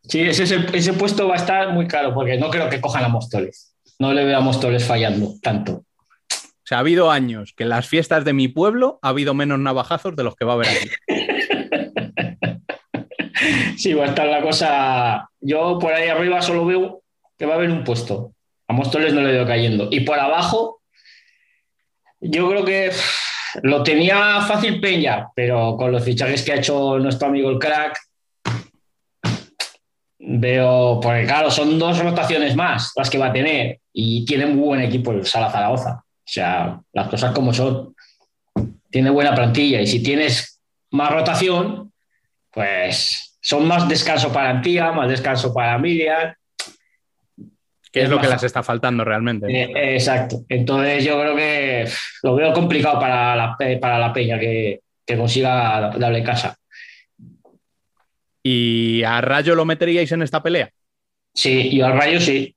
Sí, ese, puesto va a estar muy caro porque no creo que cojan a Móstoles. No le veo a Móstoles fallando tanto. O sea, ha habido años que en las fiestas de mi pueblo ha habido menos navajazos de los que va a haber aquí. <laughs> Sí, va a estar la cosa. Yo por ahí arriba solo veo que va a haber un puesto. A Móstoles no le veo cayendo. Y por abajo, yo creo que lo tenía fácil Peña, pero con los fichajes que ha hecho nuestro amigo el crack, veo, porque claro, son dos rotaciones más las que va a tener y tiene muy buen equipo el Sala Zaragoza. O sea, las cosas como son. Tiene buena plantilla y si tienes más rotación, pues son más descanso para Antía, más descanso para Miriam. Que es lo que las está faltando realmente. Eh, exacto. Entonces yo creo que lo veo complicado para la, para la peña que, que consiga darle casa. ¿Y a Rayo lo meteríais en esta pelea? Sí, yo al Rayo sí.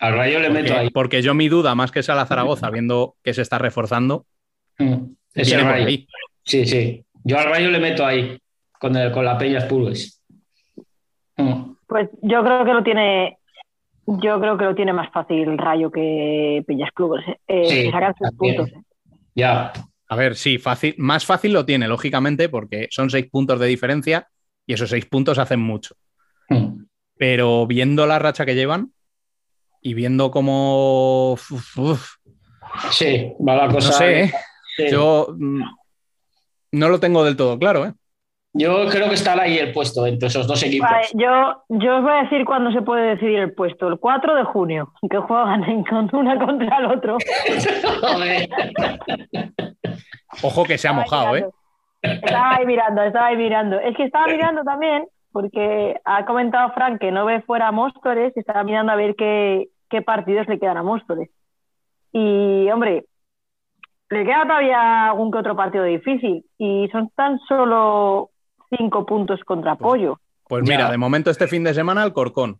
Al Rayo le meto Porque, ahí. porque yo mi duda, más que es a la Zaragoza, viendo que se está reforzando, Mm, es viene el por Rayo. ahí. Sí, sí. Yo al Rayo le meto ahí con, el, con la peña Spurs. Mm. Pues yo creo que lo tiene. Yo creo que lo tiene más fácil Rayo que Peñas Clubes. ¿eh? Eh, Sí, sacan sus puntos. ¿eh? Ya. A ver, sí, fácil, más fácil lo tiene, lógicamente, porque son seis puntos de diferencia y esos seis puntos hacen mucho. Mm. Pero viendo la racha que llevan y viendo cómo. uf, uf, Sí, va la cosa. no sé, ¿eh? Sí. yo mm, no lo tengo del todo claro. ¿eh? Yo creo que estará ahí el puesto entre esos dos equipos. Vale, yo, yo os voy a decir cuándo se puede decidir el puesto. El 4 de junio, que juegan en con una contra el otro. <laughs> Joder. Ojo que se ha mojado, ¿eh? Estaba ahí mirando, estaba ahí mirando. Es que estaba mirando también, porque ha comentado Frank que no ve fuera a Móstoles, y estaba mirando a ver qué, qué partidos le quedan a Móstoles. Y, hombre, le queda todavía algún que otro partido difícil, y son tan solo cinco puntos contra apoyo. Pues Ya. mira, de momento este fin de semana Alcorcón.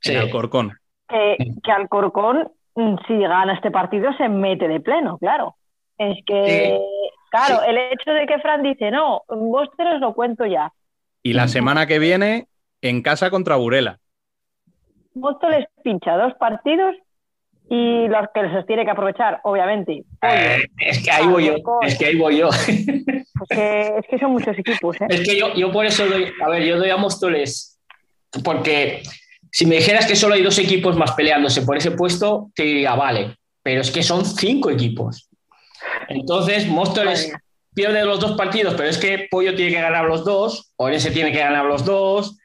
Sí. Alcorcón. que, que Alcorcón, mm, si gana este partido, se mete de pleno, claro. Es que, claro, el hecho de que Fran dice, no, vosotros os lo cuento ya. Y la semana que viene, en casa contra Burela. Móstoles pincha dos partidos y los que les tiene que aprovechar, obviamente. Eh, es que ahí voy yo, es que ahí voy yo. <laughs> Es que, es que son muchos equipos, ¿eh? Es que yo, yo por eso doy, a ver, yo doy a Móstoles, porque si me dijeras que solo hay dos equipos más peleándose por ese puesto, te diría, vale, pero es que son cinco equipos. Entonces, Móstoles pierde los dos partidos, pero es que Pollo tiene que ganar los dos, Orense tiene que ganar los dos.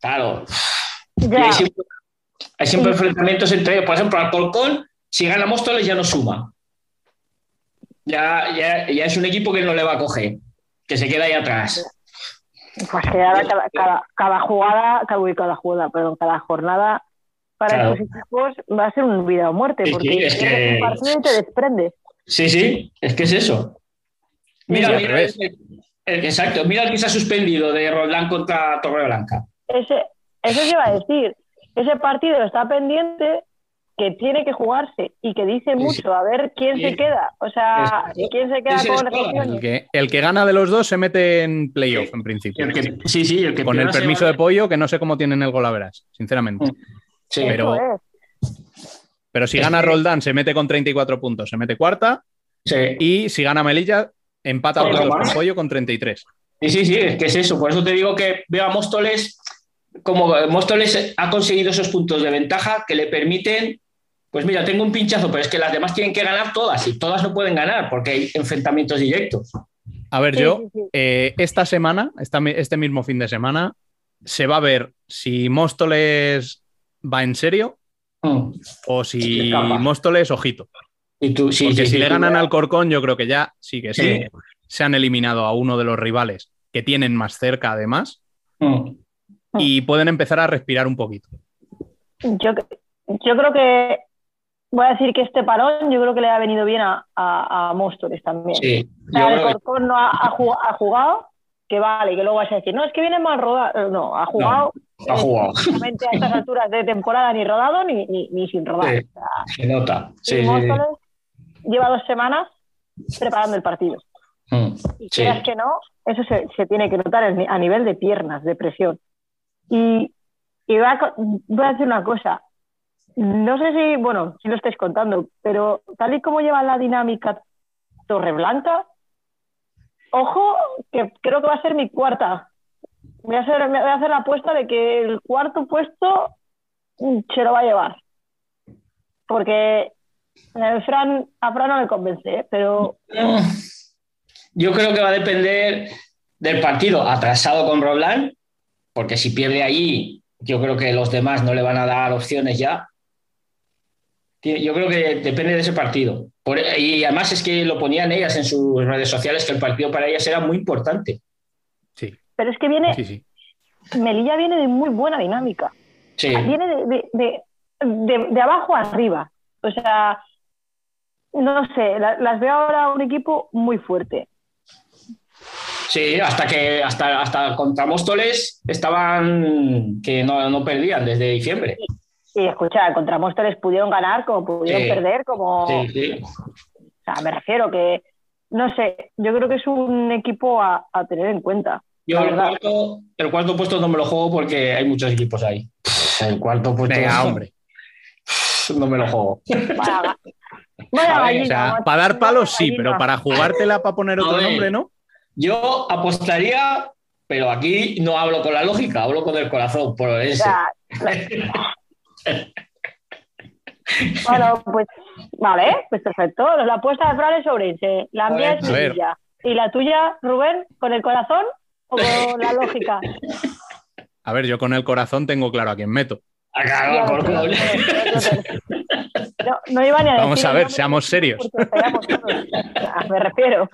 Claro. Hay siempre, hay siempre enfrentamientos entre ellos. Por ejemplo, Alcorcón, si gana Móstoles ya no suma. Ya, ya, ya es un equipo que no le va a coger, que se queda ahí atrás. Pues que ahora cada, cada, cada jugada, cada, cada jugada, perdón, cada jornada para Claro. estos equipos va a ser un vida o muerte, Sí, porque sí, es que- un partido y te desprendes. Sí, sí, es que es eso. Mira, mira el- exacto, mira el que se ha suspendido de Roldán contra Torreblanca. Ese, eso se iba a decir. Ese partido está pendiente que tiene que jugarse y que dice mucho a ver quién se queda. O sea, quién se queda con las. El que, el que gana de los dos se mete en playoff, en principio. El que- sí, sí, el que Con el permiso de pollo, que no sé cómo tienen el golaveras, sinceramente. Sí, pero- es. Pero si gana Roldán, se mete con 34 puntos, se mete cuarta. sí. Y si gana Melilla, empata a con pollo con 33. Sí, sí, sí, es que es eso. Por eso te digo que veo a Móstoles, como Móstoles ha conseguido esos puntos de ventaja que le permiten, pues mira, tengo un pinchazo, pero es que las demás tienen que ganar todas y todas no pueden ganar porque hay enfrentamientos directos. A ver, yo, eh, esta semana, esta este mismo fin de semana, se va a ver si Móstoles va en serio Mm. o si. Móstoles, ojito. Y tú, sí, Porque sí, si sí, le ganan al Corcón, yo creo que ya sí que sí. Sí. Se han eliminado a uno de los rivales que tienen más cerca, además, Mm. Y pueden empezar a respirar un poquito. Yo, yo creo que voy a decir que este parón yo creo que le ha venido bien a, a, a Móstoles también. Sí, O sea, el Corcón no ha, ha jugado, ha jugado, que vale, que luego vas a decir, no, es que viene mal rodado. No, ha jugado. ha jugado. prácticamente a estas alturas de temporada ni rodado ni, ni, ni sin rodar. Sí. O sea, se nota. Sí, y sí, sí. Móstoles lleva dos semanas preparando el partido. Mm. Y quieras que no, eso se, se tiene que notar a nivel de piernas, de presión. Y, y voy, a, voy a decir una cosa. No sé si, bueno, si lo estáis contando, pero tal y como lleva la dinámica Torreblanca, ojo, que creo que va a ser mi cuarta. Voy a hacer, voy a hacer la apuesta de que el cuarto puesto se lo va a llevar. Porque Fran, a Fran no le convence, ¿eh? pero Yo creo que va a depender del partido atrasado con Roland, porque si pierde allí, yo creo que los demás no le van a dar opciones ya. Yo creo que depende de ese partido. Por- y además es que lo ponían ellas en sus redes sociales, que el partido para ellas era muy importante. Sí, pero es que viene, sí, sí. Melilla viene de muy buena dinámica. Sí, Viene de, de, de, de- de abajo a arriba. O sea, no sé, la- las veo ahora un equipo muy fuerte. Sí hasta que hasta, hasta contra Móstoles estaban que no, no perdían desde diciembre. Y escucha, contra Móstoles pudieron ganar, como pudieron Sí. perder, como. Sí, sí. O sea, me refiero que, no sé, yo creo que es un equipo a, a tener en cuenta. Yo el cuarto, el cuarto puesto no me lo juego porque hay muchos equipos ahí. El cuarto puesto Venga, hombre. no me lo juego. Vaya, ga- vaya <laughs> A ver, gallina, O sea, macho, para dar palos sí, pero para jugártela para poner otro nombre, ¿no? Yo apostaría, pero aquí no hablo con la lógica, hablo con el corazón, por O ese. sea, Bueno, pues vale, pues perfecto. La apuesta de Fran es sobre ese. La mía es A ver. Melilla. ¿Y la tuya, Rubén, con el corazón o con la lógica? A ver, yo con el corazón tengo claro a quién meto. Acá, No, no iba ni a Vamos decir a ver, seamos serios. me refiero.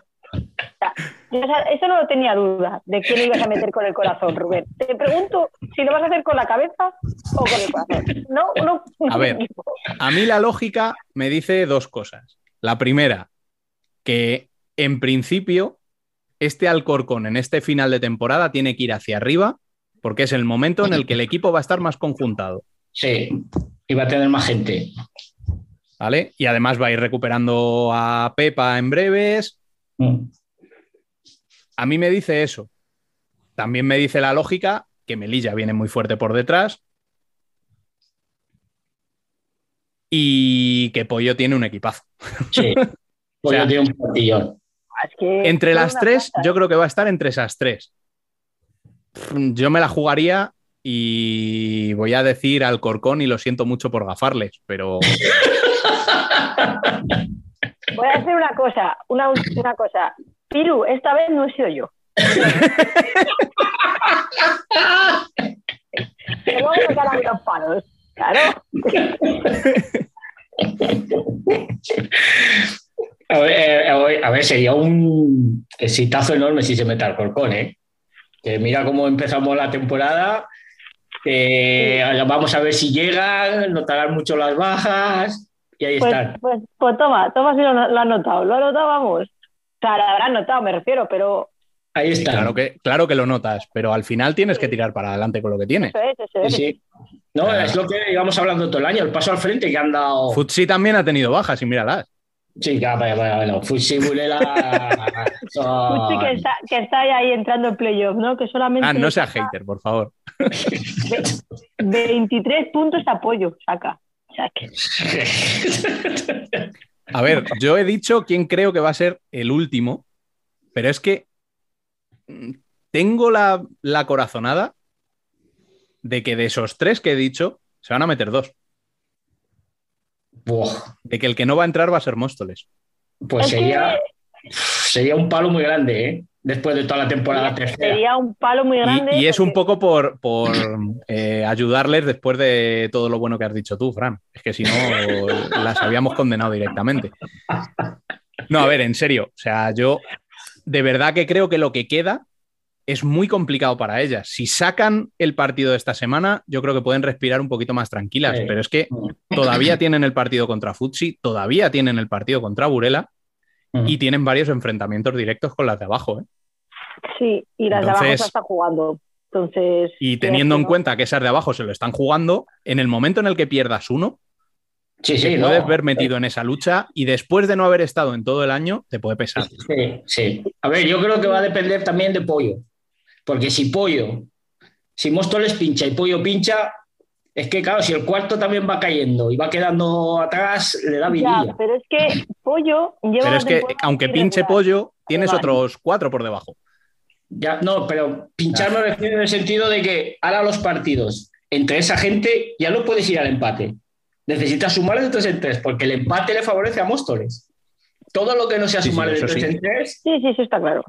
<laughs> Sea, eso no lo tenía duda de quién ibas a meter con el corazón, Rubén. Te pregunto si lo vas a hacer con la cabeza o con el corazón. No, no. A ver. A mí la lógica me dice dos cosas. La primera, que en principio este Alcorcón en este final de temporada tiene que ir hacia arriba porque es el momento en el que el equipo va a estar más conjuntado. Sí, Y va a tener más gente. ¿Vale? Y además va a ir recuperando a Pepa en breves. Mm. A mí me dice eso. También me dice la lógica que Melilla viene muy fuerte por detrás. Y que Pollo tiene un equipazo. Sí. <laughs> Pollo tiene un partillón. Es que Entre las tres, yo creo que va a estar entre esas tres. Yo me la jugaría y voy a decir al Corcón y lo siento mucho por gafarles, pero Voy a hacer una cosa, una, una cosa. Piru, esta vez no he sido yo. Que <laughs> luego me calan los palos. Claro. A ver, eh, a ver- a sería un exitazo enorme si se mete al Corcón, ¿eh? Que mira cómo empezamos la temporada. vamos a ver si llegan, notarán mucho las bajas y ahí Pues, están. pues, pues toma, toma si lo, lo ha notado. Lo ha notado, vamos. O sea, lo habrán notado, me refiero, pero Ahí sí, están. claro que, claro que lo notas, pero al final tienes que tirar para adelante con lo que tienes. eso es, eso Sí, es. sí. No, es lo que íbamos hablando todo el año, el paso al frente que han dado. Futsi también ha tenido bajas y míralas. Sí, ya, vaya, vaya, vaya. Futsi, Bulela. Justi <laughs> que está, que está ahí entrando en playoff, ¿no? Que solamente Ah, no sea saca hater, por favor. <laughs> ve- 23 puntos de apoyo, saca. O sea, que <laughs> A ver, yo he dicho quién creo que va a ser el último, pero es que mm, tengo la, la corazonada de que de esos tres que he dicho se van a meter dos. Buah, De que el que no va a entrar va a ser Móstoles. pues sería, sería un palo muy grande, ¿eh? Después de toda la temporada tercera. sería un palo muy grande. Y, y es un poco por, por, eh, ayudarles después de todo lo bueno que has dicho tú, Fran. Es que si no, <laughs> las habíamos condenado directamente. No, a ver, en serio. O sea, yo de verdad que creo que lo que queda es muy complicado para ellas. Si sacan el partido de esta semana, yo creo que pueden respirar un poquito más tranquilas. Sí. Pero es que todavía tienen el partido contra Futsi, todavía tienen el partido contra Burela y tienen varios enfrentamientos directos con las de abajo. ¿eh? Sí, y las de abajo se están jugando. Entonces. Y teniendo en cuenta que esas de abajo se lo están jugando, en el momento en el que pierdas uno, Sí, te sí, puedes no. ver metido en esa lucha y después de no haber estado en todo el año, te puede pesar. Sí, sí. A ver, yo creo que va a depender también de Pollo. Porque si Pollo, si Móstoles pincha y Pollo pincha, es que claro, si el cuarto también va cayendo y va quedando atrás, le da Ya, vidilla. pero es que Pollo lleva. Pero es que aunque pinche pollo, tienes Vale. otros cuatro por debajo. Ya, no, pero pinchar me refiero en el sentido de que ahora los partidos entre esa gente ya no puedes ir al empate. Necesitas sumar de tres en tres, porque el empate le favorece a Móstoles. Todo lo que no sea Sí, sí, sumar de eso tres sí. en tres, Sí, sí, sí, está claro.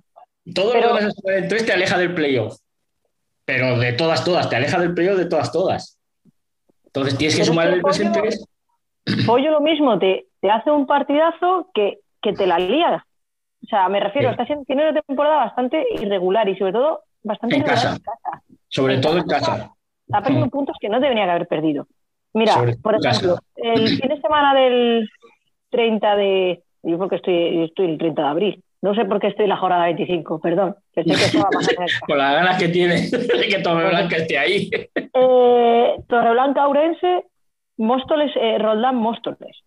todo Pero- lo que no sea sumar en tres te aleja del playoff. Pero de todas, todas, te aleja del playoff de todas, todas. Entonces tienes que Pero sumar de tres en Pollo- tres. Pollo lo mismo, te, te hace un partidazo que, que te la lía. O sea, me refiero, Sí. está siendo, tiene una temporada bastante irregular y sobre todo bastante En casa. en casa. Sobre En todo en casa. casa. Está perdiendo Mm. puntos que no debería haber perdido. Mira, Sobre por ejemplo, el <clears throat> fin de semana del 30 de. Yo creo que estoy, estoy el 30 de abril. No sé por qué estoy en la jornada 25, perdón. Pensé que estaba más en esta. <laughs> Con las ganas que tiene <laughs> de que Tomé Blanca esté ahí. Eh, Torreblanca, Aurense, Móstoles, eh, Roldán, Móstoles.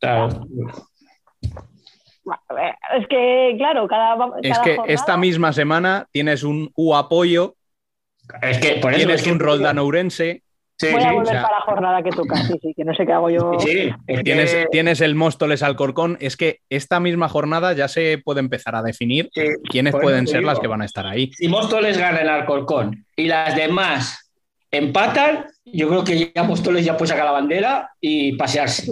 Claro. Es que, claro, cada. Es que jornada- esta misma semana tienes un U apoyo, Es que por eso tienes es que- un Roldán Ourense, Sí, Voy a volver o sea- para la jornada que toca, sí, sí, que no sé qué hago yo. sí, es tienes, que- tienes el Móstoles Alcorcón. Es que esta misma jornada ya se puede empezar a definir sí. quiénes pueden ser digo. las que van a estar ahí. si Móstoles gana el Alcorcón y las demás empatan, yo creo que ya Móstoles ya puede sacar la bandera y pasearse.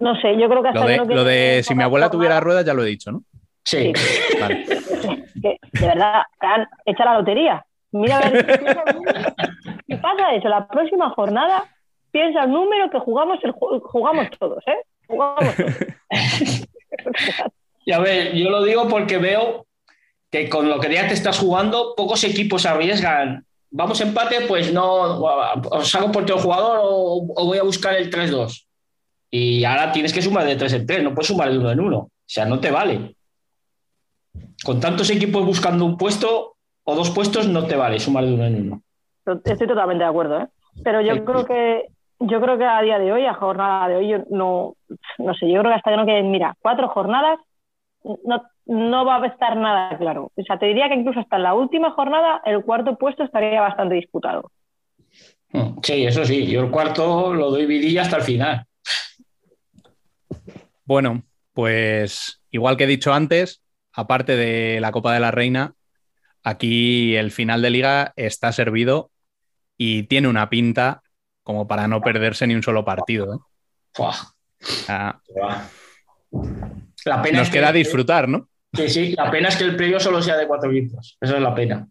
No sé, yo creo que hasta Lo de, que no lo de si mi abuela tuviera ruedas, ya lo he dicho, ¿no? Sí. Vale. <laughs> que, de verdad, echa la lotería. Mira, a ver, piensa el número. si pasa eso, la próxima jornada, piensa el número que jugamos, el, ju- jugamos todos, ¿eh? Jugamos todos. <laughs> Y a ver, yo lo digo porque veo que con lo que ya te estás jugando, pocos equipos arriesgan. Vamos empate, pues no, os hago por el jugador o, o voy a buscar el 3-2. Y ahora tienes que sumar de 3 en 3, no puedes sumar de uno en uno. O sea, no te vale. Con tantos equipos buscando un puesto o dos puestos, no te vale sumar de uno en uno. Estoy totalmente de acuerdo, ¿eh? Pero yo Sí. creo que yo creo que a día de hoy, a jornada de hoy, yo no, no sé, yo creo que hasta que no queden, mira, cuatro jornadas, no, no va a estar nada claro. O sea, te diría que incluso hasta la última jornada el cuarto puesto estaría bastante disputado. Sí, eso sí, yo el cuarto lo doy vidilla hasta el final. Bueno, pues igual que he dicho antes, aparte de la Copa de la Reina, aquí el final de liga está servido y tiene una pinta como para no perderse ni un solo partido. ¿eh? Buah, Ah. La pena nos es que- queda disfrutar, ¿no? Sí, sí, la pena es que el playoff solo sea de cuatro equipos. Esa es la pena.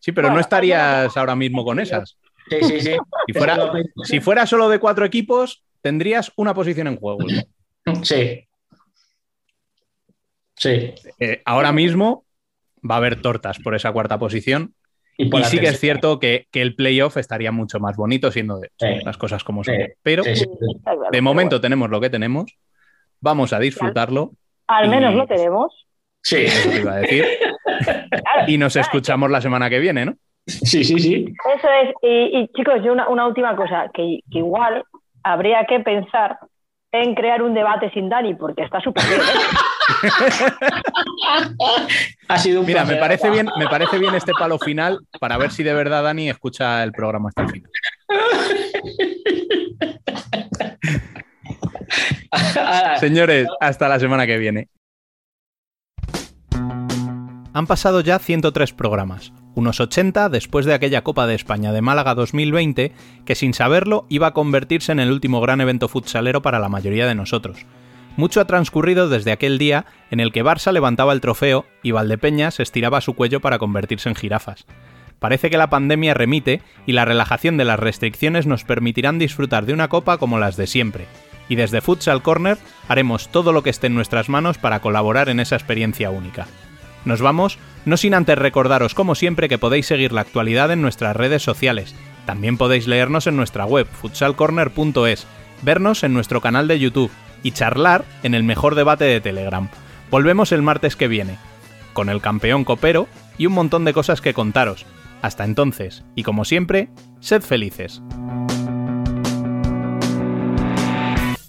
Sí, pero no estarías ahora mismo con esas. Sí, sí, sí. Fuera, si fuera solo de cuatro equipos, tendrías una posición en juego. <laughs> Sí. Sí. Eh, ahora mismo va a haber tortas por esa cuarta posición. Y sí que es cierto que, que el playoff estaría mucho más bonito siendo de Sí. las cosas como son. Sí. Pero Sí, de momento bueno, tenemos lo que tenemos. Vamos a disfrutarlo. al menos y- lo tenemos. Sí, Eso te iba a decir. Claro, Y nos claro. escuchamos la semana que viene, ¿no? sí, sí, sí. Eso es. Y, y, chicos, yo una, una última cosa, que, que igual habría que pensar en crear un debate sin Dani, porque está súper bien. ¿eh? Ha sido un Mira, me parece bien, me parece bien este palo final para ver si de verdad Dani escucha el programa hasta el final. Ah, Señores, hasta la semana que viene. Han pasado ya 103 programas, unos 80 después de aquella Copa de España de Málaga 2020, que sin saberlo iba a convertirse en el último gran evento futsalero para la mayoría de nosotros. Mucho ha transcurrido desde aquel día en el que Barça levantaba el trofeo y Valdepeñas estiraba su cuello para convertirse en jirafas. Parece que la pandemia remite y la relajación de las restricciones nos permitirán disfrutar de una copa como las de siempre. Y desde Futsal Corner haremos todo lo que esté en nuestras manos para colaborar en esa experiencia única. Nos vamos, no sin antes recordaros como siempre que podéis seguir la actualidad en nuestras redes sociales. También podéis leernos en nuestra web, futsalcorner.es, vernos en nuestro canal de YouTube y charlar en el mejor debate de Telegram. Volvemos el martes que viene, con el campeón copero y un montón de cosas que contaros. Hasta entonces, y como siempre, sed felices.